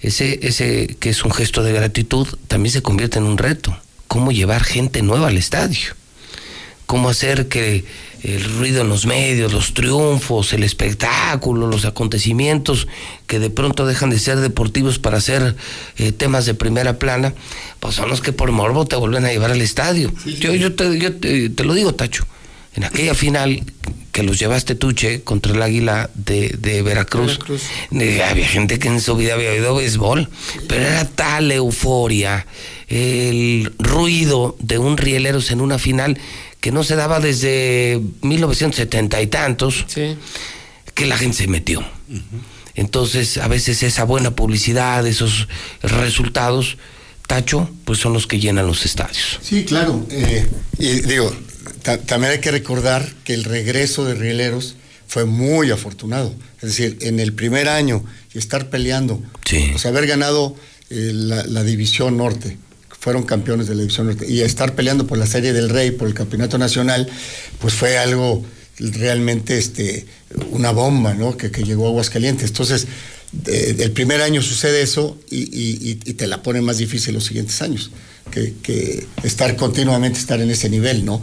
Ese, ese que es un gesto de gratitud también se convierte en un reto. ¿Cómo llevar gente nueva al estadio? ¿Cómo hacer que el ruido en los medios, los triunfos, el espectáculo, los acontecimientos que de pronto dejan de ser deportivos para ser eh, temas de primera plana, pues son los que por morbo te vuelven a llevar al estadio. Yo, yo, te, yo te- te lo digo, Tacho, en aquella final que los llevaste tuche contra el Águila de, de Veracruz. Veracruz. Eh, había gente que en su vida había oído béisbol, pero era tal euforia, el ruido de un Rieleros en una final que no se daba desde 1970 y tantos, que la gente se metió. Entonces, a veces esa buena publicidad, esos resultados, Tacho, pues son los que llenan los estadios. Sí, claro. eh, y digo, ta- también hay que recordar que el regreso de Rieleros fue muy afortunado. Es decir, en el primer año y estar peleando, o sea, haber ganado eh, la, la División Norte, fueron campeones de la División Norte, y estar peleando por la Serie del Rey, por el Campeonato Nacional, pues fue algo realmente este, una bomba, ¿no? Que, que llegó a Aguascalientes. Entonces, de- el primer año sucede eso y, y- y- y te la pone más difícil los siguientes años, que, que estar continuamente, estar en ese nivel, ¿no?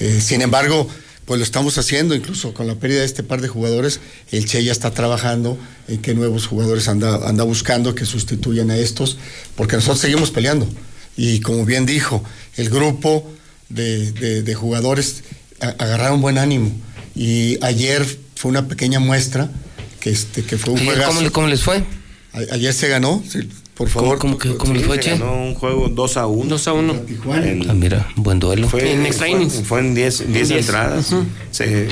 Eh, sin embargo, pues lo estamos haciendo, incluso con la pérdida de este par de jugadores, el Che ya está trabajando en qué nuevos jugadores anda, anda buscando que sustituyan a estos, porque nosotros seguimos peleando. Y como bien dijo, el grupo de, de- de jugadores a- agarraron buen ánimo. Y ayer fue una pequeña muestra que, este, que fue un juegazo. ¿cómo cómo les fue? A- ayer se ganó, sí, por favor. ¿Cómo, cómo, cómo les fue, Se Che? ganó un juego 2 a 1. 2 a 1. Ah, mira, buen duelo. Fue En extra fue- innings. Fue en 10 En 10 diez. entradas. Ujú. se,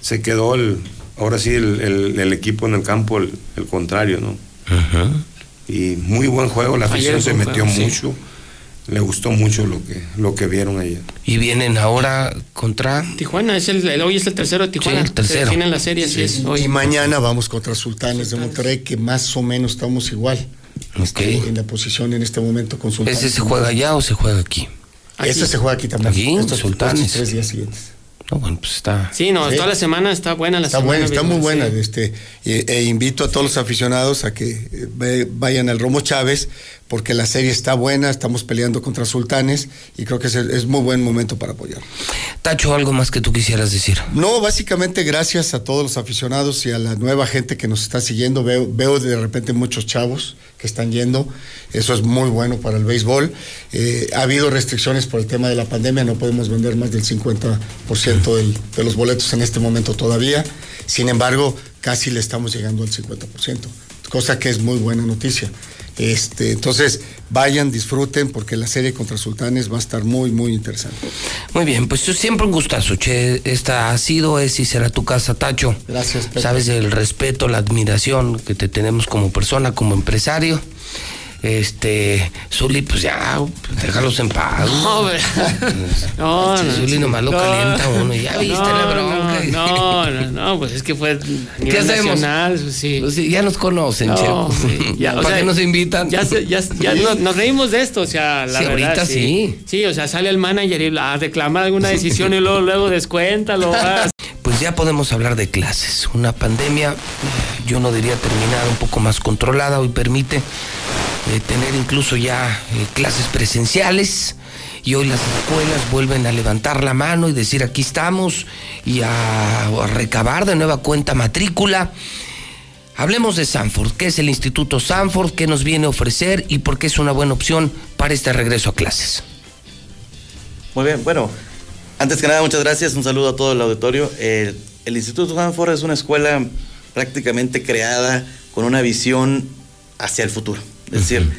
se quedó el, ahora sí el, el- el equipo en el campo, el, el contrario, ¿no? Y muy buen juego, la afición se metió juego, sí. mucho. Le gustó mucho lo que, lo que vieron ayer. Y vienen ahora contra Tijuana, es el, el- hoy es el tercero de Tijuana. Sí, el tercero. Se la serie, así es. Hoy. Y mañana vamos contra Sultanes de Monterrey, que más o menos estamos igual. Este, en la posición en este momento con Sultanes. ¿Ese se juega allá o se juega aquí? Este se juega aquí también. Aquí, Estos- Sultanes. tres días siguientes. No, bueno, pues está. Sí, no, Sí. toda la semana está buena la Está semana. buena, está muy buena. sí. Este, e, e invito a todos los aficionados a que eh, ve- vayan al Romo Chávez, porque la serie está buena, estamos peleando contra Sultanes y creo que es, es muy buen momento para apoyar. Tacho, algo más que tú quisieras decir. No, básicamente gracias a todos los aficionados y a la nueva gente que nos está siguiendo. Veo, veo de repente muchos chavos están yendo. Eso es muy bueno para el béisbol. Eh, ha habido restricciones por el tema de la pandemia. No podemos vender más del 50% del- de los boletos en este momento todavía. Sin embargo, casi le estamos llegando al 50%, cosa que es muy buena noticia. Este, entonces, vayan, disfruten, porque la serie contra Sultanes va a estar muy, muy interesante. Muy bien, pues siempre un gustazo, Che. Esta ha sido, es y será tu casa, Tacho. Gracias, Pepe. Sabes el respeto, la admiración que te tenemos como persona, como empresario. Este, Zuli, pues ya, pues déjalos en paz. No, hombre. No, Este, no, Zuli nomás lo No. calienta uno. Ya viste No, la bronca. No, no, no, pues es que fue a nivel hacemos? nacional, pues sí. Pues sí, ya nos conocen, No, Che. sí, ya, o ¿Para sea, qué nos invitan? Ya, ya, ya no- nos reímos de esto, o sea, la Sí, verdad. ahorita sí. Sí, o sea, sale el manager y a reclamar alguna decisión y luego, luego descuéntalo. vas. Ya podemos hablar de clases. Una pandemia, yo no diría terminada, un poco más controlada, hoy permite eh, tener incluso ya eh, clases presenciales. Y hoy las escuelas vuelven a levantar la mano y decir aquí estamos y a, a recabar de nueva cuenta matrícula. Hablemos de Sanford, ¿qué es el Instituto Sanford? ¿Qué nos viene a ofrecer y por qué es una buena opción para este regreso a clases? Muy bien, bueno, antes que nada, muchas gracias. Un saludo a todo el auditorio. El, el Instituto Sanford es una escuela prácticamente creada con una visión hacia el futuro. Es decir,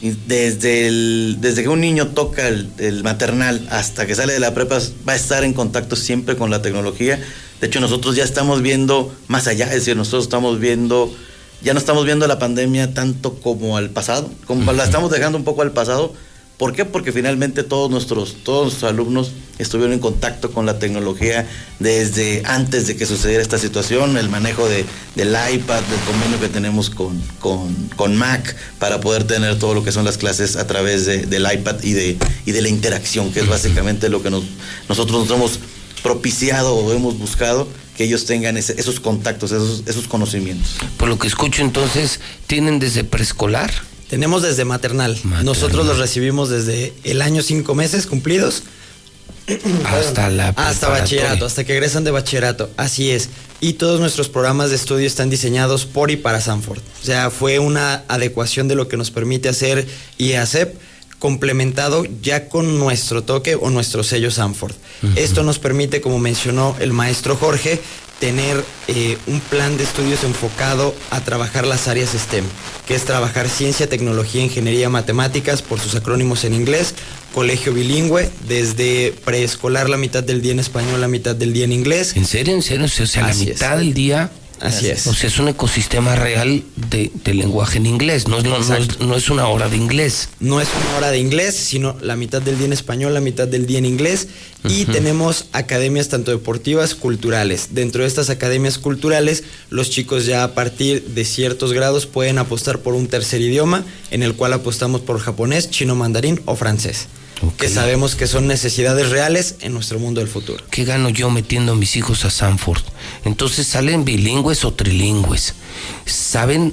y desde, el- desde que un niño toca el, el maternal hasta que sale de la prepa, va a estar en contacto siempre con la tecnología. De hecho, nosotros ya estamos viendo más allá, es decir, nosotros estamos viendo, ya no estamos viendo la pandemia tanto como al pasado, como la estamos dejando un poco al pasado. ¿Por qué? Porque finalmente todos nuestros, todos nuestros alumnos estuvieron en contacto con la tecnología desde antes de que sucediera esta situación, el manejo de, del iPad, del convenio que tenemos con, con, con Mac para poder tener todo lo que son las clases a través de- del iPad y de, y de la interacción, que es básicamente lo que nos, nosotros nos hemos propiciado o hemos buscado que ellos tengan ese- esos contactos, esos, esos conocimientos. Por lo que escucho entonces, ¿tienen desde preescolar? Tenemos desde maternal. Nosotros los recibimos desde el año cinco meses cumplidos. Hasta la Hasta bachillerato, hasta que egresan de bachillerato. Así es. Y todos nuestros programas de estudio están diseñados por y para Sanford. O sea, fue una adecuación de lo que nos permite hacer IACEP complementado ya con nuestro toque o nuestro sello Sanford. Esto nos permite, como mencionó el maestro Jorge, tener eh, un plan de estudios enfocado a trabajar las áreas STEM, que es trabajar ciencia, tecnología, ingeniería, matemáticas, por sus acrónimos en inglés, colegio bilingüe, desde preescolar la mitad del día en español, la mitad del día en inglés. ¿En serio? ¿En serio? O sea, la Así es. mitad del día. Así es. O sea, es un ecosistema real de, de lenguaje en inglés. No, es- no, no es, no es una hora de inglés. No es una hora de inglés, sino la mitad del día en español, la mitad del día en inglés. Y tenemos academias tanto deportivas, culturales. Dentro de estas academias culturales, los chicos ya a partir de ciertos grados pueden apostar por un tercer idioma, en el cual apostamos por japonés, chino mandarín o francés. Que sabemos que son necesidades reales en nuestro mundo del futuro. ¿Qué gano yo metiendo a mis hijos a Sanford? Entonces salen bilingües o trilingües. ¿Saben?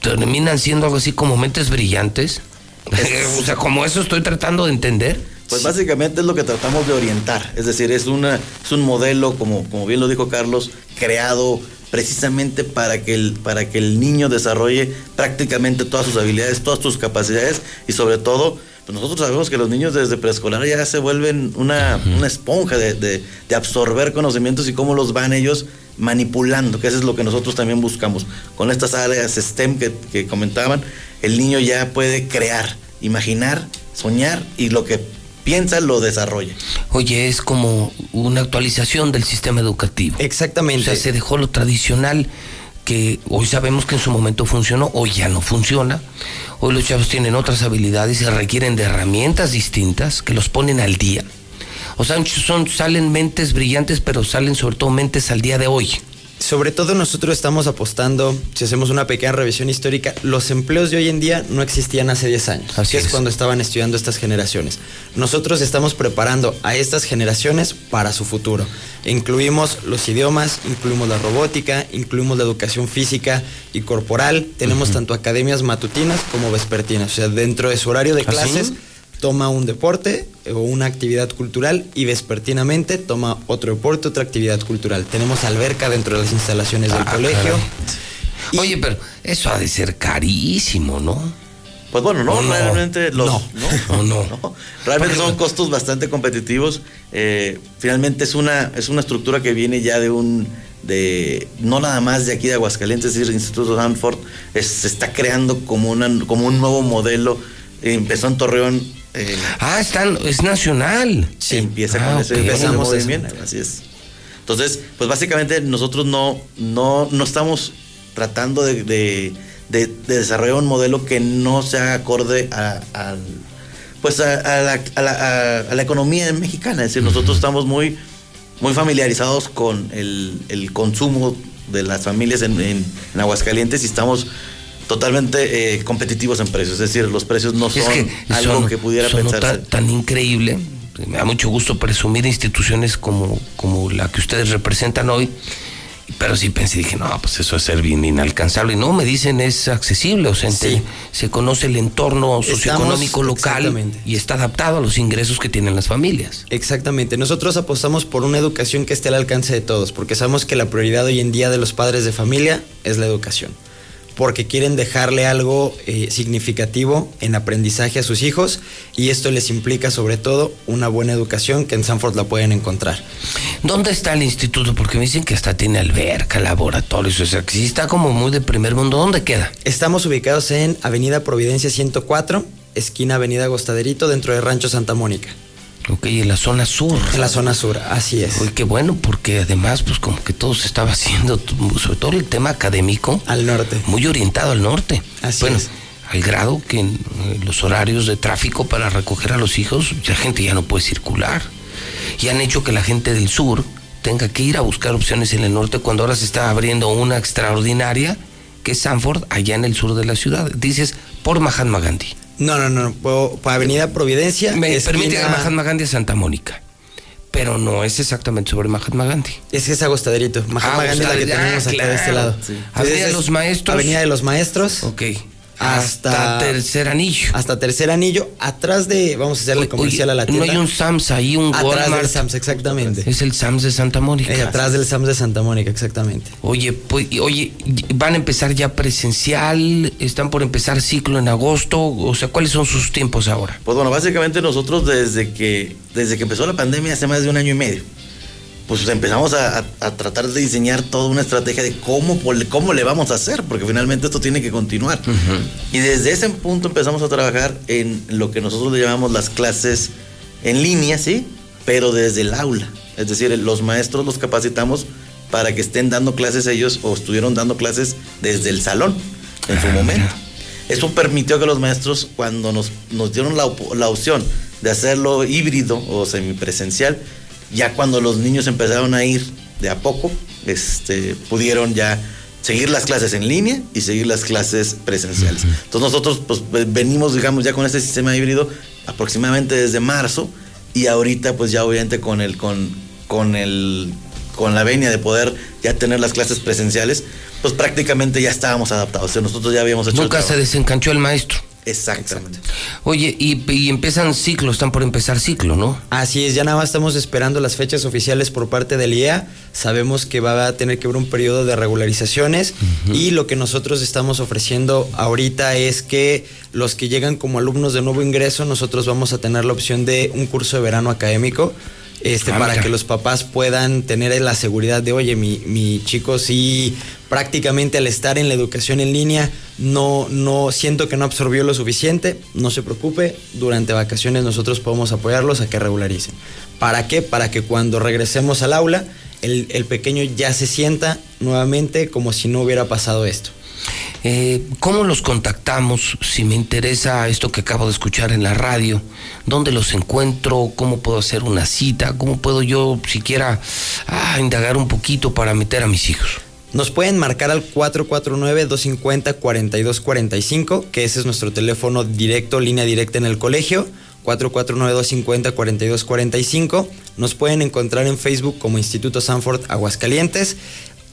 Terminan siendo algo así como mentes brillantes. o sea, como eso estoy tratando de entender. Pues básicamente es lo que tratamos de orientar, es decir, es, una, es un modelo, como, como bien lo dijo Carlos, creado precisamente para que, el, para que el niño desarrolle prácticamente todas sus habilidades, todas sus capacidades y sobre todo, pues nosotros sabemos que los niños desde preescolar ya se vuelven una, una esponja de, de- de absorber conocimientos y cómo los van ellos manipulando, que eso es lo que nosotros también buscamos. Con estas áreas STEM que, que comentaban, el niño ya puede crear, imaginar, soñar y lo que piensa lo desarrolla. Oye, es como una actualización del sistema educativo. Exactamente. O sea, se dejó lo tradicional que hoy sabemos que en su momento funcionó, hoy ya no funciona. Hoy los chavos tienen otras habilidades y requieren de herramientas distintas que los ponen al día. O sea, son, salen mentes brillantes, pero salen sobre todo mentes al día de hoy. Sobre todo nosotros estamos apostando, si hacemos una pequeña revisión histórica, los empleos de hoy en día no existían hace 10 años, Así que es es. cuando estaban estudiando estas generaciones. Nosotros estamos preparando a estas generaciones para su futuro. Incluimos los idiomas, incluimos la robótica, incluimos la educación física y corporal. Tenemos tanto academias matutinas como vespertinas. O sea, dentro de su horario de ¿Ah, sí? Toma un deporte o una actividad cultural y vespertinamente toma otro deporte, otra actividad cultural. Tenemos alberca dentro de las instalaciones del Ah, colegio. Oye, pero eso ha de ser carísimo, ¿no? Pues bueno, no, No, no. realmente los, No. no, No, no. realmente son costos bastante competitivos. Eh, finalmente es una, es una estructura que viene ya de un, de, no nada más de aquí de Aguascalientes, es decir, el Instituto Danford es- se está creando como, una, como un nuevo modelo. Empezó en Torreón. Eh, Ah, están, es nacional. Sí, empieza Ah, con ese, con ese Empezamos de movimiento, así es. Entonces, pues básicamente nosotros no, no, no estamos tratando de, de- de- de desarrollar un modelo que no sea acorde a, pues a, a la, a la- a- a la economía mexicana. Es decir, nosotros estamos muy, muy familiarizados con el, el consumo de las familias en, en- en Aguascalientes y estamos totalmente eh, competitivos en precios. Es decir, los precios no son Es que algo son- que pudiera sonó pensarse. tan, tan increíble. Me da mucho gusto presumir instituciones como, como la que ustedes representan hoy. Pero sí pensé, dije, no, pues eso es ser bien inalcanzable. Y no, me dicen es accesible, o sea, ente- se conoce el entorno socioeconómico Estamos- local y está adaptado a los ingresos que tienen las familias. Exactamente. Nosotros apostamos por una educación que esté al alcance de todos, porque sabemos que la prioridad hoy en día de los padres de familia es la educación. Porque quieren dejarle algo eh, significativo en aprendizaje a sus hijos y esto les implica sobre todo una buena educación que en Sanford la pueden encontrar. ¿Dónde está el instituto? Porque me dicen que hasta tiene alberca, laboratorios, o sea, que sí está como muy de primer mundo. ¿Dónde queda? Estamos ubicados en Avenida Providencia 104, esquina Avenida Agostaderito, dentro de Rancho Santa Mónica. Ok, en la zona sur. En la zona sur, así es. Uy, qué bueno, porque además, pues como que todo se estaba haciendo, sobre todo el tema académico. Al norte. Muy orientado al norte. Así bueno, es. al grado que en eh, los horarios de tráfico para recoger a los hijos, la gente ya no puede circular. Y han hecho que la gente del sur tenga que ir a buscar opciones en el norte cuando ahora se está abriendo una extraordinaria, que es Sanford, allá en el sur de la ciudad. Dices, por Mahatma Gandhi. No, no, no, por, por Avenida Providencia. Me esquina- permite que Mahatma Gandhi a Santa Mónica. Pero no es exactamente sobre Mahatma Gandhi. Es que es Agostaderito. Mahatma Ah, Gandhi es la que tenemos ah, acá de este lado. Sí. Entonces, Avenida de los Maestros. Avenida de los Maestros. Ok. Hasta, tercer anillo. Hasta tercer anillo, atrás de, vamos a hacerle comercial a la tienda. No hay un Sams ahí, un Atrás del Sams, exactamente. Es el Sams de Santa Mónica. Eh, atrás del Sams de Santa Mónica, exactamente. Oye, pues, oye, van a empezar ya presencial, están por empezar ciclo en agosto, o sea, ¿cuáles son sus tiempos ahora? Pues bueno, básicamente nosotros desde que, desde que empezó la pandemia hace más de un año y medio, pues empezamos a, tratar de diseñar toda una estrategia de cómo, cómo le vamos a hacer, porque finalmente esto tiene que continuar. Y desde ese punto empezamos a trabajar en lo que nosotros le llamamos las clases en línea, ¿sí? Pero desde el aula. Es decir, los maestros los capacitamos para que estén dando clases ellos o estuvieron dando clases desde el salón en su ah, momento. Eso permitió que los maestros, cuando nos, nos dieron la, la opción de hacerlo híbrido o semipresencial, ya cuando los niños empezaron a ir de a poco, este, pudieron ya seguir las clases en línea y seguir las clases presenciales. Entonces nosotros pues, venimos, digamos, ya con este sistema híbrido aproximadamente desde marzo y ahorita pues ya obviamente con el, con, con el, con la venia de poder ya tener las clases presenciales, pues prácticamente ya estábamos adaptados. O sea, nosotros ya habíamos hecho... Nunca se desencanchó el maestro. Exactamente. Oye, y, empiezan ciclos, están por empezar ciclo, ¿no? Así es, ya nada más estamos esperando las fechas oficiales por parte del IEA. Sabemos que va a tener que haber un periodo de regularizaciones y lo que nosotros estamos ofreciendo ahorita es que los que llegan como alumnos de nuevo ingreso, nosotros vamos a tener la opción de un curso de verano académico este, ah, para que los papás puedan tener la seguridad de, oye, mi, mi chico sí prácticamente al estar en la educación en línea no, no siento que no absorbió lo suficiente, no se preocupe, durante vacaciones nosotros podemos apoyarlos a que regularicen. ¿Para qué? Para que cuando regresemos al aula, el, el pequeño ya se sienta nuevamente como si no hubiera pasado esto. Eh, ¿Cómo los contactamos? Si me interesa esto que acabo de escuchar en la radio, ¿dónde los encuentro? ¿Cómo puedo hacer una cita? ¿Cómo puedo yo siquiera ah, indagar un poquito para meter a mis hijos? Nos pueden marcar al 449-250-4245, que ese es nuestro teléfono directo, línea directa en el colegio. 449-250-4245. Nos pueden encontrar en Facebook como Instituto Sanford Aguascalientes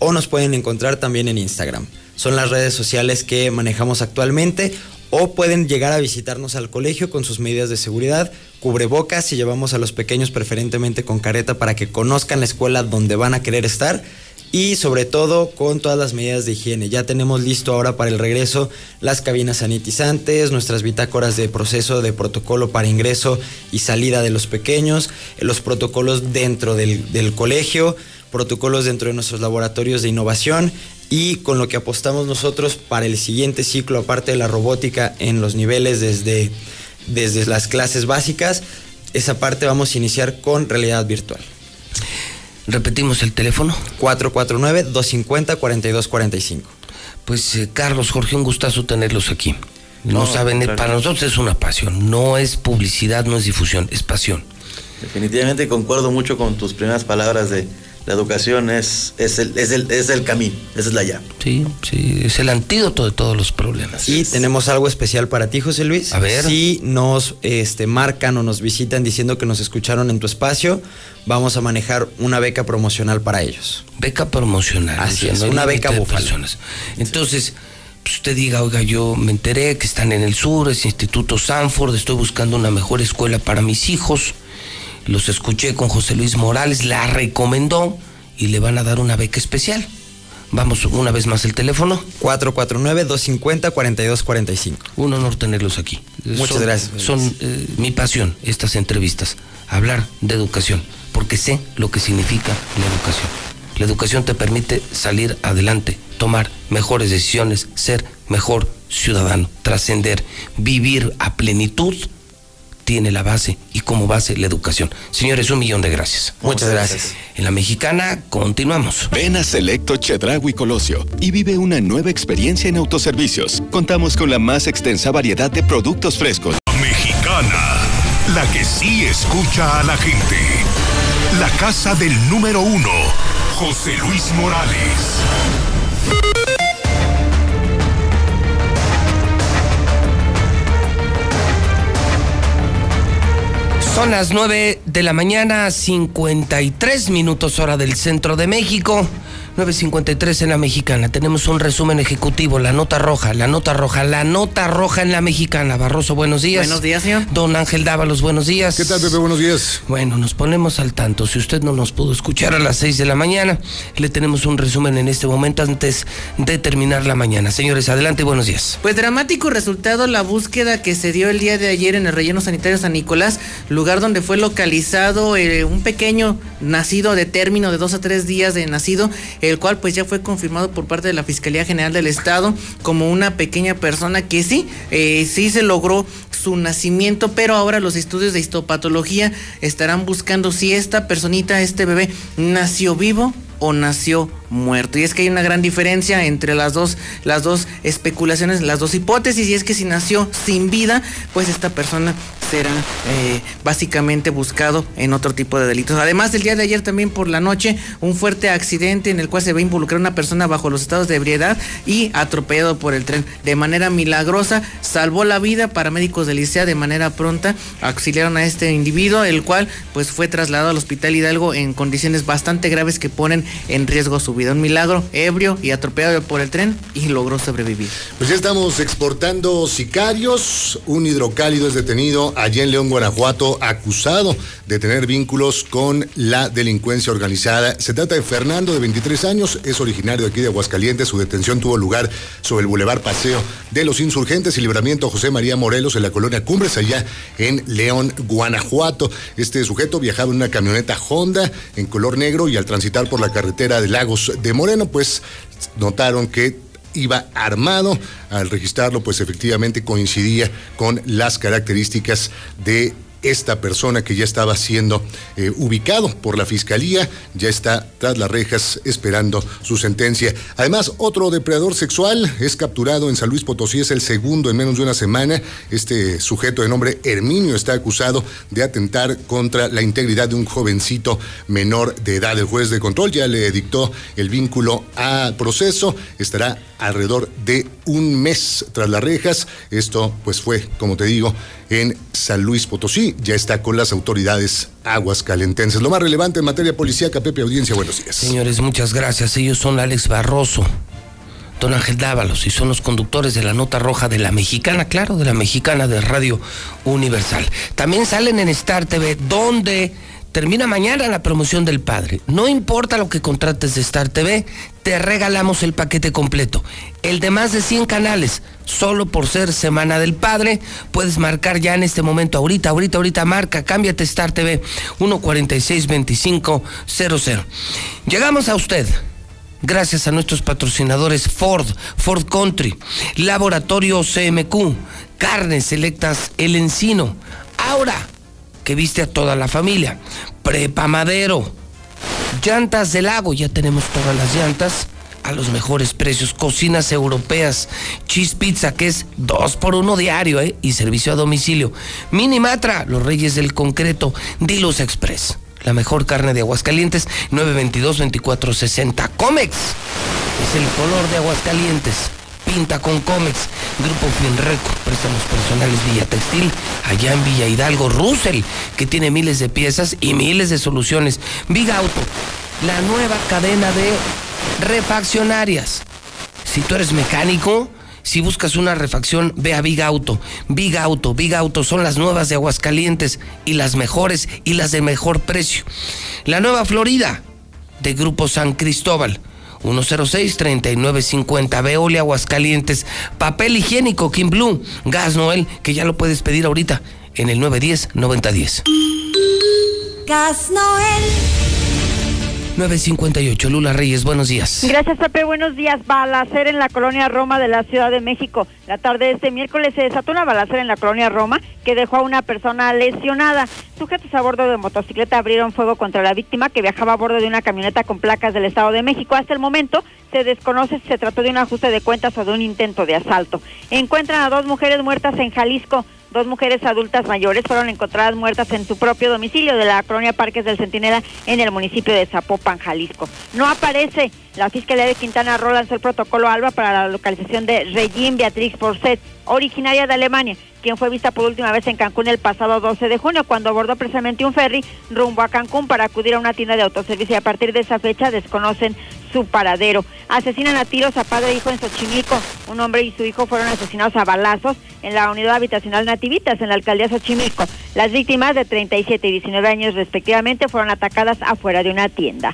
o nos pueden encontrar también en Instagram son las redes sociales que manejamos actualmente o pueden llegar a visitarnos al colegio con sus medidas de seguridad, cubrebocas y llevamos a los pequeños preferentemente con careta para que conozcan la escuela donde van a querer estar y sobre todo con todas las medidas de higiene. Ya tenemos listo ahora para el regreso las cabinas sanitizantes, nuestras bitácoras de proceso de protocolo para ingreso y salida de los pequeños, los protocolos dentro del, del colegio, protocolos dentro de nuestros laboratorios de innovación y con lo que apostamos nosotros para el siguiente ciclo, aparte de la robótica en los niveles desde, desde las clases básicas, esa parte vamos a iniciar con realidad virtual. Repetimos el teléfono. 449-250-4245. Pues eh, Carlos, Jorge, un gustazo tenerlos aquí. No, saben, para nosotros es una pasión, no es publicidad, no es difusión, es pasión. Definitivamente concuerdo mucho con tus primeras palabras de, la educación es, es, el, es, el, es el camino, esa es la llave. Sí, sí, es el antídoto de todos los problemas. Y tenemos algo especial para ti, José Luis. A ver. Si nos este, marcan o nos visitan diciendo que nos escucharon en tu espacio, vamos a manejar una beca promocional para ellos. Beca promocional. Así es, una beca búfalo. Entonces, pues, usted diga, oiga, yo me enteré que están en el sur, es Instituto Sanford, estoy buscando una mejor escuela para mis hijos los escuché con José Luis Morales, la recomendó y le van a dar una beca especial. Vamos una vez más el teléfono. 449-250-4245. Un honor tenerlos aquí. Muchas gracias. Son eh, mi pasión estas entrevistas. Hablar de educación, porque sé lo que significa la educación. La educación te permite salir adelante, tomar mejores decisiones, ser mejor ciudadano, trascender, vivir a plenitud tiene la base y como base la educación. Señores, un millón de gracias. Muchas gracias. En la mexicana continuamos. Ven a Selecto Chedragui Colosio y vive una nueva experiencia en autoservicios. Contamos con la más extensa variedad de productos frescos. Mexicana, la que sí escucha a la gente. La casa del número uno, José Luis Morales. Son las 9 de la mañana, 53 minutos hora del centro de México. 9.53 en la mexicana. Tenemos un resumen ejecutivo, la nota roja, la nota roja, la nota roja en la mexicana. Barroso, buenos días. Buenos días, señor. Don Ángel Dávalos, buenos días. ¿Qué tal, Pepe? Buenos días. Bueno, nos ponemos al tanto. Si usted no nos pudo escuchar a las 6 de la mañana, le tenemos un resumen en este momento antes de terminar la mañana. Señores, adelante y buenos días. Pues dramático resultado la búsqueda que se dio el día de ayer en el relleno sanitario San Nicolás, lugar donde fue localizado eh, un pequeño nacido de término de dos a tres días de nacido el cual pues ya fue confirmado por parte de la Fiscalía General del Estado como una pequeña persona que sí, eh, sí se logró su nacimiento, pero ahora los estudios de histopatología estarán buscando si esta personita, este bebé, nació vivo o nació muerto. Y es que hay una gran diferencia entre las dos, las dos especulaciones, las dos hipótesis, y es que si nació sin vida, pues esta persona será eh, básicamente buscado en otro tipo de delitos. Además, el día de ayer también por la noche, un fuerte accidente en el cual se ve involucrar una persona bajo los estados de ebriedad y atropellado por el tren. De manera milagrosa, salvó la vida, paramédicos de Licea de manera pronta auxiliaron a este individuo, el cual pues fue trasladado al hospital Hidalgo en condiciones bastante graves que ponen en riesgo su vida. Un milagro, ebrio y atropellado por el tren y logró sobrevivir. Pues ya estamos exportando sicarios. Un hidrocálido es detenido allá en León, Guanajuato, acusado de tener vínculos con la delincuencia organizada. Se trata de Fernando, de 23 años, es originario de aquí de Aguascalientes. Su detención tuvo lugar sobre el Boulevard Paseo de los Insurgentes y Libramiento José María Morelos en la colonia Cumbres, allá en León, Guanajuato. Este sujeto viajaba en una camioneta Honda en color negro y al transitar por la carretera de Lagos de Moreno, pues notaron que iba armado. Al registrarlo, pues efectivamente coincidía con las características de esta persona que ya estaba siendo eh, ubicado por la fiscalía, ya está tras las rejas esperando su sentencia. Además, otro depredador sexual es capturado en San Luis Potosí, es el segundo en menos de una semana. Este sujeto de nombre Herminio está acusado de atentar contra la integridad de un jovencito menor de edad. El juez de control ya le dictó el vínculo a proceso, estará alrededor de un mes tras las rejas. Esto pues fue, como te digo, en San Luis Potosí. Ya está con las autoridades aguas calentenses. Lo más relevante en materia policíaca, Pepe Audiencia, buenos días. Señores, muchas gracias. Ellos son Alex Barroso, Don Ángel Dávalos y son los conductores de la nota roja de la mexicana, claro, de la mexicana de Radio Universal. También salen en Star TV, donde Termina mañana la promoción del padre. No importa lo que contrates de Star TV, te regalamos el paquete completo. El de más de 100 canales. Solo por ser Semana del Padre, puedes marcar ya en este momento, ahorita, ahorita, ahorita, marca, cámbiate Star TV 1462500. Llegamos a usted. Gracias a nuestros patrocinadores Ford, Ford Country, Laboratorio CMQ, Carnes Selectas El Encino. Ahora viste a toda la familia. Prepa Madero. Llantas del lago, ya tenemos todas las llantas a los mejores precios. Cocinas europeas, cheese pizza que es dos por uno diario ¿eh? y servicio a domicilio. Minimatra, los reyes del concreto, Dilus Express. La mejor carne de Aguascalientes, 922-2460. Comex es el color de Aguascalientes pinta con Comex. Grupo Finreco, préstamos personales Villa Textil, allá en Villa Hidalgo. Russell, que tiene miles de piezas y miles de soluciones. Big Auto, la nueva cadena de refaccionarias. Si tú eres mecánico, si buscas una refacción, ve a Big Auto. Big Auto, Big Auto son las nuevas de Aguascalientes y las mejores y las de mejor precio. La nueva Florida de Grupo San Cristóbal 106-3950. Veole Aguascalientes. Papel higiénico Kim Blue. Gas Noel, que ya lo puedes pedir ahorita en el 910-9010. Gas Noel. 958, Lula Reyes, buenos días. Gracias, Pepe, buenos días. Balacera en la colonia Roma de la Ciudad de México. La tarde de este miércoles se desató una balacera en la colonia Roma que dejó a una persona lesionada. Sujetos a bordo de motocicleta abrieron fuego contra la víctima que viajaba a bordo de una camioneta con placas del Estado de México. Hasta el momento se desconoce si se trató de un ajuste de cuentas o de un intento de asalto. Encuentran a dos mujeres muertas en Jalisco. Dos mujeres adultas mayores fueron encontradas muertas en su propio domicilio de la colonia Parques del Centinela en el municipio de Zapopan, Jalisco. No aparece. La Fiscalía de Quintana Roo lanzó el protocolo ALBA para la localización de Regine Beatrix Porcet, originaria de Alemania, quien fue vista por última vez en Cancún el pasado 12 de junio, cuando abordó precisamente un ferry rumbo a Cancún para acudir a una tienda de autoservicio y a partir de esa fecha desconocen su paradero. Asesinan a tiros a padre e hijo en Xochimilco. Un hombre y su hijo fueron asesinados a balazos en la unidad habitacional Nativitas, en la alcaldía Xochimilco. Las víctimas de 37 y 19 años respectivamente fueron atacadas afuera de una tienda.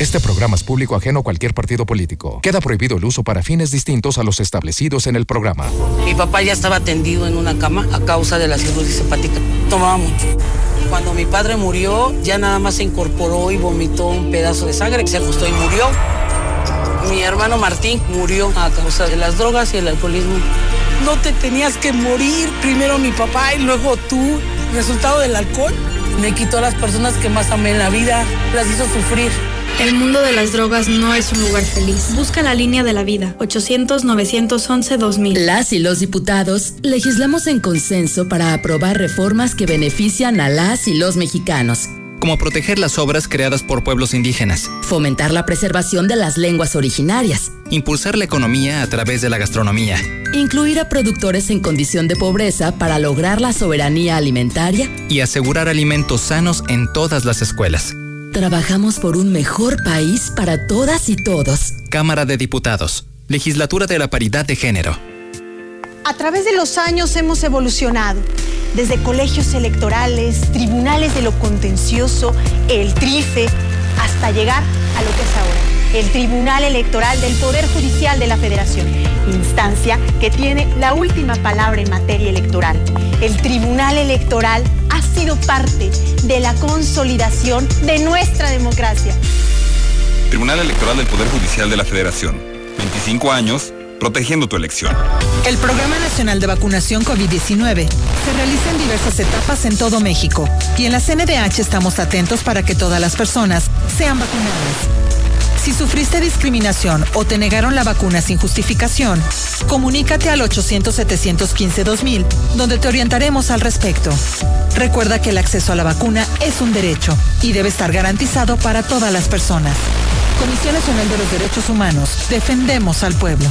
Este programa es público ajeno a cualquier partido político. Queda prohibido el uso para fines distintos a los establecidos en el programa. Mi papá ya estaba tendido en una cama a causa de la cirrosis hepática. Tomaba mucho. Cuando mi padre murió, ya nada más se incorporó y vomitó un pedazo de sangre, se ajustó y murió. Mi hermano Martín murió a causa de las drogas y el alcoholismo. No te tenías que morir, primero mi papá y luego tú. Resultado del alcohol me quitó a las personas que más amé en la vida, las hizo sufrir. El mundo de las drogas no es un lugar feliz. Busca la línea de la vida. 800-911-2000. Las y los diputados legislamos en consenso para aprobar reformas que benefician a las y los mexicanos. Como proteger las obras creadas por pueblos indígenas. Fomentar la preservación de las lenguas originarias. Impulsar la economía a través de la gastronomía. Incluir a productores en condición de pobreza para lograr la soberanía alimentaria. Y asegurar alimentos sanos en todas las escuelas. Trabajamos por un mejor país para todas y todos. Cámara de Diputados. Legislatura de la Paridad de Género. A través de los años hemos evolucionado, desde colegios electorales, tribunales de lo contencioso, el TRIFE, hasta llegar a lo que es ahora el Tribunal Electoral del Poder Judicial de la Federación, instancia que tiene la última palabra en materia electoral. El Tribunal Electoral ha sido parte de la consolidación de nuestra democracia. Tribunal Electoral del Poder Judicial de la Federación. 25 años protegiendo tu elección. El Programa Nacional de Vacunación COVID-19 se realiza en diversas etapas en todo México y en la CNDH estamos atentos para que todas las personas sean vacunadas. Si sufriste discriminación o te negaron la vacuna sin justificación, comunícate al 800-715-2000, donde te orientaremos al respecto. Recuerda que el acceso a la vacuna es un derecho y debe estar garantizado para todas las personas. Comisión Nacional de los Derechos Humanos. Defendemos al pueblo.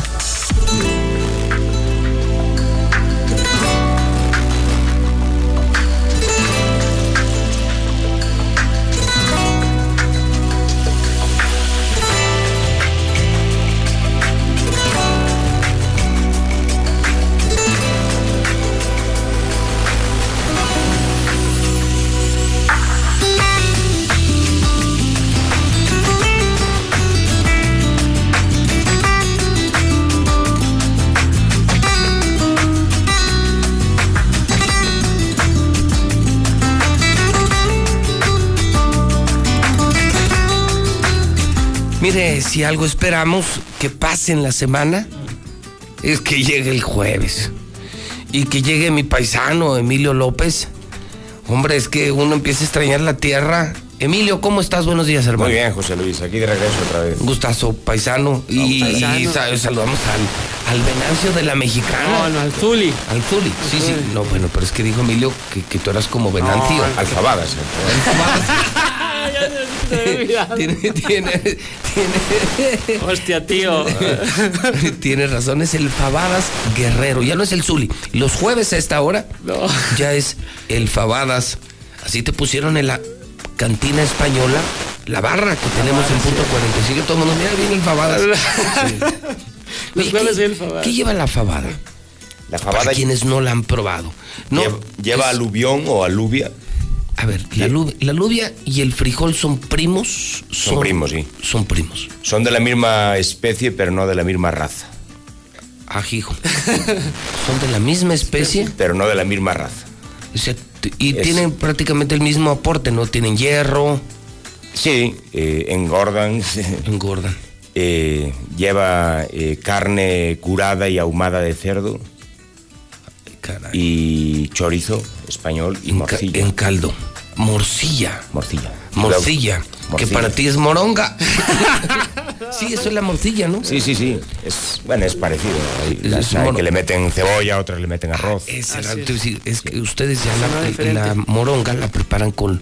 Si algo esperamos que pase en la semana, es que llegue el jueves. Y que llegue mi paisano, Emilio López. Hombre, es que uno empieza a extrañar la tierra. Emilio, ¿cómo estás? Buenos días, hermano. Muy bien, José Luis, aquí de regreso otra vez. Gustazo, paisano. y, paisano. y sa- saludamos al, al Venancio de la Mexicana. No, no, al Zuli. Al Zuli, sí, sí. No, bueno, pero es que dijo Emilio que, que tú eras como Venancio. No, Alfabadas. tiene, tiene, tiene, Hostia, tío. Tienes razón, es el Fabadas Guerrero, ya no es el Zuli. Los jueves a esta hora ya es el Fabadas. Así te pusieron en la cantina española, la barra que tenemos en punto 45. Todo el mundo, mira, viene el Fabadas. Sí. Oye, ¿qué, qué lleva la fabada? La Para fabada quienes no la han probado. No, lleva, lleva es- aluvión o alubia. A ver, la, lu- la alubia y el frijol son primos. Son, primos, sí. Son primos. Son de la misma especie, pero no de la misma raza. Ajijo. ¿Son de la misma especie? Pero no de la misma raza. O sea, t- y Es- tienen prácticamente el mismo aporte, ¿no? Tienen hierro. Sí, eh, engordan. Engordan. Eh, lleva eh, carne curada y ahumada de cerdo. Y chorizo español y morcilla. En caldo. Morcilla. Morcilla. Morcilla. Que para ti es moronga. sí, eso es la morcilla, ¿no? Sí, sí, sí. Es, bueno, es parecido. Hay, Es las hay que le meten cebolla, otras le meten arroz. Esa era- te iba a decir, es que ustedes ya la, la moronga la preparan con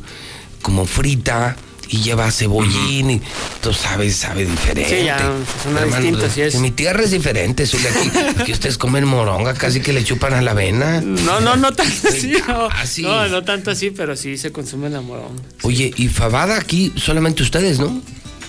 como frita y lleva cebollín y tú sabes, sabe diferente. Sí, ya, Hermano, distinto, así es. En mi tierra es diferente, de aquí, aquí ustedes comen moronga, casi que le chupan a la avena. No, no, no tanto así. No, Casi. no, no tanto así, pero sí se consume la moronga. Oye, y fabada aquí solamente ustedes, ¿no?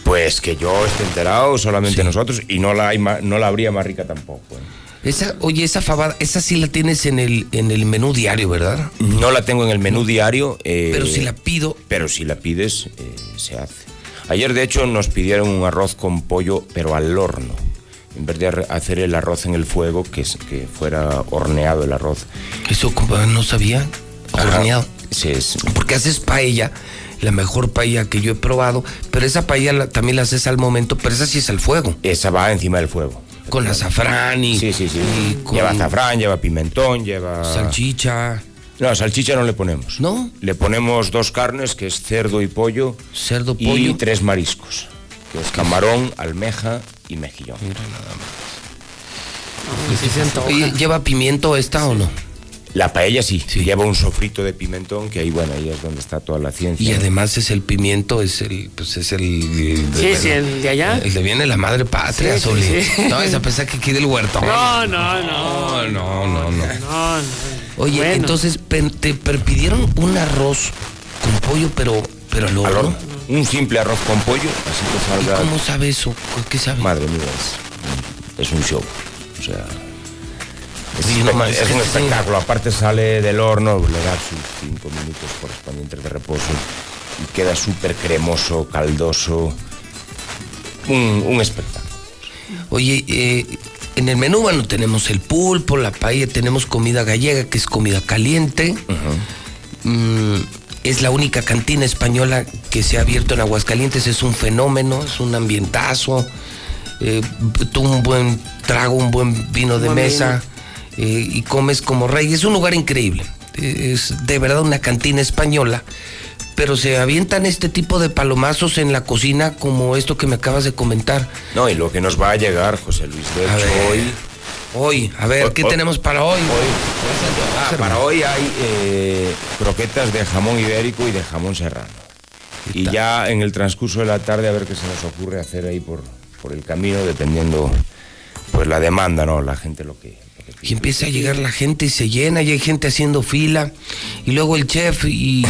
Pues que yo esté enterado, solamente nosotros, y no la, hay no la habría más rica tampoco. ¿eh? Esa, oye, esa fabada, esa sí la tienes en el, en el menú diario, ¿verdad? No la tengo en el menú diario. eh, Pero si la pido. Pero si la pides, eh, se hace. Ayer, de hecho, nos pidieron un arroz con pollo, pero al horno. En vez de hacer el arroz en el fuego, que, que fuera horneado el arroz. Eso no sabía. Horneado. Sí, es. Porque haces paella, la mejor paella que yo he probado, pero esa paella la- también la haces al momento, pero esa sí es al fuego. Esa va encima del fuego. Con azafrán y, Sí, sí, sí. y con Lleva azafrán, lleva pimentón, lleva. salchicha. No, salchicha no le ponemos. ¿No? Le ponemos dos carnes, que es cerdo y pollo. Cerdo, y pollo. tres mariscos, que es camarón, almeja y mejillón. Oye, ¿Lleva pimiento esta o no? La paella sí, lleva un sofrito de pimentón, que ahí, bueno, ahí es donde está toda la ciencia. Y además es el pimiento, es el, pues es el, el- Sí, sí, el de allá. El de viene la madre patria, Sí, sí, Zuli. sí. No, esa pesa que aquí del huerto. No, no, no. No, no, no, no. No, no. Oye, Bueno. entonces te pidieron un arroz con pollo, pero, pero al horno. Al horno. Un simple arroz con pollo, así que salga. ¿Cómo sabe eso? ¿Qué sabe? Madre mía, es, es un show. O sea. Es, no un espectáculo. Aparte sale del horno, le da sus cinco minutos correspondientes de reposo y queda súper cremoso, caldoso. Un, un espectáculo. Oye, eh, en el menú, bueno, tenemos el pulpo, la paella, tenemos comida gallega, que es comida caliente. Mm, es la única cantina española que se ha abierto en Aguascalientes, es un fenómeno, es un ambientazo. Eh, tú un buen trago, un buen vino de mesa eh, y comes como rey. Es un lugar increíble. Es de verdad una cantina española. Pero se avientan este tipo de palomazos en la cocina como esto que me acabas de comentar. No, y lo que nos va a llegar, José Luis, de hecho, hoy. Hoy, a ver, Hoy- ¿qué hoy- tenemos para hoy? Ah, para hoy hay eh, croquetas de jamón ibérico y de jamón serrano. Y ya en el transcurso de la tarde a ver qué se nos ocurre hacer ahí por, por el camino, dependiendo pues la demanda, ¿no? La gente lo que... Y empieza a llegar la gente y se llena y hay gente haciendo fila. Y luego el chef y,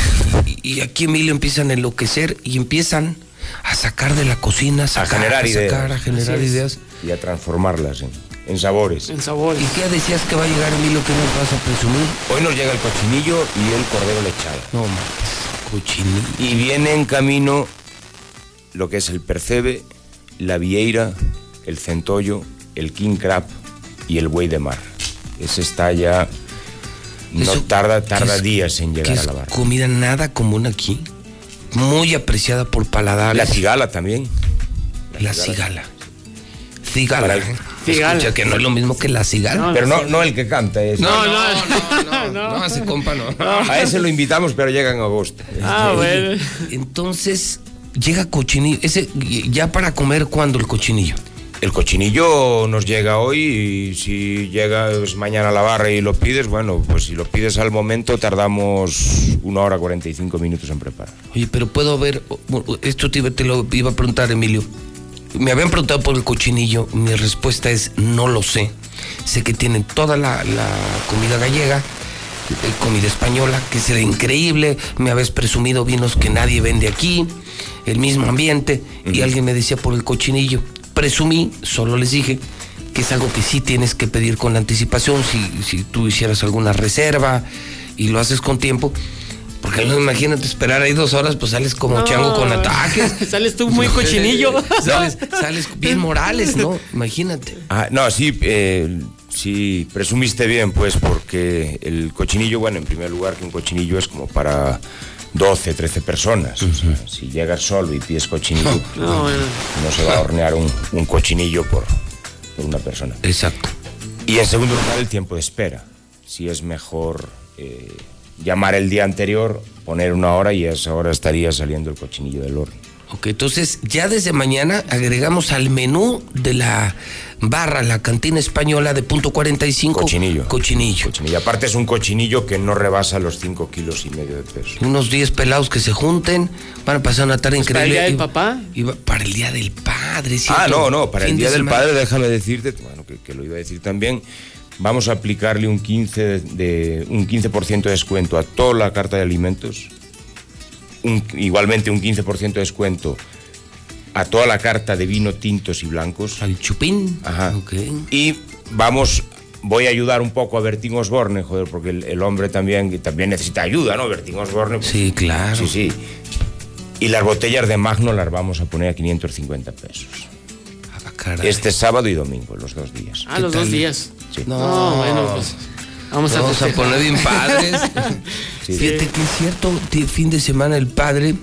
y- y aquí Emilio empiezan a enloquecer y empiezan a sacar de la cocina, a, generar a sacar, ideas. a generar ideas. Y a transformarlas en, en sabores. En sabor. ¿Y qué decías que va a llegar Emilio que nos vas a presumir? Hoy nos llega el cochinillo y el cordero lechado. No, mames, cochinillo. Y viene en camino lo que es el percebe, la vieira, el centollo, el king crab y el buey de mar. Ese está ya... No Eso, tarda, ¿qué tarda es- días en llegar a la barra. comida nada común aquí. Muy apreciada por paladares. La cigala también. La cigala. Cigala. Para el- ¿eh? Cigala. Escucha que no es lo mismo que la cigala. pero no, no el que canta. Es, No, no, no, no, no, no, ese compa no. A ese lo invitamos, pero llega en agosto. Ah, Oye, Entonces, llega cochinillo. Ese, ya para comer, ¿cuándo el cochinillo? El cochinillo nos llega hoy y si llega pues, mañana a la barra y lo pides, bueno, pues si lo pides al momento tardamos una hora 45 minutos en preparar. Oye, pero puedo ver, esto te, lo iba a preguntar, Emilio. Me habían preguntado por el cochinillo, mi respuesta es no lo sé. Sé que tienen toda la, la comida gallega, eh, comida española, que será increíble. Me habéis presumido vinos que nadie vende aquí, el mismo ambiente, y alguien me decía por el cochinillo. Presumí, solo les dije que es algo que sí tienes que pedir con anticipación, si, si tú hicieras alguna reserva y lo haces con tiempo, porque no, imagínate esperar ahí dos horas, pues sales como No. chango con ataques. Sales tú muy cochinillo. sales, sales bien morales, ¿no? Imagínate. Ah, no, sí, eh, sí, presumiste bien, pues, porque el cochinillo, bueno, en primer lugar, que un cochinillo es como para 12, 13 personas. O sea, si llegas solo y pides cochinillo, No, bueno. no se va a hornear un, un cochinillo por, por una persona. Exacto. Y en segundo lugar, el tiempo de espera. Si es mejor eh, llamar el día anterior, poner una hora y a esa hora estaría saliendo el cochinillo del horno. Ok, entonces ya desde mañana agregamos al menú de la barra, la cantina española de punto 45. Cochinillo. Cochinillo. Y aparte es un cochinillo que no rebasa los 5 kilos y medio de peso. Unos 10 pelados que se junten, van a pasar una tarde Pues para el increíble. día del papá. para el día del padre, Ah, ¿cierto? no, no, para el de Día del semana. Padre, déjame decirte, bueno, que, que lo iba a decir también, vamos a aplicarle un 15%, de, de- un 15 de descuento a toda la carta de alimentos, un- igualmente un 15% de descuento a toda la carta de vino tintos y blancos. Al chupín. Ajá. Y vamos, voy a ayudar un poco a Bertín Osborne, joder, porque el, el hombre también, también necesita ayuda, ¿no? Bertín Osborne. pues, Sí, claro. Sí, sí. Y las botellas de Magno las vamos a poner a 550 pesos. caray. Este sábado y domingo, los dos días. Ah, los dos días. Sí. No, bueno, pues. Vamos a, Vamos a festejar. poner bien padres. Sí. Fíjate que es cierto, fin de semana el padre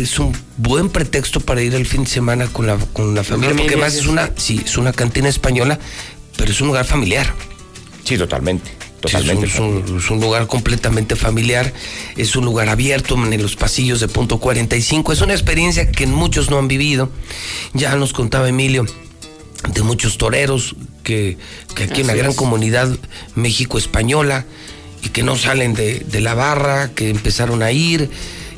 es un buen pretexto para ir el fin de semana con la, con la familia, porque además es una, sí, es una cantina española, pero es un lugar familiar. Sí, totalmente. Sí, es, un, es un- es un lugar completamente familiar, es un lugar abierto en los pasillos de punto 45, es una experiencia que muchos no han vivido. Ya nos contaba Emilio de muchos toreros que, que aquí en la Así gran es. comunidad México-española y que no salen de, de la barra, que empezaron a ir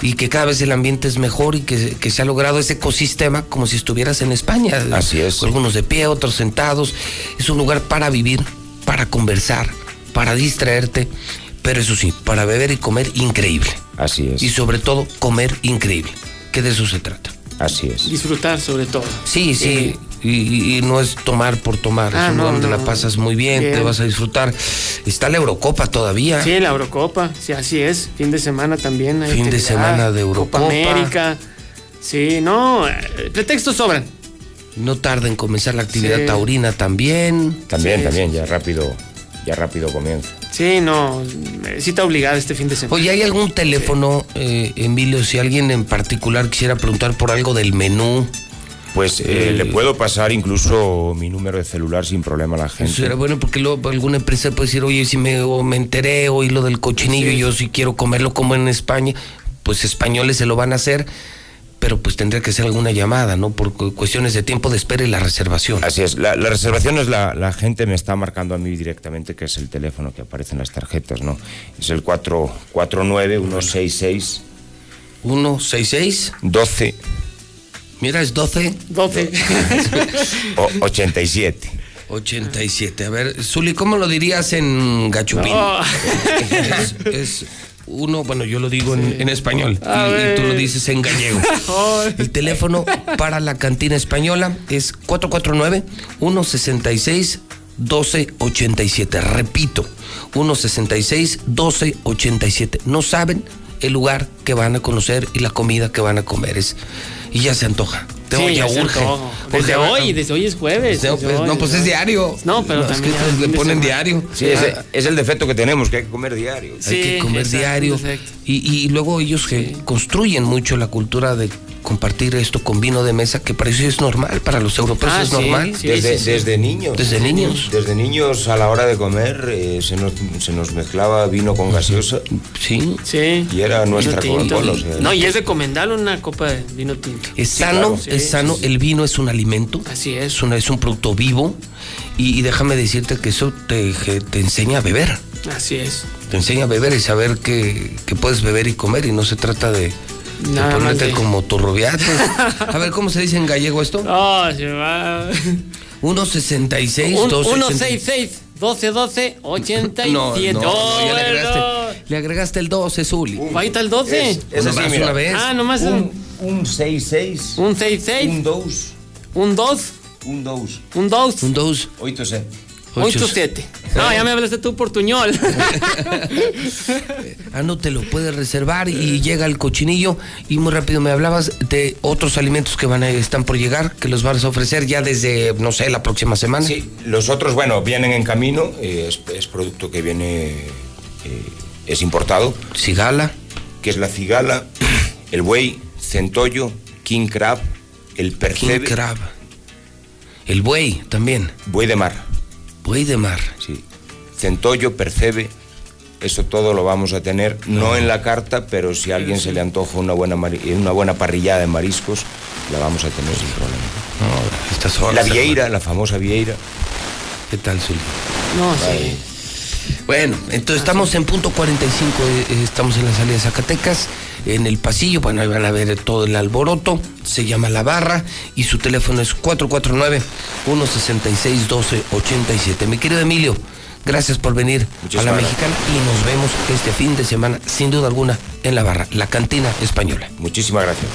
y que cada vez el ambiente es mejor y que, que se ha logrado ese ecosistema como si estuvieras en España. Así es. Algunos de pie, otros sentados. Es un lugar para vivir, para conversar, para distraerte, pero eso sí, para beber y comer increíble. Así es. Y sobre todo comer increíble, que de eso se trata. Así es. Disfrutar sobre todo. Sí, sí. Y, y- y no es tomar por tomar, Ah, es un no, donde no. la pasas muy bien, Bien. te vas a disfrutar. Está la Eurocopa todavía. Sí, la Eurocopa, sí, así es. Fin de semana también. hay Fin de semana de Eurocopa. Copa América. Sí, no, eh, pretextos sobran. No tarda en comenzar la actividad Sí. taurina también. También, Sí, también, ya rápido, ya rápido comienza. Sí, no, eh, cita obligada este fin de semana. Oye, ¿hay algún teléfono, eh, Emilio, si alguien en particular quisiera preguntar por algo del menú? Pues eh, le puedo pasar incluso mi número de celular sin problema a la gente. Eso era bueno porque luego alguna empresa puede decir, oye, si me, o me enteré, oí lo del cochinillo y yo si quiero comerlo como en España, pues españoles se lo van a hacer, pero pues tendría que ser alguna llamada, ¿no? Por cu- cuestiones de tiempo de espera y la reservación. Así es, la, la reservación es la, la gente me está marcando a mí directamente, que es el teléfono que aparece en las tarjetas, ¿no? Es el 449-166. 166 12 Mira, es 12. 12. o 87. 87. A ver, Zuli, ¿cómo lo dirías en gachupín? Es, es uno, bueno, yo lo digo en, en español y- y, tú lo dices en gallego. El teléfono para la cantina española es 449-166-1287. Repito, 166-1287. No saben el lugar que van a conocer y la comida que van a comer. Es, y ya se antoja. Te Sí, ya urge. Porque Desde hoy, desde hoy es jueves. Desde pues, hoy, no, pues es diario. No, pero es también que ya le ponen diario. Sí, es el defecto que tenemos, que hay que comer diario. Hay que comer exacto, diario. perfecto. Y, y luego ellos que construyen mucho la cultura de compartir esto con vino de mesa, que para eso es normal, para los europeos Ah, es sí, normal. sí, desde, sí, sí. desde niños. Desde niños. Desde niños a la hora de comer eh, se, nos, se nos mezclaba vino con gaseosa Sí. Sí. y era nuestra. Coca-Cola. o sea, No, y es recomendable una copa de vino tinto. Es Sí, sano, claro, sí, es sano. El vino es un alimento. Así es. Es, una- es un producto vivo. Y, y déjame decirte que eso te, te enseña a beber. Así es. Te enseña a beber y saber que, que puedes beber y comer. Y no se trata de, de Nada más ponerte de- como turrobiates. A ver, ¿cómo se dice en gallego esto? Oh, se va. 1.66, Un- 2.80. 166 12 12 87. No, no, no, ya le bueno. agregaste, le agregaste el 12, Zuli. Ahí está el 12. Es- es mira. una vez. Ah, nomás un, un 6-6, un 66, un 2, un 2, un 2, un 2. Un 2, 8 7. 87. No, ya me hablaste tú portuñol. ah, no te lo puedes reservar y llega el cochinillo. Y muy rápido me hablabas de otros alimentos que van a, están por llegar, que los vas a ofrecer ya desde, no sé, la próxima semana. Sí, los otros, bueno, vienen en camino. eh, es, es producto que viene, eh, es importado. Cigala. Que es la cigala, el buey, centollo, king crab, el percebe. King crab. El buey también. Buey de mar. Buey de mar. Sí. Centollo, percebe, eso todo lo vamos a tener, no en la carta, pero si a alguien se le antoja una buena, mari- una buena parrillada de mariscos, la vamos a tener sin problema. estas horas, la vieira, la famosa vieira. ¿Qué tal, Zuli? No, sí. Bueno, entonces estamos en punto 45, eh, eh, estamos en la salida de Zacatecas, en el pasillo, bueno, ahí van a ver todo el alboroto, se llama La Barra y su teléfono es 449-166-1287. Mi querido Emilio, gracias por venir a la gracias. mexicana y nos vemos este fin de semana, sin duda alguna, en La Barra, la cantina española. Muchísimas gracias.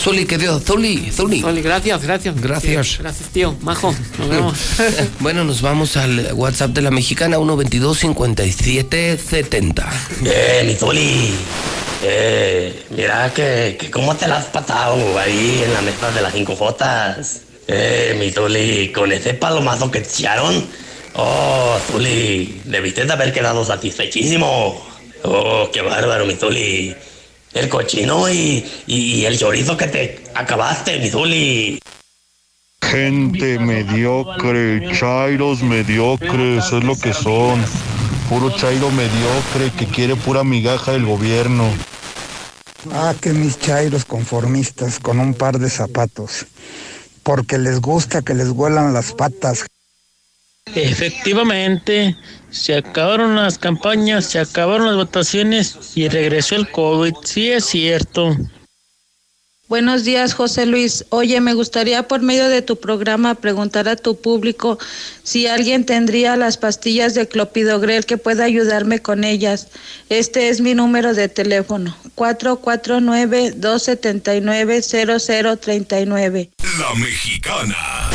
Zuli, que Dios, Zuli, Zuli. Zuli, gracias, gracias. Gracias. Sí, gracias, tío. Majo, nos vemos. bueno, nos vamos al WhatsApp de la mexicana 122-5770. Eh, mi Zuli. Eh, mira que, que cómo te la has pasado ahí en la mesa de las cinco Jotas. Eh, mi Zuli, con ese palomazo que te echaron. Oh, Zuli, debiste de haber quedado satisfechísimo. Oh, qué bárbaro, mi Zuli. El cochino y, y el chorizo que te acabaste, mi Zuli. Gente mediocre, chairos mediocres, es lo que son. Puro chairo mediocre que quiere pura migaja del gobierno. Ah, que mis chairos conformistas con un par de zapatos. Porque les gusta que les huelan las patas. Efectivamente, se acabaron las campañas, se acabaron las votaciones y regresó el COVID. Sí es cierto. Buenos días, José Luis. Oye, me gustaría por medio de tu programa preguntar a tu público si alguien tendría las pastillas de clopidogrel que pueda ayudarme con ellas. Este es mi número de teléfono, 449-279-0039. La Mexicana.